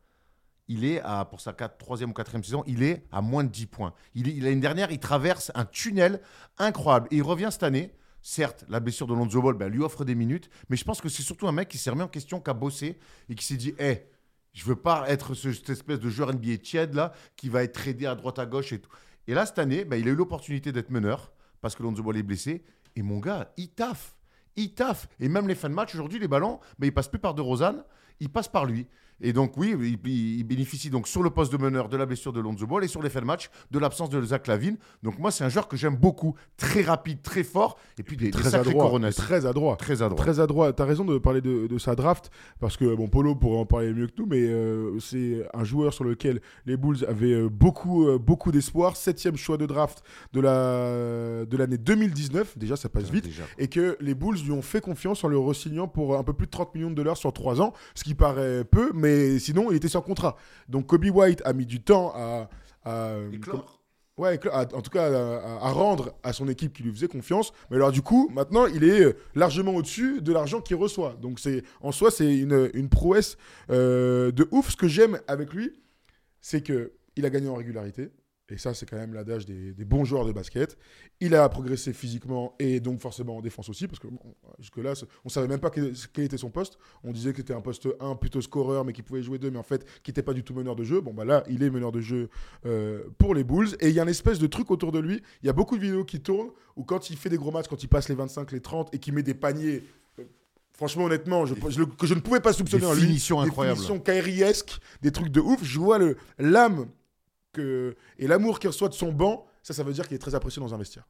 il est à, pour sa troisième ou quatrième saison, il est à moins de 10 points. Il L'année dernière, il traverse un tunnel incroyable. Et il revient cette année. Certes, la blessure de Lonzo Ball ben, lui offre des minutes, mais je pense que c'est surtout un mec qui s'est remis en question, qui a bossé et qui s'est dit Hé, je veux pas être ce- cette espèce de joueur NBA tiède là, qui va être tradé à droite à gauche et tout. Et là, cette année, ben, il a eu l'opportunité d'être meneur parce que Lonzo Ball est blessé. Et mon gars, il taffe. Il taffe. Et même les fins de match, aujourd'hui, les ballons, ben, ils passent plus par De Rosanne, ils passent par lui. Et donc, oui, il, bénéficie donc sur le poste de meneur de la blessure de Lonzo Ball et sur les fins de match de l'absence de Zach Lavine. Donc, moi, c'est un joueur que j'aime beaucoup. Très rapide, très fort. Et puis, des, des Très adroit. Très adroit. Très adroit. Très adroit. T'as raison de parler de, de sa draft parce que bon, Polo pourrait en parler mieux que nous, mais euh, c'est un joueur sur lequel les Bulls avaient euh, beaucoup, euh, beaucoup d'espoir. Septième choix de draft de la de l'année 2019. Déjà, ça passe vite. Déjà. Et que les Bulls lui ont fait confiance en le re-signant pour un peu plus de 30 millions de dollars sur 3 ans, ce qui paraît peu, mais sinon il était sans contrat. Donc Kobe White a mis du temps à. Ouais, à- en tout cas, à, à rendre à son équipe qui lui faisait confiance. Mais alors, du coup, maintenant, il est euh, largement au-dessus de l'argent qu'il reçoit. Donc, c'est en soi, c'est une, une prouesse euh, de ouf. Ce que j'aime avec lui, c'est que il a gagné en régularité. Et ça c'est quand même l'adage des, des bons joueurs de basket. Il a progressé physiquement et donc forcément en défense aussi, parce que bon, jusque-là, on savait même pas quel, quel était son poste. On disait que c'était un poste 1 plutôt scoreur, mais qui pouvait jouer 2, mais en fait qui n'était pas du tout meneur de jeu. Bon bah là, il est meneur de jeu euh, pour les Bulls, et il y a une espèce de truc autour de lui. Il y a beaucoup de vidéos qui tournent, où quand il fait des gros matchs, quand il passe les 25, les 30, et qu'il met des paniers... euh, Franchement, honnêtement, je, je le- que je ne pouvais pas soupçonner Des en lui. finitions des incroyables. finitions Kyrie-esques, des trucs de ouf. Je vois l'âme que, et l'amour qu'il reçoit de son banc. Ça, ça veut dire qu'il est très apprécié dans un vestiaire.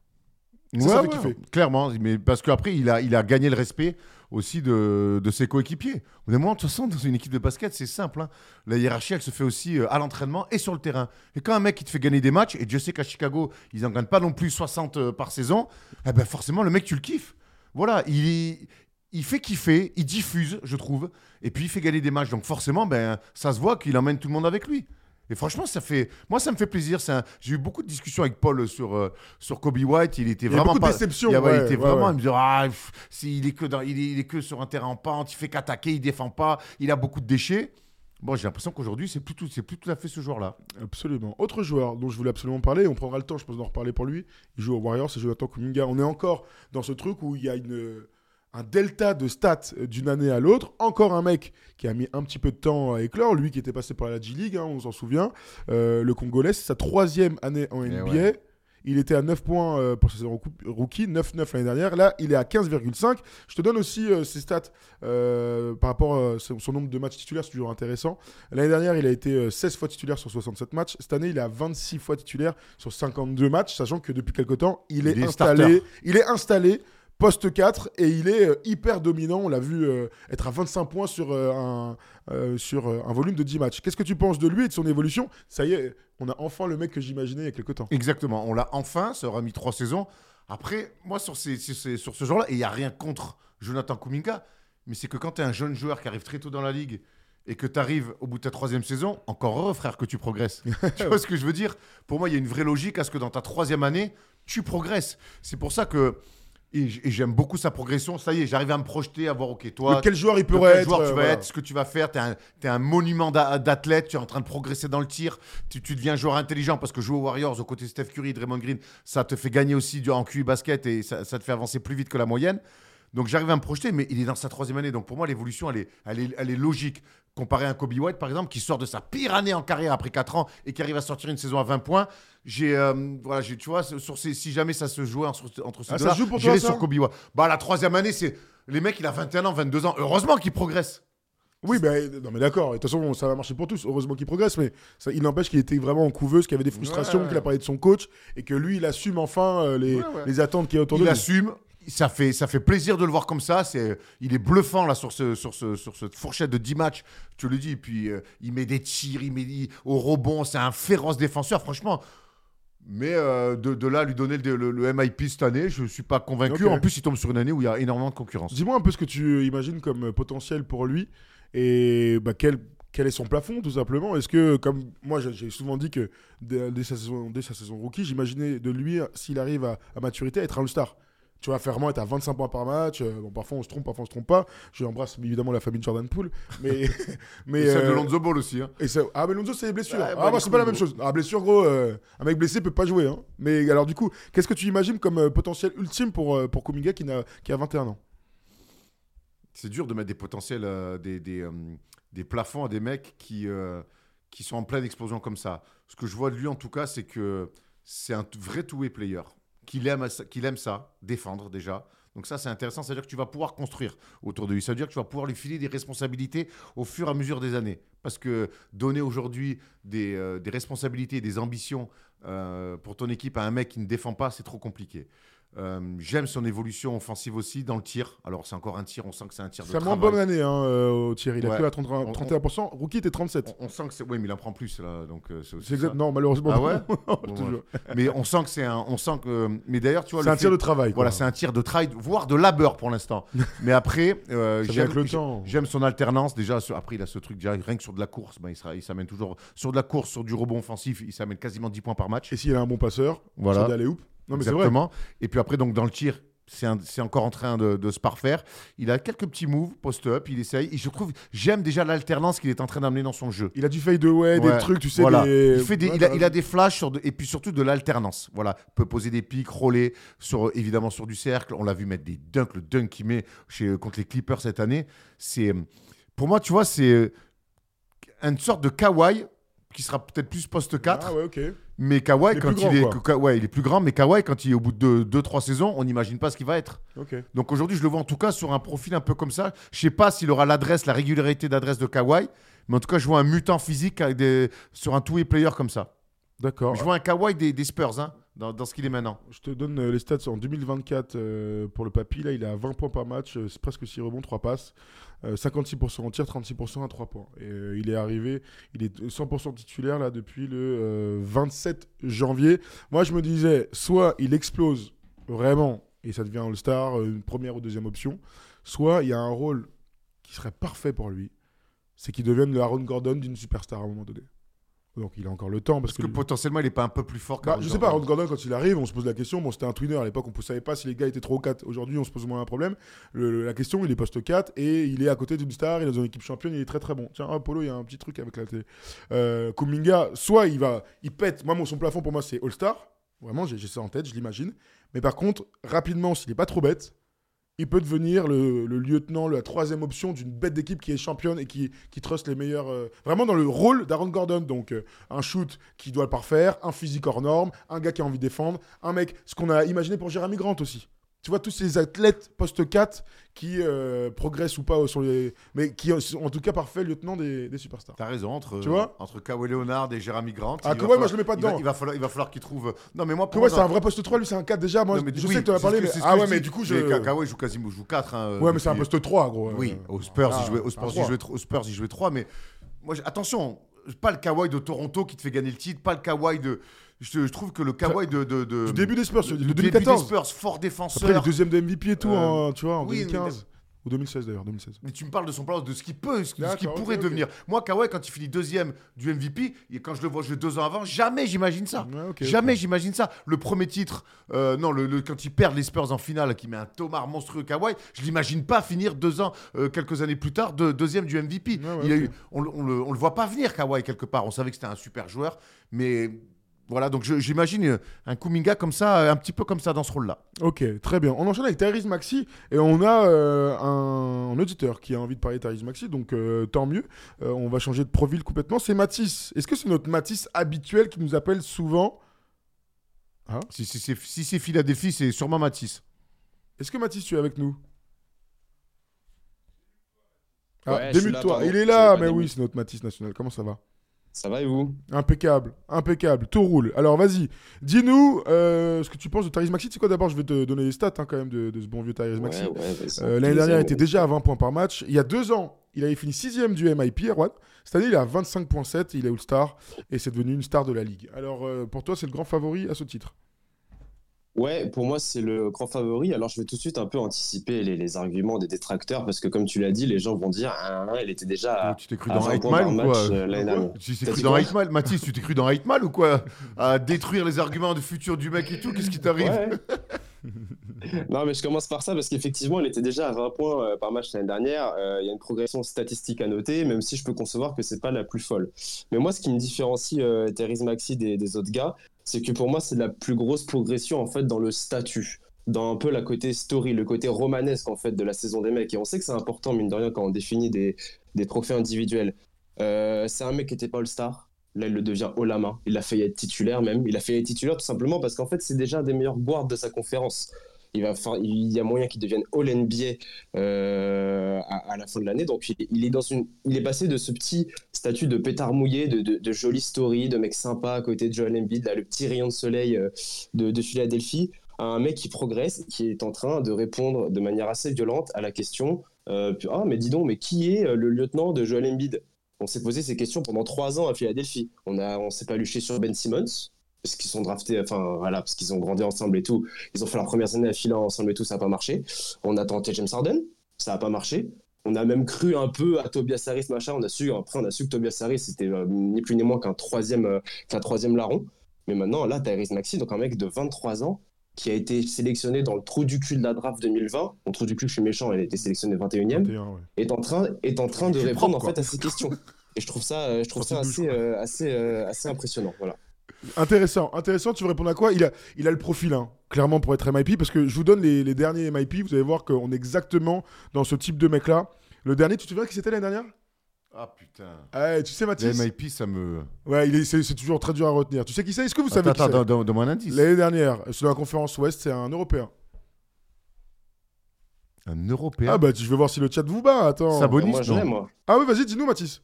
Ça, ça fait kiffer. Clairement, mais parce qu'après, il a, il a gagné le respect aussi de, de ses coéquipiers. Au bout moment, de toute façon, dans une équipe de basket, c'est simple. hein. La hiérarchie, elle se fait aussi euh, à l'entraînement et sur le terrain. Et quand un mec qui te fait gagner des matchs, et Dieu sait qu'à Chicago, ils n'en gagnent pas non plus 60 euh, par saison, eh ben forcément, le mec, tu le kiffes. Voilà, il, il fait kiffer, il diffuse, je trouve, et puis il fait gagner des matchs. Donc forcément, ben, ça se voit qu'il emmène tout le monde avec lui. Et franchement, ça fait, moi, ça me fait plaisir. Un- J'ai eu beaucoup de discussions avec Paul sur, euh, sur Kobe White. Il était Il y a vraiment pas. déceptions, Il, y a- ouais, il était ouais, vraiment. ouais. Il me disait, ah, pff, si, il, est que dans- il, est, il est que sur un terrain en pente, il fait qu'attaquer, il défend pas, il a beaucoup de déchets. Bon, j'ai l'impression qu'aujourd'hui, c'est plus, tout, c'est plus tout à fait ce joueur-là. Absolument. Autre joueur dont je voulais absolument parler, on prendra le temps, je pense, d'en reparler pour lui. Il joue aux Warriors, c'est Jonathan Kuminga. On est encore dans ce truc où il y a une, un delta de stats euh, d'une année à l'autre. Encore un mec qui a mis un petit peu de temps à éclore, lui qui était passé par la G-League, hein, on s'en souvient. Euh, le Congolais, c'est sa troisième année en NBA. ouais. Il était à 9 points euh, pour sa saison rookie- rookie, 9-9 l'année dernière. Là, il est à 15,5. Je te donne aussi euh, ses stats euh, par rapport à son, nombre de matchs titulaires, c'est toujours intéressant. L'année dernière, il a été euh, 16 fois titulaire sur 67 matchs. Cette année, il est à 26 fois titulaire sur 52 matchs, sachant que depuis quelque temps, il est, Il est installé. starter. Il est installé poste 4 et il est euh, hyper dominant. On l'a vu euh, être à 25 points sur, euh, un, euh, sur un volume de 10 matchs. Qu'est-ce que tu penses de lui et de son évolution? Ça y est, on a enfin le mec que j'imaginais il y a quelques temps. Exactement. On l'a enfin, ça aura mis trois saisons. Après, moi, sur, ces- sur ce genre-là, et il n'y a rien contre Jonathan Kuminga, mais c'est que quand tu es un jeune joueur qui arrive très tôt dans la ligue et que tu arrives au bout de ta troisième saison, encore heureux, frère, que tu progresses. tu vois ce que je veux dire? Pour moi, il y a une vraie logique à ce que dans ta troisième année, tu progresses. C'est pour ça que. Et j'aime beaucoup sa progression. Ça y est, j'arrive à me projeter, à voir, ok, toi. De quel joueur il pourrait quel être joueur tu euh, vas voilà. être, ce que tu vas faire. Tu es un, t'es un monument d'a- d'athlète, tu es en train de progresser dans le tir, tu, tu deviens joueur intelligent parce que jouer aux Warriors aux côtés de Steph Curry, Draymond Green, ça te fait gagner aussi du, en QI basket et ça, ça te fait avancer plus vite que la moyenne. Donc j'arrive à me projeter, mais il est dans sa troisième année. Donc pour moi, l'évolution, elle est, elle, est, elle est logique. Comparé à un Kobe White, par exemple, qui sort de sa pire année en carrière après 4 ans et qui arrive à sortir une saison à 20 points. J'ai, euh, voilà, j'ai- tu vois, sur ces- si jamais ça se jouait entre, entre ces Ah, deux-là, j'irais sur Kobe White. Bah, la troisième année, c'est. Les mecs, il a 21 ans, 22 ans. Heureusement qu'il progresse. Oui, ben, non, mais d'accord. De toute façon, ça va marcher pour tous. Heureusement qu'il progresse, mais ça, il n'empêche qu'il était vraiment en couveuse, qu'il y avait des frustrations, Ouais, qu'il a parlé de son coach et que lui, il assume enfin euh, les, Ouais, ouais. les attentes qu'il y a autour il de lui. assume. Ça fait, ça fait plaisir de le voir comme ça. C'est, il est bluffant là sur, ce, sur, ce, sur cette fourchette de 10 matchs. Tu le dis. Et puis, euh, il met des tirs, il met il- au rebond. C'est un féroce défenseur, franchement. Mais euh, de, de là, lui donner le, le- le MIP cette année, je ne suis pas convaincu. En plus, il tombe sur une année où il y a énormément de concurrence. Dis-moi un peu ce que tu imagines comme euh, potentiel pour lui et bah, quel, quel est son plafond, tout simplement? Est-ce que, comme moi, j'ai- souvent dit que dès, dès sa, saison, dès sa saison rookie, j'imaginais de lui, s'il arrive à, à maturité, être un All-Star. Tu vas faire vraiment être à 25 points par match. euh, bon, parfois on se trompe, parfois on se trompe pas. Je embrasse évidemment la famille de Jordan Poole. Mais. mais Et celle de euh, Lonzo Ball aussi. hein. Et ça- Ah, mais Lonzo, c'est les blessures. Ouais, ah, bah, bah, c'est pas la même chose. Ah, blessure, gros, euh, un mec blessé peut pas jouer. Hein. Mais alors, du coup, qu'est-ce que tu imagines comme euh, potentiel ultime pour, euh, pour Kuminga qui, n'a- qui a 21 ans? C'est dur de mettre des potentiels, euh, des, des, euh, des plafonds à des mecs qui, euh, qui sont en pleine explosion comme ça. Ce que je vois de lui, en tout cas, c'est que c'est un vrai two-way player. Qu'il aime, aime ça, défendre déjà. Donc ça, c'est intéressant. C'est-à-dire que tu vas pouvoir construire autour de lui. Ça veut dire que tu vas pouvoir lui filer des responsabilités au fur et à mesure des années. Parce que donner aujourd'hui des, euh, des responsabilités et des ambitions euh, pour ton équipe à un mec qui ne défend pas, c'est trop compliqué. Euh, J'aime son évolution offensive aussi dans le tir. Alors c'est encore un tir, on sent que c'est un tir de C'est moins travail. bonne année hein, euh, au tir. Il a Ouais. que à 31%. On- 31%. Rookie était 37. On, on sent que c'est. Oui, mais il en prend plus là, donc euh, c'est exact. Non, malheureusement. Ah ouais? non, Bon, ouais. Mais on sent que c'est un. On sent que. Mais d'ailleurs, tu vois. C'est un tir de travail. quoi. Voilà, c'est un tir de travail, voire de labeur pour l'instant. mais après, euh, j'aime son alternance. Déjà, après, il a ce truc, déjà, rien que sur de la course, ben, il s'amène toujours. Sur de la course, sur du rebond offensif, il s'amène quasiment 10 points par match. Et s'il a un bon passeur, Voilà. sur des alley-oop. Non, mais c'est vrai. Exactement. Et puis après, donc dans le tir, c'est encore en train de, de se parfaire. Il a quelques petits moves post-up, il essaye. Et je trouve, j'aime déjà l'alternance qu'il est en train d'amener dans son jeu. Il a du fade away, des trucs, tu sais. Voilà. des- Il, fait des- Ouais, il, a, il a des flashs sur de- et puis surtout de l'alternance. Voilà, Il peut poser des pics, roller sur évidemment sur du cercle. On l'a vu mettre des dunks, le dunk qu'il met chez contre les Clippers cette année. C'est pour moi, tu vois, c'est une sorte de Kawhi qui sera peut-être plus poste 4, Ah ouais, ok. Mais Kawhi quand il est quoi. Ka- ouais, il est plus grand, mais Kawhi quand il est au bout de 2-3 saisons, on n'imagine pas ce qu'il va être. Donc aujourd'hui, je le vois en tout cas sur un profil un peu comme ça. Je sais pas s'il aura l'adresse, la régularité d'adresse de Kawhi, mais en tout cas, je vois un mutant physique avec des- sur un two-way player comme ça. D'accord. Je vois un Kawhi des, des Spurs hein, dans, ce qu'il est maintenant. Je te donne euh, les stats en 2024 euh, pour le papy. Là, il à 20 points par match, euh, c'est presque 6 rebonds, 3 passes, euh, 56% en tir, 36% à 3 points. Et euh, il est arrivé, il est 100% titulaire là depuis le euh, 27 janvier. Moi, je me disais, soit il explose vraiment et ça devient All-Star, euh, une première ou deuxième option, soit il y a un rôle qui serait parfait pour lui, c'est qu'il devienne le Aaron Gordon d'une superstar à un moment donné. Donc il a encore le temps parce, Parce que potentiellement, il est pas un peu plus fort bah, qu'Aaron je sais pas. Aaron Gordon, quand il arrive, on se pose la question. Bon, c'était un twinner à l'époque, on ne savait pas si les gars étaient 3 ou 4. Aujourd'hui, on se pose moins un problème. Le- le- la question, il est poste 4 et il est à côté d'une star, il est dans une équipe championne, il est très très bon. Tiens, Apollo, il y a un petit truc avec la télé. Euh, Kuminga, soit il va, il pète. Moi, mon, son plafond pour moi, c'est All-Star. Vraiment, j'ai ça en tête, je l'imagine. Mais par contre, rapidement, s'il n'est pas trop bête, il peut devenir le, lieutenant, la troisième option d'une bête d'équipe qui est championne et qui, qui trust les meilleurs. euh, vraiment dans le rôle d'Aaron Gordon. Donc, euh, un shoot qui doit le parfaire, un physique hors norme, un gars qui a envie de défendre, un mec, ce qu'on a imaginé pour Jeremy Grant aussi. Tu vois, tous ces athlètes post 4 qui euh, progressent ou pas sur les. Mais qui sont en tout cas parfaits lieutenants des, des superstars. T'as raison, entre, Tu vois entre Kawhi Leonard et Jeremy Grant. Ah, Kawhi, moi, je le mets pas il va- dedans. Il va falloir, il va falloir qu'il trouve. Non, mais moi, moi, c'est un vrai poste 3, lui c'est un 4 déjà. Moi, Non, mais je oui, sais que tu en as parlé, mais. Ah ouais, mais du coup, je. Kawhi joue quasiment joue 4. hein, Ouais, mais c'est un poste 3, gros. euh. Oui, aux Spurs, Ah, il jouait, Spurs, il jouait, aux Spurs, il jouait 3, mais moi, attention, pas le Kawhi de Toronto qui te fait gagner le titre, pas le Kawhi de. Je, je trouve que le Kawhi de. de, de- Du début des Spurs, le le début 2014. des Spurs, fort défenseur. Après, le deuxième de MVP et tout, Euh, en, tu vois, en oui, mais 2015. Ou 2016 d'ailleurs, 2016. Mais tu me parles de son plan, de ce qu'il peut, ce, de ce qu'il pourrait devenir. Moi, Kawhi, quand il finit deuxième du MVP, et quand je le vois jouer deux ans avant, jamais j'imagine ça. Ouais, jamais j'imagine ça. Le premier titre, euh, non, le, le- quand il perd les Spurs en finale, qui met un tomard monstrueux Kawhi, je l'imagine pas finir deux ans, euh, quelques années plus tard, de, deuxième du MVP. Ouais, ouais, il a eu, on, on le, on le voit pas venir, Kawhi, quelque part. On savait que c'était un super joueur, mais voilà, donc j'imagine euh, un Kuminga comme ça, euh, un petit peu comme ça dans ce rôle-là. Ok, très bien. On enchaîne avec Tyrese Maxi et on a euh, un, un auditeur qui a envie de parler de Tyrese Maxi, donc euh, tant mieux. Euh, on va changer de profil complètement. C'est Matisse. Est-ce que c'est notre Matisse habituel qui nous appelle souvent Si, si c'est si c'est Philadelphie, c'est sûrement Matisse. Est-ce que Matisse, tu es avec nous Ah, Ouais, démute-toi. Il est là, mais oui, c'est notre Matisse national. Comment ça va? Ça va et vous? Impeccable, impeccable, tout roule. Alors vas-y, dis-nous euh, ce que tu penses de Tyrese Maxi. C'est quoi d'abord Je vais te donner les stats hein, quand même de, de ce bon vieux Tyrese Maxi. Ouais, ouais, vas-y. Euh, L'année dernière, il était déjà à 20 points par match. Il y a deux ans, il avait fini sixième du MIP, Erwan. Cette année, il est à 25.7, il est All-Star et c'est devenu une star de la ligue. Alors euh, pour toi, c'est le grand favori à ce titre? Ouais, pour moi, c'est le grand favori. Alors, je vais tout de suite un peu anticiper les, les arguments des détracteurs parce que, comme tu l'as dit, les gens vont dire Ah, ah, il était déjà à, tu t'es cru à dans 20 Eight points Mile par ou match quoi euh, l'année dernière. Tu t'es cru dans Mile Mathis, tu t'es cru dans Mile ou quoi? À détruire les arguments du futur du mec et tout Qu'est-ce qui t'arrive? Ouais. non, mais je commence par ça parce qu'effectivement, il était déjà à 20 points euh, par match l'année dernière. Euh, Il y a une progression statistique à noter, même si je peux concevoir que c'est pas la plus folle. Mais moi, ce qui me différencie euh, Therese Maxi des, des autres gars, c'est que pour moi, c'est la plus grosse progression en fait dans le statut, dans un peu la côté story, le côté romanesque en fait de la saison des mecs. Et on sait que c'est important mine de rien quand on définit des, des trophées individuels. Euh, c'est un mec qui était pas All-Star. Là, il le devient haut main. Il a failli être titulaire même. Il a failli être titulaire tout simplement parce qu'en fait, c'est déjà un des meilleurs guards de sa conférence. Il, y a moyen qu'il devienne All NBA euh, à, la fin de l'année. Donc, il, est passé de ce petit statut de pétard mouillé, de, jolie story, de mec sympa à côté de Joel Embiid, le petit rayon de soleil euh, de, de Philadelphie, à un mec qui progresse, qui est en train de répondre de manière assez violente à la question euh, Ah, mais dis donc, mais qui est le lieutenant de Joel Embiid? On s'est posé ces questions pendant trois ans à Philadelphie. On s'est pas luché sur Ben Simmons parce qu'ils sont draftés, enfin voilà, parce qu'ils ont grandi ensemble et tout. Ils ont fait leurs premières années à Phila ensemble et tout, ça n'a pas marché. On a tenté James Harden, ça n'a pas marché. On a même cru un peu à Tobias Harris, machin. On a su, après, on a su que Tobias Harris, c'était euh, ni plus ni moins qu'un troisième, euh, qu'un troisième larron. Mais maintenant, là, Tyrese Maxi, donc un mec de 23 ans, qui a été sélectionné dans le trou du cul de la draft 2020, le trou du cul, je suis méchant, elle a été sélectionnée 21e, 21, ouais. est en train, est en train de répondre propre, en fait à ces questions. Et je trouve ça, je trouve ça assez, euh, assez, euh, assez impressionnant. Voilà. Intéressant, intéressant. Tu veux répondre à quoi? Il a, il a le profil, hein, clairement, pour être MIP, parce que je vous donne les, les derniers MIP. Vous allez voir qu'on est exactement dans ce type de mec-là. Le dernier, tu te souviens qui c'était l'année dernière? Ah putain. Ah, Tu sais, Les Mathis MIP, ça me. Ouais, il est- c'est c'est toujours très dur à retenir. Tu sais qui c'est? Est-ce que vous savez Attends, qui c'est? attends, donne-moi un indice. L'année dernière, sur la conférence Ouest, c'est un Européen. Un Européen? Ah bah, je vais voir si le chat vous bat. Attends. Sabonis, moi, je non. l'ai, moi. Ah oui, vas-y, dis-nous, Mathis.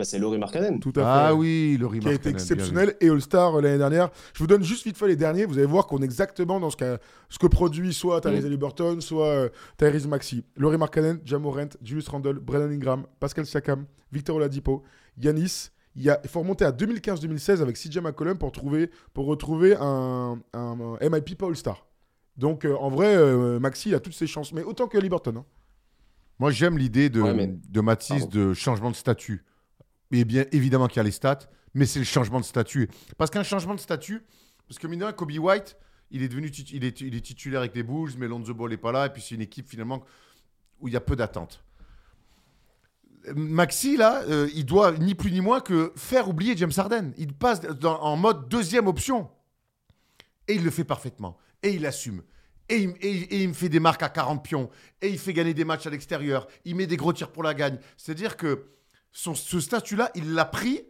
Bah, c'est Laurie Markkanen. Tout à fait. Ah oui, le qui a été exceptionnel et All-Star euh, l'année dernière. Je vous donne juste vite fait les derniers. Vous allez voir qu'on est exactement dans ce, que produit soit Tyrese Mm. Haliburton, soit euh, Tyrese Maxi. Laurie Markkanen, Jamorant, Julius Randle, Brandon Ingram, Pascal Siakam, Victor Oladipo, Yanis. Il, y a, il faut remonter à 2015-2016 avec CJ McCollum pour, trouver, pour retrouver un, un, un MIP pas All-Star. Donc euh, en vrai, euh, Maxi a toutes ses chances, mais autant que Haliburton. hein. Moi, j'aime l'idée de, Ouais, mais- de Mathis Pardon. de changement de statut. Et bien évidemment qu'il y a les stats, mais c'est le changement de statut. Parce qu'un changement de statut, parce que mine Kobe White, il est devenu il est, il est titulaire avec les Bulls, mais Lonzo Ball n'est pas là, et puis c'est une équipe finalement où il y a peu d'attentes. Maxi, là, euh, il doit ni plus ni moins que faire oublier James Harden. Il passe en mode deuxième option. Et il le fait parfaitement. Et il assume. Et il, et il- et il me fait des marques à 40 pions. Et il fait gagner des matchs à l'extérieur. Il met des gros tirs pour la gagne. C'est-à-dire que ce statut-là, il l'a pris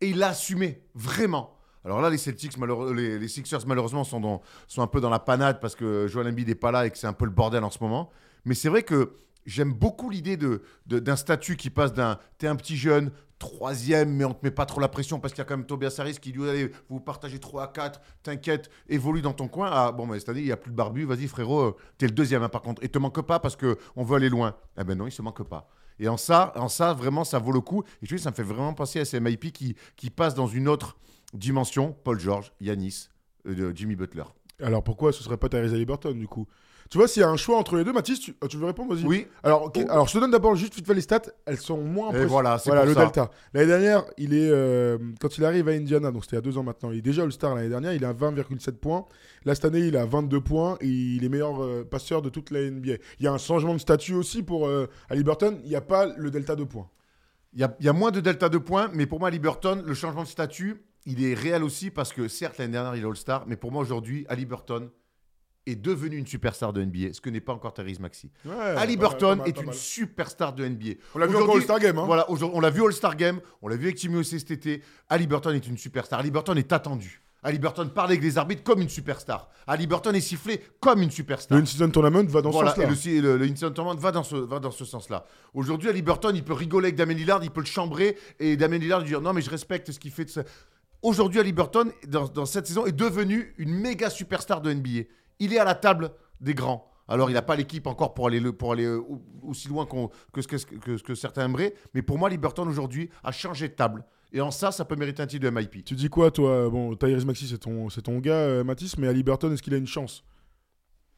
et il l'a assumé. Vraiment. Alors là, les Celtics, les, Sixers, malheureusement, sont, un peu dans la panade parce que Joel Embiid n'est pas là et que c'est un peu le bordel en ce moment. Mais c'est vrai que j'aime beaucoup l'idée de, de- d'un statut qui passe d'un t'es un petit jeune, troisième, mais on te met pas trop la pression parce qu'il y a quand même Tobias Harris qui dit allez, vous partagez 3 à 4, t'inquiète, évolue dans ton coin. Ah bon, mais cette année, il n'y a plus de barbu, vas-y frérot, euh, t'es le deuxième hein, par contre. Et te manque pas parce qu'on veut aller loin. Eh ben non, il se manque pas. Et en ça, en ça, vraiment, ça vaut le coup. Et je dis, ça me fait vraiment penser à ces MIP qui, qui passent dans une autre dimension. Paul George, Yanis, euh, Jimmy Butler. Alors pourquoi ce serait pas Tyrese Haliburton du coup? Tu vois, s'il y a un choix entre les deux, Mathis, tu, euh, tu veux répondre Vas-y. Oui, Alors, ok, alors, je te donne d'abord juste vite fait les stats. Elles sont moins et voilà, c'est Voilà le ça. delta. L'année dernière, il est euh, quand il arrive à Indiana, donc c'était il y a deux ans maintenant. Il est déjà All-Star l'année dernière. Il a 20,7 points. Là cette année, il a 22 points et il est meilleur euh, passeur de toute la NBA. Il y a un changement de statut aussi pour euh, Haliburton. Il n'y a pas le delta de points. Il y, a, il y a moins de delta de points, mais pour moi, Liberton, le changement de statut, il est réel aussi parce que certes, l'année dernière, il est All-Star, mais pour moi, aujourd'hui, Burton est devenu une superstar de NBA, ce que n'est pas encore Therese Maxi. Ouais, Ali pas mal, Burton pas mal, est une superstar de NBA. On l'a vu Aujourd'hui- All-Star Game. Hein. Voilà, on l'a vu All-Star Game, on l'a vu avec Timmy aussi cet été. Ali Burton est une superstar. Ali Burton est attendu. Ali Burton parle avec les arbitres comme une superstar. Ali Burton est sifflé comme une superstar. Le In-Season Tournament va dans Voilà, ce sens-là. et le, le, Tournament va dans ce, va dans ce sens-là. Aujourd'hui, Ali Burton, il peut rigoler avec Damien Lillard, il peut le chambrer, et Damien Lillard lui dire non, mais je respecte ce qu'il fait. De ça. Aujourd'hui, Ali Burton, dans, dans cette saison, est devenu une méga superstar de NBA. Il est à la table des grands. Alors, il n'a pas l'équipe encore pour aller, le- pour aller euh, aussi loin que, ce que, que ce que certains aimeraient, mais pour moi, Ali Burton, aujourd'hui, a changé de table. Et en ça, ça peut mériter un titre de MIP. Tu dis quoi, toi Bon, Tyrese Maxi, c'est ton, c'est ton gars, euh, Mathis, mais Ali Burton, est-ce qu'il a une chance?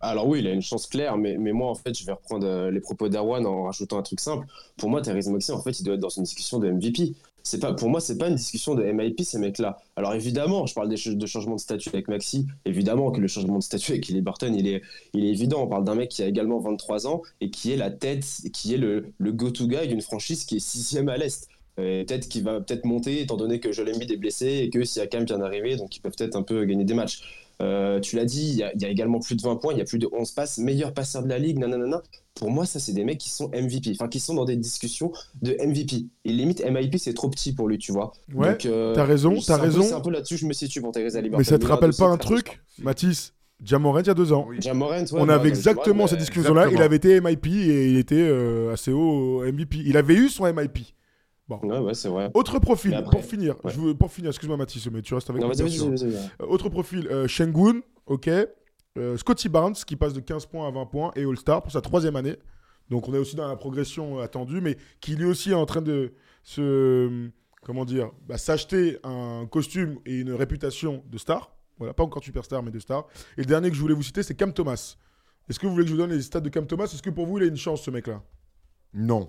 Alors oui, il a une chance claire, mais, mais moi, en fait, je vais reprendre euh, les propos d'Arwan en rajoutant un truc simple. Pour moi, Therese Maxi, en fait, il doit être dans une discussion de MVP. C'est pas, pour moi, c'est pas une discussion de MIP, ces mecs-là. Alors évidemment, je parle de changement de statut avec Maxi. Évidemment que le changement de statut avec Kelly Burton, il est, il est évident. On parle d'un mec qui a également 23 ans et qui est la tête, qui est le, le go-to guy d'une franchise qui est sixième à l'Est. Euh, peut-être va peut-être monter étant donné que Joel Embiid est blessé et que Siakam vient d'arriver, donc ils peuvent peut-être un peu gagner des matchs. Euh, tu l'as dit, il y, a- il y a également plus de 20 points, il y a plus de 11 passes, meilleur passeur de la ligue, nanana. Pour moi, ça, c'est des mecs qui sont MVP, enfin qui sont dans des discussions de MVP. Et limite, MIP, c'est trop petit pour lui, tu vois. Ouais, euh, t'as raison, t'as raison. C'est un peu là-dessus, je me situe pour Thérèse. Mais ça te rappelle pas un truc Mathis? Jamorant, il y a deux ans. Oui. Ouais, On bah, avait bah, exactement ouais, cette discussion-là. Il avait été MIP et il était euh, assez haut au MVP. Il avait eu son MIP. Ouais, ouais, c'est vrai. Autre profil, après- pour finir. ouais. Je veux, pour finir, excuse-moi Mathis, mais tu restes avec moi. Euh, Autre profil, euh, Shengun, ok. Euh, Scotty Barnes, qui passe de 15 points à 20 points et All-Star pour sa troisième année. Donc on est aussi dans la progression attendue, mais qui lui aussi est en train de se. Comment dire bah, S'acheter un costume et une réputation de star. Voilà, pas encore superstar, mais de star. Et le dernier que je voulais vous citer, c'est Cam Thomas. Est-ce que vous voulez que je vous donne les stats de Cam Thomas? Est-ce que pour vous, il a une chance, ce mec-là? Non.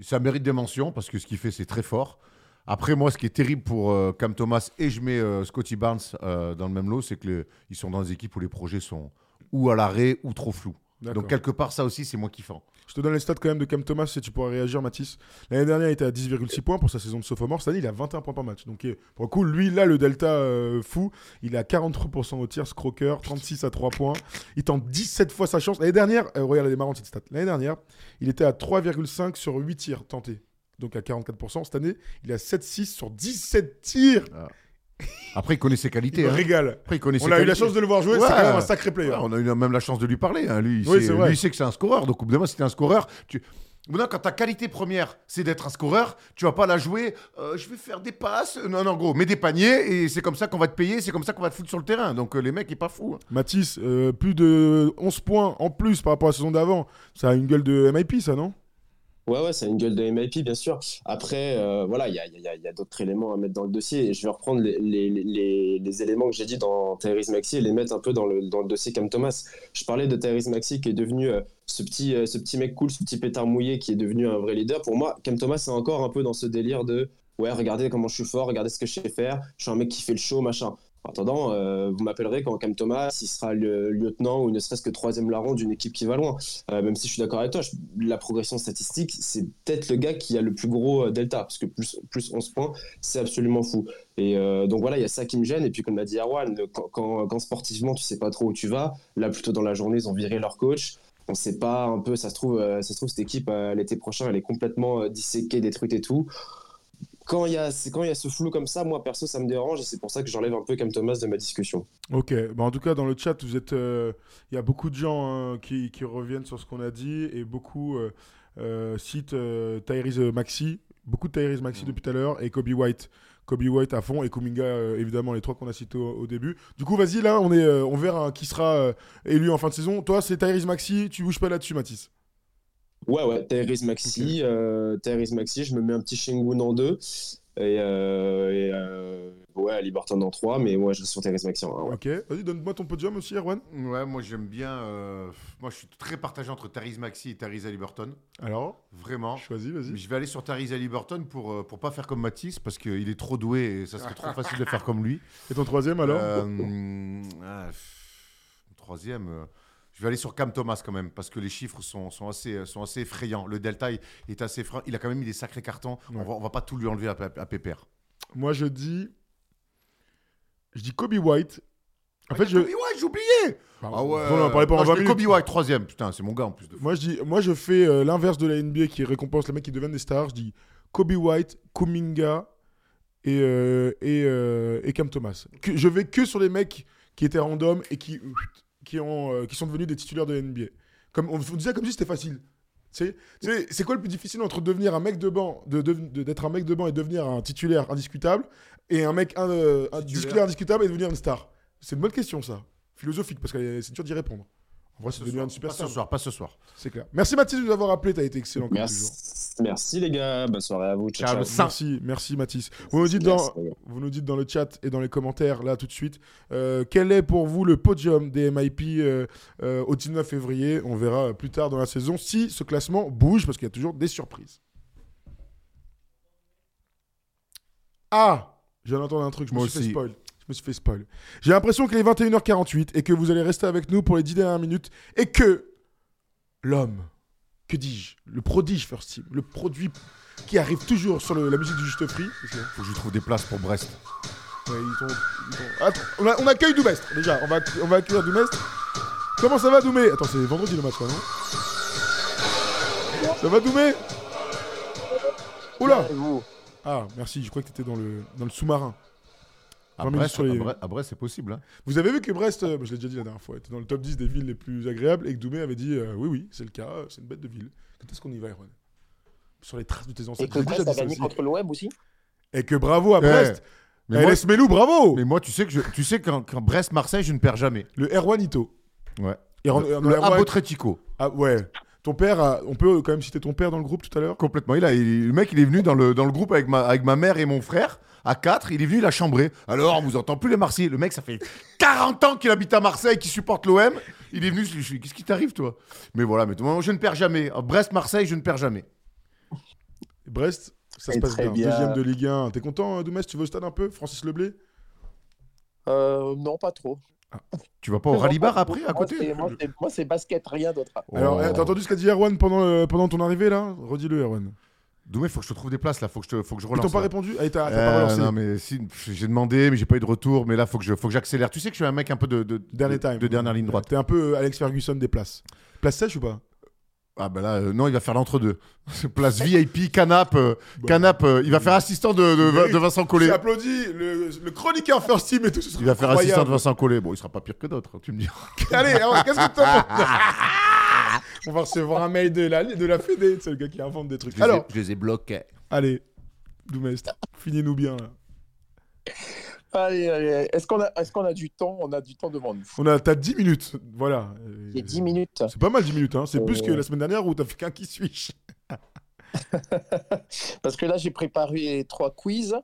Ça mérite des mentions parce que ce qu'il fait, c'est très fort. Après, moi, ce qui est terrible pour euh, Cam Thomas et je mets euh, Scotty Barnes euh, dans le même lot, c'est qu'ils sont dans des équipes où les projets sont ou à l'arrêt ou trop flous. Donc, quelque part, ça aussi, c'est moins kiffant. Je te donne les stats quand même de Cam Thomas si tu pourras réagir, Mathis. L'année dernière, il était à 10,6 points pour sa saison de sophomore. Cette année, il a 21 points par match. Donc, eh, pour le coup, lui, là, le delta euh, fou, il à 43% au tir, Scroker, 36 à 3 points. Il tente 17 fois sa chance. L'année dernière, euh, regarde, elle est marrante cette stat. L'année dernière, il était à 3,5 sur 8 tirs tentés. Donc à 44%. Cette année, il à 7,6 sur 17 tirs. Après, il connaît ses Il qualités. me hein. régale. Après, il connaît On ses a eu la chance de le voir jouer. Ouais. C'est quand même un sacré player. Ouais, on a eu même la chance de lui parler. hein. Lui, il Oui, sait- lui, il que c'est un scoreur. Donc, au bout d'un moment, si t'es un scoreur, tu. Maintenant, quand ta qualité première, c'est d'être un scoreur, tu vas pas la jouer. euh, je vais faire des passes. Non, non, gros, mets des paniers et c'est comme ça qu'on va te payer. C'est comme ça qu'on va te foutre sur le terrain. Donc, euh, les mecs, il est pas fou. hein. Mathis, euh, plus de 11 points en plus par rapport à la saison d'avant. Ça a une gueule de MIP, ça, non? Ouais, ouais, c'est une gueule de MIP, bien sûr. Après, euh, voilà, il y a, a- a d'autres éléments à mettre dans le dossier. Je vais reprendre les, éléments que j'ai dit dans Tyrese Maxi et les mettre un peu dans le, dossier Cam Thomas. Je parlais de Tyrese Maxi qui est devenu euh, ce, petit, euh, ce petit mec cool, ce petit pétard mouillé qui est devenu un vrai leader. Pour moi, Cam Thomas, c'est encore un peu dans ce délire de ouais, regardez comment je suis fort, regardez ce que je sais faire, je suis un mec qui fait le show, machin. En attendant, euh, vous m'appellerez quand Cam Thomas, il sera le lieutenant ou ne serait-ce que troisième larron d'une équipe qui va loin. Euh, même si je suis d'accord avec toi, la progression statistique, c'est peut-être le gars qui a le plus gros euh, delta, parce que plus, plus 11 points, c'est absolument fou. Et donc voilà, il y a ça qui me gêne. Et puis, comme l'a dit Erwan, le- quand, quand- quand sportivement, tu sais pas trop où tu vas, là, plutôt dans la journée, ils ont viré leur coach. On sait pas un peu, ça se trouve, ça se trouve cette équipe, l'été prochain, elle est complètement disséquée, détruite et tout. Quand il y, a, quand il y a ce flou comme ça, moi perso, ça me dérange et c'est pour ça que j'enlève un peu Cam Thomas de ma discussion. Ok, bah en tout cas dans le chat, vous êtes, euh, il y a beaucoup de gens hein, qui, qui reviennent sur ce qu'on a dit et beaucoup euh, euh, citent euh, Tyrese Maxi, beaucoup de Tyrese Maxi depuis tout à l'heure et Kobe White, Kobe White à fond et Kuminga évidemment les trois qu'on a cités au, au début. Du coup vas-y là, on est, on verra hein, qui sera élu en fin de saison. Toi c'est Tyrese Maxi, tu bouges pas là-dessus Mathis. Ouais, ouais, Tyrese Maxi, euh, Tyrese Maxi, je me mets un petit Shengun en deux et, euh, et, euh, ouais, Liberton en trois, mais moi je reste sur Tyrese Maxi en un. ouais. Ok, vas-y donne-moi ton podium aussi Erwan. Ouais, moi, j'aime bien. euh, Moi, je suis très partagé entre Tyrese Maxi et Tyrese Haliburton. Alors, Vraiment. choisis, vas-y. Je vais aller sur Tyrese Haliburton pour, euh, pour pas faire comme Matisse parce qu'il est trop doué et ça serait trop facile de faire comme lui. Et ton troisième alors? Euh, ah, pff, troisième, euh, je vais aller sur Cam Thomas quand même parce que les chiffres sont, sont, assez, sont assez effrayants. Le delta il, est assez effrayant. Il a quand même mis des sacrés cartons. Ouais. On, va, on va pas tout lui enlever à, à, à Pépère. Moi je dis, je dis Kobe White. En fait Ah, je, Kobe White, j'ai oublié Bah, Ah ouais on en parlait pendant Ah, je 20 mets minutes. Kobe White, troisième. Putain, c'est mon gars en plus de Moi je dis, moi je fais euh, l'inverse de la NBA qui récompense les mecs qui deviennent des stars. Je dis Kobe White, Kuminga et et, euh, et Cam Thomas. Que- je vais que sur les mecs qui étaient random et qui qui ont euh, qui sont devenus des titulaires de NBA. Comme on, on disait comme si c'était facile. C'est quoi le plus difficile entre devenir un mec de banc, de, de- de- d'être un mec de banc et devenir un titulaire indiscutable, et un mec un, euh, un titulaire indiscutable et devenir une star? C'est une bonne question ça, philosophique parce que c'est dur d'y répondre. En vrai, c'est devenu une super Pas ce soir, pas ce soir. C'est clair. Merci Mathis de nous avoir appelé, t'as été excellent comme toujours. Merci. Merci les gars, bonne soirée à vous. Ciao, Ciao, ciao. ça. Merci, merci Mathis. Vous nous, dites dans, vous nous dites dans le chat et dans les commentaires, là tout de suite, euh, quel est pour vous le podium des MIP euh, euh, au 19 février? On verra plus tard dans la saison si ce classement bouge, parce qu'il y a toujours des surprises. Ah Je viens d'entendre un truc, je me suis fait spoil. Je me suis fait spoil. J'ai l'impression qu'il est 21h48 et que vous allez rester avec nous pour les 10 dernières minutes et que l'homme, que dis-je, le prodige First Team, le produit qui arrive toujours sur le- la musique du Juste que- Faut que je trouve des places pour Brest. Ouais, ils sont- ils sont- Attends, on, a- on accueille Doumestre, déjà. On va, on va accueillir Doumestre. Comment ça va, Doumé? Attends, c'est vendredi le match, là, non? Ça va, Doumé? Oula Ah, merci, je crois que t'étais dans le, dans le sous-marin. À 20 minutes Brest, sur les- à Brest- à Brest, c'est possible. hein. Vous avez vu que Brest, euh, je l'ai déjà dit la dernière fois, était dans le top 10 des villes les plus agréables et que Doumé avait dit euh, oui, oui, c'est le cas, euh, c'est une bête de ville. Quand est-ce qu'on y va, Erwan? Sur les traces de tes Et ancêtres. que J'ai déjà Brest a gagné contre l'OM aussi Et que bravo à Eh, Brest Mais Eh, moi, laisse Melou, bravo mais moi, tu sais que je, tu sais qu'en Brest-Marseille, je ne perds jamais. Le Erwanito. Ouais. Erwan- Le, le Erwan- Abotretico. Ah ouais. Ton père, a- on peut quand même citer ton père dans le groupe tout à l'heure? Complètement. Il a, il- le mec, il est venu dans le, dans le groupe avec ma, avec ma mère et mon frère. À 4, il est venu, il a chambré. Alors, on vous entend plus les Marseillais. Le mec, ça fait 40 ans qu'il habite à Marseille, qu'il supporte l'OM. Il est venu, je lui qu'est-ce qui t'arrive, toi? Mais voilà, mais moi, je ne perds jamais. À Brest-Marseille, je ne perds jamais. Brest Ça se passe bien. bien. Deuxième de Ligue 1. T'es content, euh, Doumès? Tu veux au stade un peu? Francis Leblé Euh, non, pas trop. Tu vas pas au rallye bar après, à Moi, côté? c'est- Moi, c'est- basket, rien d'autre. Alors, Oh. eh, t'as entendu ce qu'a dit Erwan pendant, euh, pendant ton arrivée là? Redis-le, Erwan. Doumé, faut que je te trouve des places là, faut que je, te- faut que je Ils relance. t'ont pas là. répondu Ah, t'as t'as Euh, pas relancé. non mais si, j'ai demandé mais j'ai pas eu de retour mais là faut que je faut que j'accélère. Tu sais que je suis un mec un peu de de, Dernier de, time. de dernière ligne droite. T'es un peu euh, Alex Ferguson des places. Place sèche ou pas? Ah bah là euh, non, il va faire l'entre-deux. Place VIP, canap, euh, Bon. canap, euh, il va faire assistant de, de, Vincent Collet. J'applaudis le, le chroniqueur First Team et tout. ce Il va faire assistant de. Vincent Collet. Bon, il sera pas pire que d'autres, hein, tu me dis. Allez, alors, qu'est-ce que t'as On va recevoir un mail de la, de la Fédé. C'est le gars qui invente des trucs. Alors, je les ai bloqués. allez, Doumest, finis-nous bien là. Allez, allez. Est-ce qu'on a, est qu'on a du temps? On a du temps devant nous. On a, t'as 10 minutes. Voilà. Euh, Il y a 10 minutes. C'est pas mal 10 minutes, hein. c'est Euh. plus que la semaine dernière où t'as fait qu'un qui suis. Parce que là, j'ai préparé trois quiz.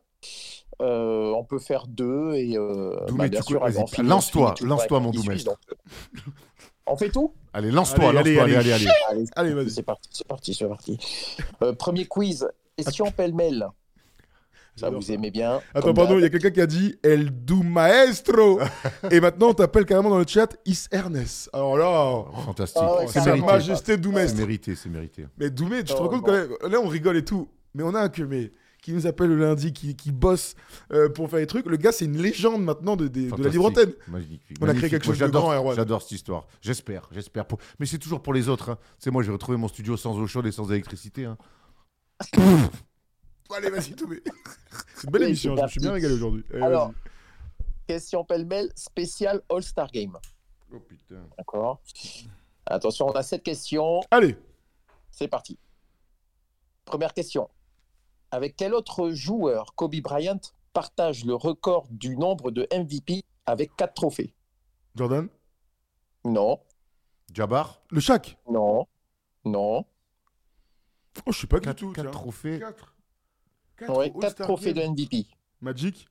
Euh, on peut faire deux et euh, bien sûr, finit- lance-toi, lance-toi, mon donc, euh, On fait tout? Allez, lance-toi, Allez, lance-toi, allez, allez, allez, allez. Allez, Allez, vas-y. c'est parti, c'est parti, c'est parti. Euh, premier quiz. Question pêle-mêle? Ça, vous aimez bien. Attends, pardon, il y a quelqu'un qui a dit El du Maestro. Et maintenant, on t'appelle carrément dans le chat Is Ernest. Alors là, Fantastique. Ah ouais, c'est mérité. Majesté C'est Doumest. mérité, c'est mérité. Mais Doumé, tu te rends compte bon. quand même Là, on rigole et tout. Mais on a un que mais qui nous appelle le lundi, qui, qui bosse euh, pour faire des trucs. Le gars, c'est une légende maintenant de, de- de la libre antenne. Magnifique. On a créé quelque Moi, chose de j'adore- grand, Erwan. J'adore cette histoire. J'espère, j'espère. Pour... Mais c'est toujours pour les autres. Hein. C'est moi, j'ai retrouvé mon studio sans eau chaude et sans électricité. hein. Allez, vas-y, Doumé. C'est une belle Oui, émission, je me suis bien régalé aujourd'hui. Allez, Alors, question pêle-mêle spécial All-Star Game. Oh putain. D'accord Attention, on a sept questions. Allez, C'est parti. Première question. Avec quel autre joueur Kobe Bryant partage le record du nombre de MVP avec 4 trophées? Jordan? Non, Jabbar, Le Shaq? non, non. Oh, je sais pas du 4, tout. tiens. trophées. 4. Ouais, 4 trophées de MVP. Magic?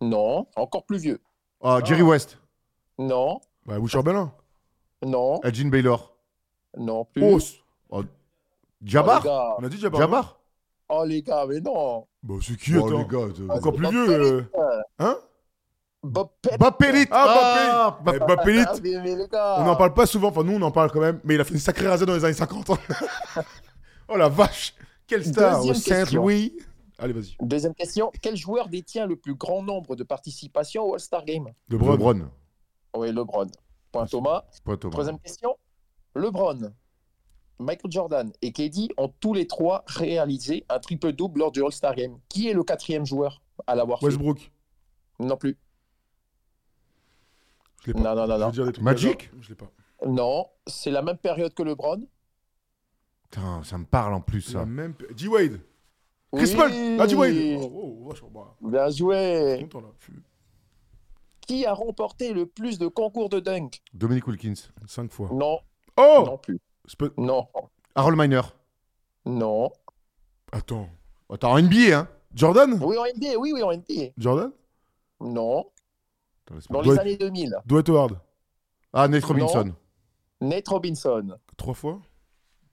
Non, encore plus vieux. Ah, Jerry Ah. West, Non, Bah, Wisher Bellin. non, Elgin Baylor, non plus. Oh, Oh, Jabbar, gars. on a dit Jabbar. Jabbar. Oh les gars, mais non. Bah, c'est qui, Oh, attends? les gars, Encore c'est plus vieux. Pellit. euh, Hein? Bob Pett. Bob Pellit. Ah, Bob Eh, Pellit. Ah, mais, mais les gars. On n'en parle pas souvent, enfin nous on en parle quand même, mais il a fait une sacrée rasée dans les années 50. oh la vache Quelle star Deuxième au Saint-Louis Allez, vas-y. Deuxième question. Quel joueur détient le plus grand nombre de participations au All-Star Game? LeBron. LeBron. Oui, LeBron. Point Thomas. Pas Thomas. Troisième question. LeBron, Michael Jordan et KD ont tous les trois réalisé un triple-double lors du All-Star Game. Qui est le quatrième joueur à l'avoir fait? Westbrook. Non plus. Je l'ai pas. Non, non, non, Je vais non. dire des trucs Magic? Je l'ai pas. Non, c'est la même période que LeBron. Putain, ça me parle en plus, La ça. même... G-Wade. Chris Oui. Paul. Ah, G-Wade. Oh, oh, vachement, bah, Bien joué. content là. Qui a remporté le plus de concours de dunk? Dominic Wilkins. Cinq fois. Non, Oh non plus. Non, Harold Miner. non. Attends. Attends, en NBA, hein Jordan? Oui, en NBA, oui, oui, en NBA. Jordan? Non, Attends, dans les Dwight- années 2000. Dwight Howard. Ah, Nate Robinson. Nate Robinson. Trois fois?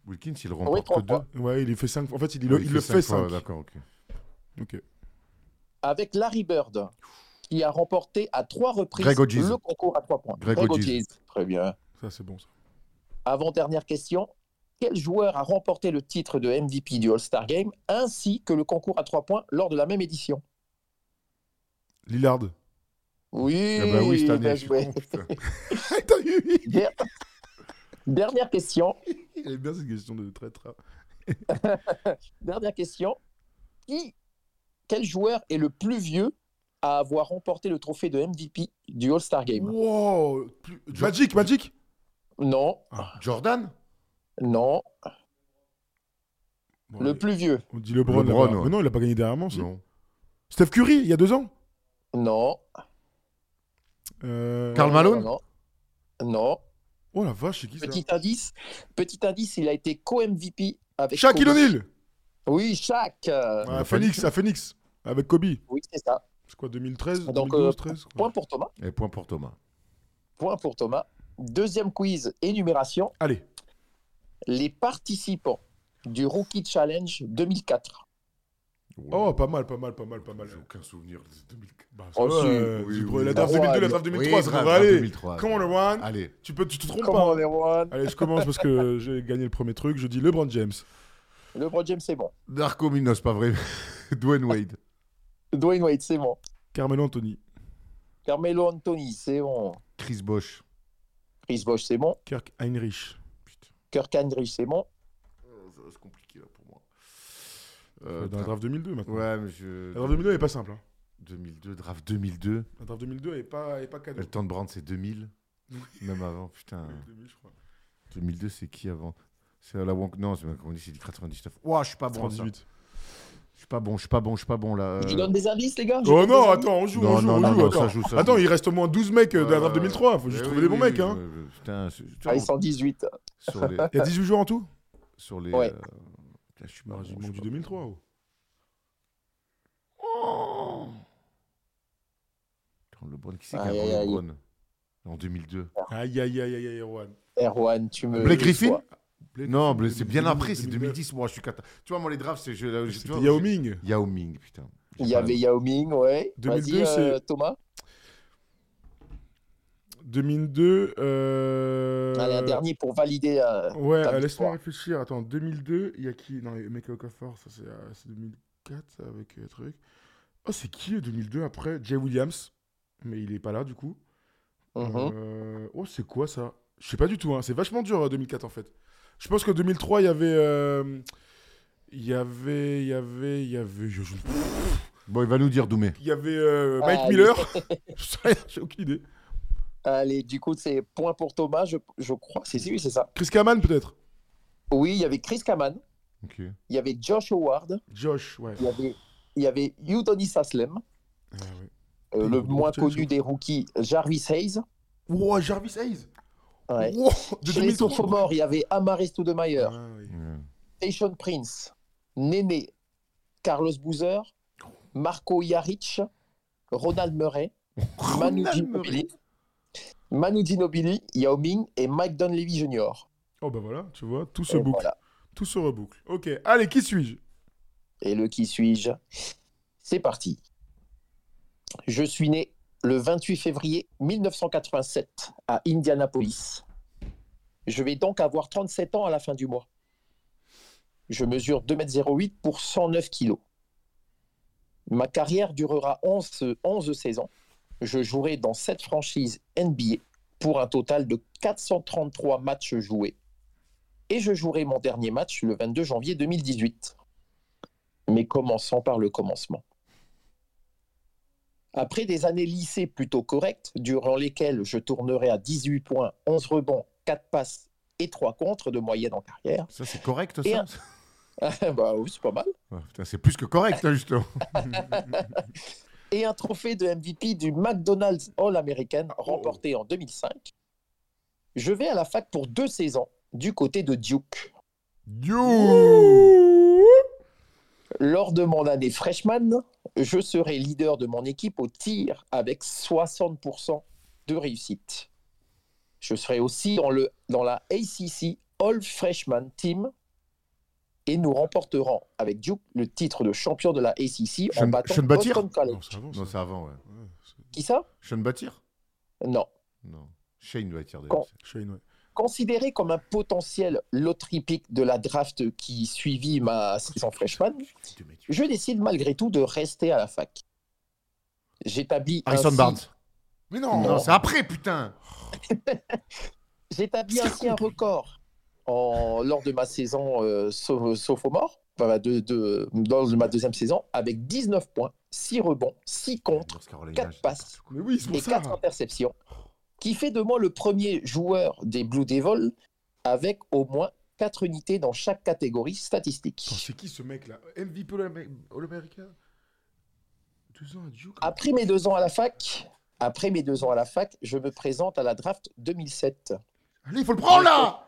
Wilkins, il Oui, remporte trois que deux. fois. Ouais, il fait cinq fois. En fait, il, il, Ouais, il le fait cinq. D'accord, ok. Ok. Avec Larry Bird, qui a remporté à trois reprises Greg le concours à trois points. Greg. Hodges. Très bien. Ça, c'est bon ça. Avant-dernière question. Quel joueur a remporté le titre de MVP du All-Star Game ainsi que le concours à trois points lors de la même édition? Lillard. Oui, Ah bah oui, cette année, joué. Dernière question. Il aime bien cette question de traître. Dernière question. Qui, quel joueur est le plus vieux à avoir remporté le trophée de MVP du All-Star Game? Wow Magic, Magic Non, Jordan? Non, Bon, le allez, plus vieux. On dit LeBron. LeBron, là-bas. ouais. Mais non, il a pas gagné dernièrement. si. Non. Steph Curry, il y a deux ans? Non. Euh, Karl Malone? Non. Non. Oh la vache, c'est qui ça? Petit indice. Petit indice, il a été co-MVP avec. Shaquille. O'Neal Oui, Shaq. euh, À Phoenix, à Phoenix. Avec Kobe. Oui, c'est ça. C'est quoi, 2013 Donc, 2012, euh, 13 quoi. Point pour Thomas. Et point pour Thomas. Point pour Thomas. Deuxième quiz, énumération. Allez. Les participants du Rookie Challenge 2004. Oh, pas mal, pas mal, pas mal, pas mal. J'ai aucun souvenir de 2004. Bah, Oh, ça si. euh, Oui, oui. La draft Ah, 2002, la ouais, draft Oui, 2003, ça grave, devrait aller. 2003. Come on, Erwan. Allez. Tu, peux, tu te trompes Come pas. on, everyone. Allez, je commence parce que j'ai gagné le premier truc. Je dis LeBron James. LeBron James, c'est bon. Darko Minos, pas vrai. Dwayne Wade. Dwayne Wade, c'est bon. Carmelo Anthony. Carmelo Anthony, c'est bon. Chris Bosch. Chris Bosh, c'est bon. Kirk Heinrich. Putain, Kirk Andrich, c'est bon. euh, ça va se compliquer là pour moi. Euh, dans la draft 2002 maintenant. Ouais, mais je. La draft 2002 elle est pas simple. hein. 2002, draft 2002. La draft 2002 elle est pas, est pas cadeau. Le temps de Brand, c'est 2000. Même avant, putain. 2000, je crois. 2002, c'est qui avant? C'est à la Wonk. Non, c'est comme on dit, c'est du 99. Ouah, je suis pas bon. à ça. 98. Je suis pas bon, je suis pas bon, je suis pas bon là. Je euh. donne des indices, les gars Je Oh non, attends, on joue, Non, on joue, non, on non, joue. non, attends, ça joue, ça Attends, joue. il reste au moins 12 mecs euh, de la draft Euh, 2003. Faut juste eh trouver oui, des bons oui, mecs. oui, Hein. je- je- Putain, c'est- Ah, ils sont 18. sur les. Il y a 18 joueurs en tout? sur les Ouais. euh, je suis je du suis pas 2003. oh. bon. Attends, LeBron, qui c'est qui a. LeBron En 2002. Aïe, aïe, aïe, aïe, aïe, Erwan. Erwan, tu me. Blake Griffin? Non, mais c'est bien 2000, après, c'est 2009. 2010. Moi, je suis cata. Tu vois, moi, les drafts, c'est. Yao Ming. Yao Ming, putain. Il y avait Yao Ming, ouais. 2002, Vas-y, euh, Thomas. 2002. Euh... Allez, un dernier pour valider. euh, Ouais, euh, laisse-moi réfléchir. Attends, 2002, il y a qui? Non, Make a Okafor, ça c'est euh, c'est 2004 ça, avec euh, truc. Oh, c'est qui euh, 2002 après? Jay Williams. Mais il est pas là du coup. Mhm. Euh, Oh, c'est quoi ça? Je sais pas du tout. Hein. C'est vachement dur euh, 2004 en fait. Je pense que 2003, il y avait. euh, Il y avait. Il y avait. Il y avait. je- je- Bon, il va nous dire Doumé. Il y avait euh, Mike Ah, Miller. Je sais rien, J'ai aucune idée. Allez, du coup, c'est point pour Thomas, je, je crois. C'est oui, c'est ça. Chris Kaman peut-être Oui, il y avait Chris Kaman, Ok. il y avait Josh Howard, Josh, ouais. il y avait, il y avait Udonis Aslem, Ah, ouais. euh, le y moins connu des rookies, Jarvis Hayes. Wow, Jarvis Hayes Ouais. Wow, de Chez les 2003. sophomores, il y avait Amare Stoudemire, Ah, oui. Ouais. Station Prince, Néné, Carlos Boozer, Marco Jaric, Ronald Murray, Manu Ginobili, Manu Ginobili, Yao Ming et Mike Dunleavy Jr. Oh bah voilà, tu vois, tout se Et boucle. voilà. Tout se reboucle. Ok, allez, qui suis-je? Et le qui suis-je? C'est parti. Je suis né le 28 février 1987 à Indianapolis. Je vais donc avoir 37 ans à la fin du mois. Je mesure 2,08 m pour 109 kg. Ma carrière durera 11, 11 saisons. Je jouerai dans 7 franchises NBA pour un total de 433 matchs joués. Et je jouerai mon dernier match le 22 janvier 2018 mais commençons par le commencement. Après des années lycée plutôt correctes, durant lesquelles je tournerai à 18 points, 11 rebonds, 4 passes et 3 contres de moyenne en carrière, Ça, c'est correct, ça un- bah oui, c'est pas mal, C'est plus que correct, là, justement. et un trophée de MVP du McDonald's All-American remporté en 2005, je vais à la fac pour deux saisons du côté de Duke. Lors de mon année freshman, je serai leader de mon équipe au tir avec 60% de réussite. Je serai aussi dans, le, dans la ACC All Freshman Team et nous remporterons avec Duke le titre de champion de la ACC en battant Sean Boston College. Non, c'est avant, Non, ça. c'est avant, ouais. Ouais, c'est- Qui ça? Sean Battir Non. Non. Shane doit être Quand- Shane, ouais. Considéré comme un potentiel lottery pick de la draft qui suivit ma saison freshman, je décide malgré tout de rester à la fac. J'établis Harrison Barnes. Mais non, Non, c'est après, putain. J'établis ainsi un record en, lors de ma saison euh, sophomore, enfin, de, de, lors de ma deuxième saison, avec 19 points, 6 rebonds, 6 contre, North Carolina, 4 j'ai- passes Mais oui, et ça. 4 interceptions, qui fait de moi le premier joueur des Blue Devils avec au moins 4 unités dans chaque catégorie statistique. C'est qui ce mec là? MVP All-America? Deux ans à Duke Après mes deux ans à la fac, après mes deux ans à la fac, je me présente à la draft 2007. Allez, il faut le prendre, là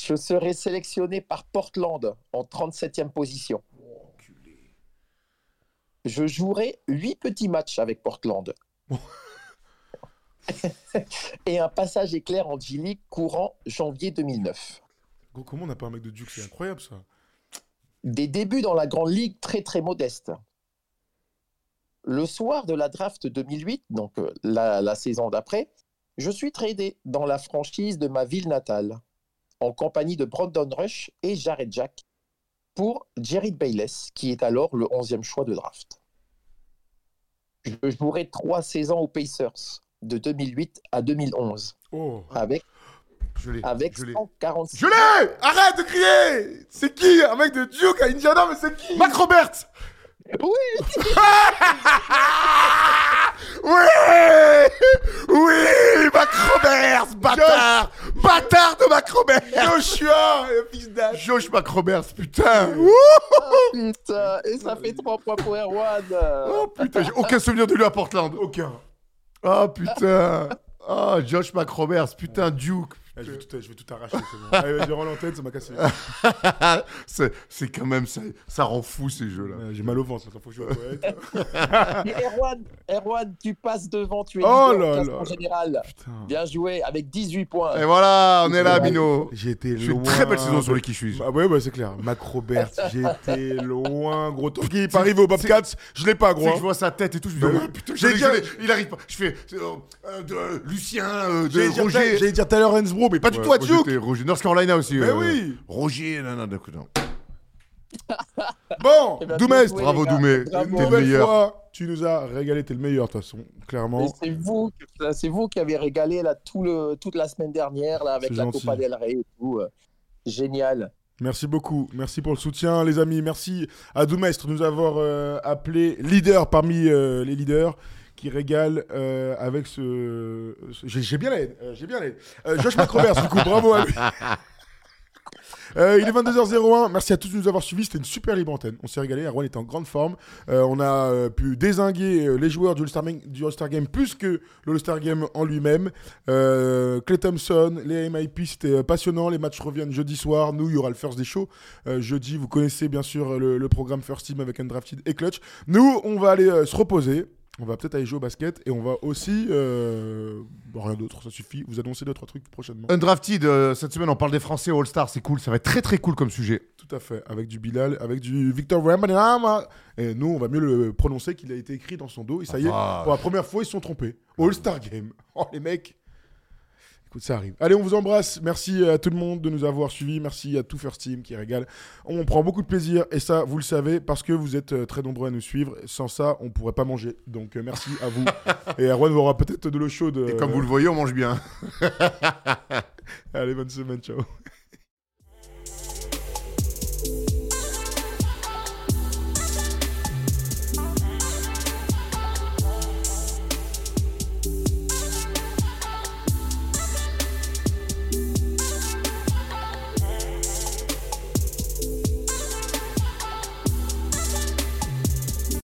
Je serai sélectionné par Portland en 37e position. Je jouerai 8 petits matchs avec Portland. Et un passage éclair en G-League courant janvier 2009. Gros, comment on n'a pas un mec de Duke C'est incroyable ça. Des débuts dans la Grande Ligue très très modestes. Le soir de la draft 2008, donc euh, la, la saison d'après, je suis tradé dans la franchise de ma ville natale, en compagnie de Brandon Rush et Jared Jack, pour Jerry Bayless, qui est alors le 11e choix de draft. Je jouerai trois saisons aux Pacers, de 2008 à 2011, Oh, avec, Je l'ai. avec je l'ai. 146 Je l'ai! Arrête de crier! C'est qui Un mec de Duke à Indiana, mais c'est qui? Mac Robert Oui, Oui! Oui Mac Roberts Bâtard! Bâtard de Mac Roberts! Joshua, fils d'Ash Josh Mac Roberts, putain! Putain, et ça fait 3 points pour Erwan. Oh putain, j'ai aucun souvenir de lui à Portland. Aucun. Oh putain Oh, Josh Mac Roberts, putain, Duke. Je, vais tout, je vais tout arracher, c'est bon. Allez, vas-y, rends l'antenne, ça m'a cassé. c'est, c'est quand même, ça, ça rend fou ces jeux-là. Euh, J'ai mal au ventre, maintenant faut que je Erwan, Erwan, tu passes devant, tu es Oh là là. général. Putain. Bien joué, avec 18 points. Et voilà, on est là, Mino. J'ai été Je loin. fais une très belle saison sur les suis. Ah ouais, bah c'est clair. Mac Robert, j'ai été loin, gros. Est pas arrivé au Bobcats, je l'ai pas, gros. je vois sa tête et tout, je me dis, oh, putain, J'ai dit- il arrive pas. Je fais, euh, euh, Lucien, euh, de J'allais dire, Roger. j'allais dire Tyler Mais pas du Ouais, tout à Duke. Roger. North Carolina aussi. Mais euh, oui. Roger, non, non, d'accord, non. Bon, Eh ben, bravo. Doumé. T'es le nouvelle meilleur. fois, tu nous as régalé, t'es le meilleur de toute façon, clairement. C'est vous, c'est vous qui avez régalé là, tout le, toute la semaine dernière là, avec la gentil. Copa del Rey et tout. euh, Génial. Merci beaucoup, merci pour le soutien les amis, merci à Doumestre de nous avoir euh, appelé leader parmi euh, les leaders qui régale euh, avec ce... ce- J'ai j'ai bien l'aide, euh, j'ai bien l'aide. Euh, Josh McRoberts du coup, bravo à lui. Euh, il est 22h01, merci à tous de nous avoir suivis, c'était une super libre antenne, on s'est régalé, Erwan était en grande forme, Euh, on a euh, pu désinguer euh, les joueurs du All-Star Game, du All-Star Game plus que le All-Star Game en lui-même. Euh, Clay Thompson, les MIP, c'était euh, passionnant, les matchs reviennent jeudi soir, nous il y aura le First Day Show, Euh, jeudi vous connaissez bien sûr le, le programme First Team avec Undrafted et Clutch. Nous on va aller euh, se reposer. On va peut-être aller jouer au basket et on va aussi. euh, bon, rien d'autre, ça suffit. Vous annoncez deux, trois trucs prochainement. Undrafted, euh, cette semaine, on parle des Français au All-Star, c'est cool, ça va être très très cool comme sujet. Tout à fait, avec du Bilal, avec du Victor Wembanyama. Et nous, on va mieux le prononcer qu'il a été écrit dans son dos. Et ça y est, Ah, pour la première fois, ils se sont trompés. All-Star Game. Oh, les mecs. Écoute, ça arrive. Allez, on vous embrasse. Merci à tout le monde de nous avoir suivis. Merci à tout First Team qui régale. On prend beaucoup de plaisir. Et ça, vous le savez, parce que vous êtes euh, très nombreux à nous suivre. Sans ça, on pourrait pas manger. Donc, euh, merci à vous. et Erwan aura peut-être de l'eau chaude. Et euh, comme vous le voyez, on mange bien. Allez, bonne semaine. Ciao.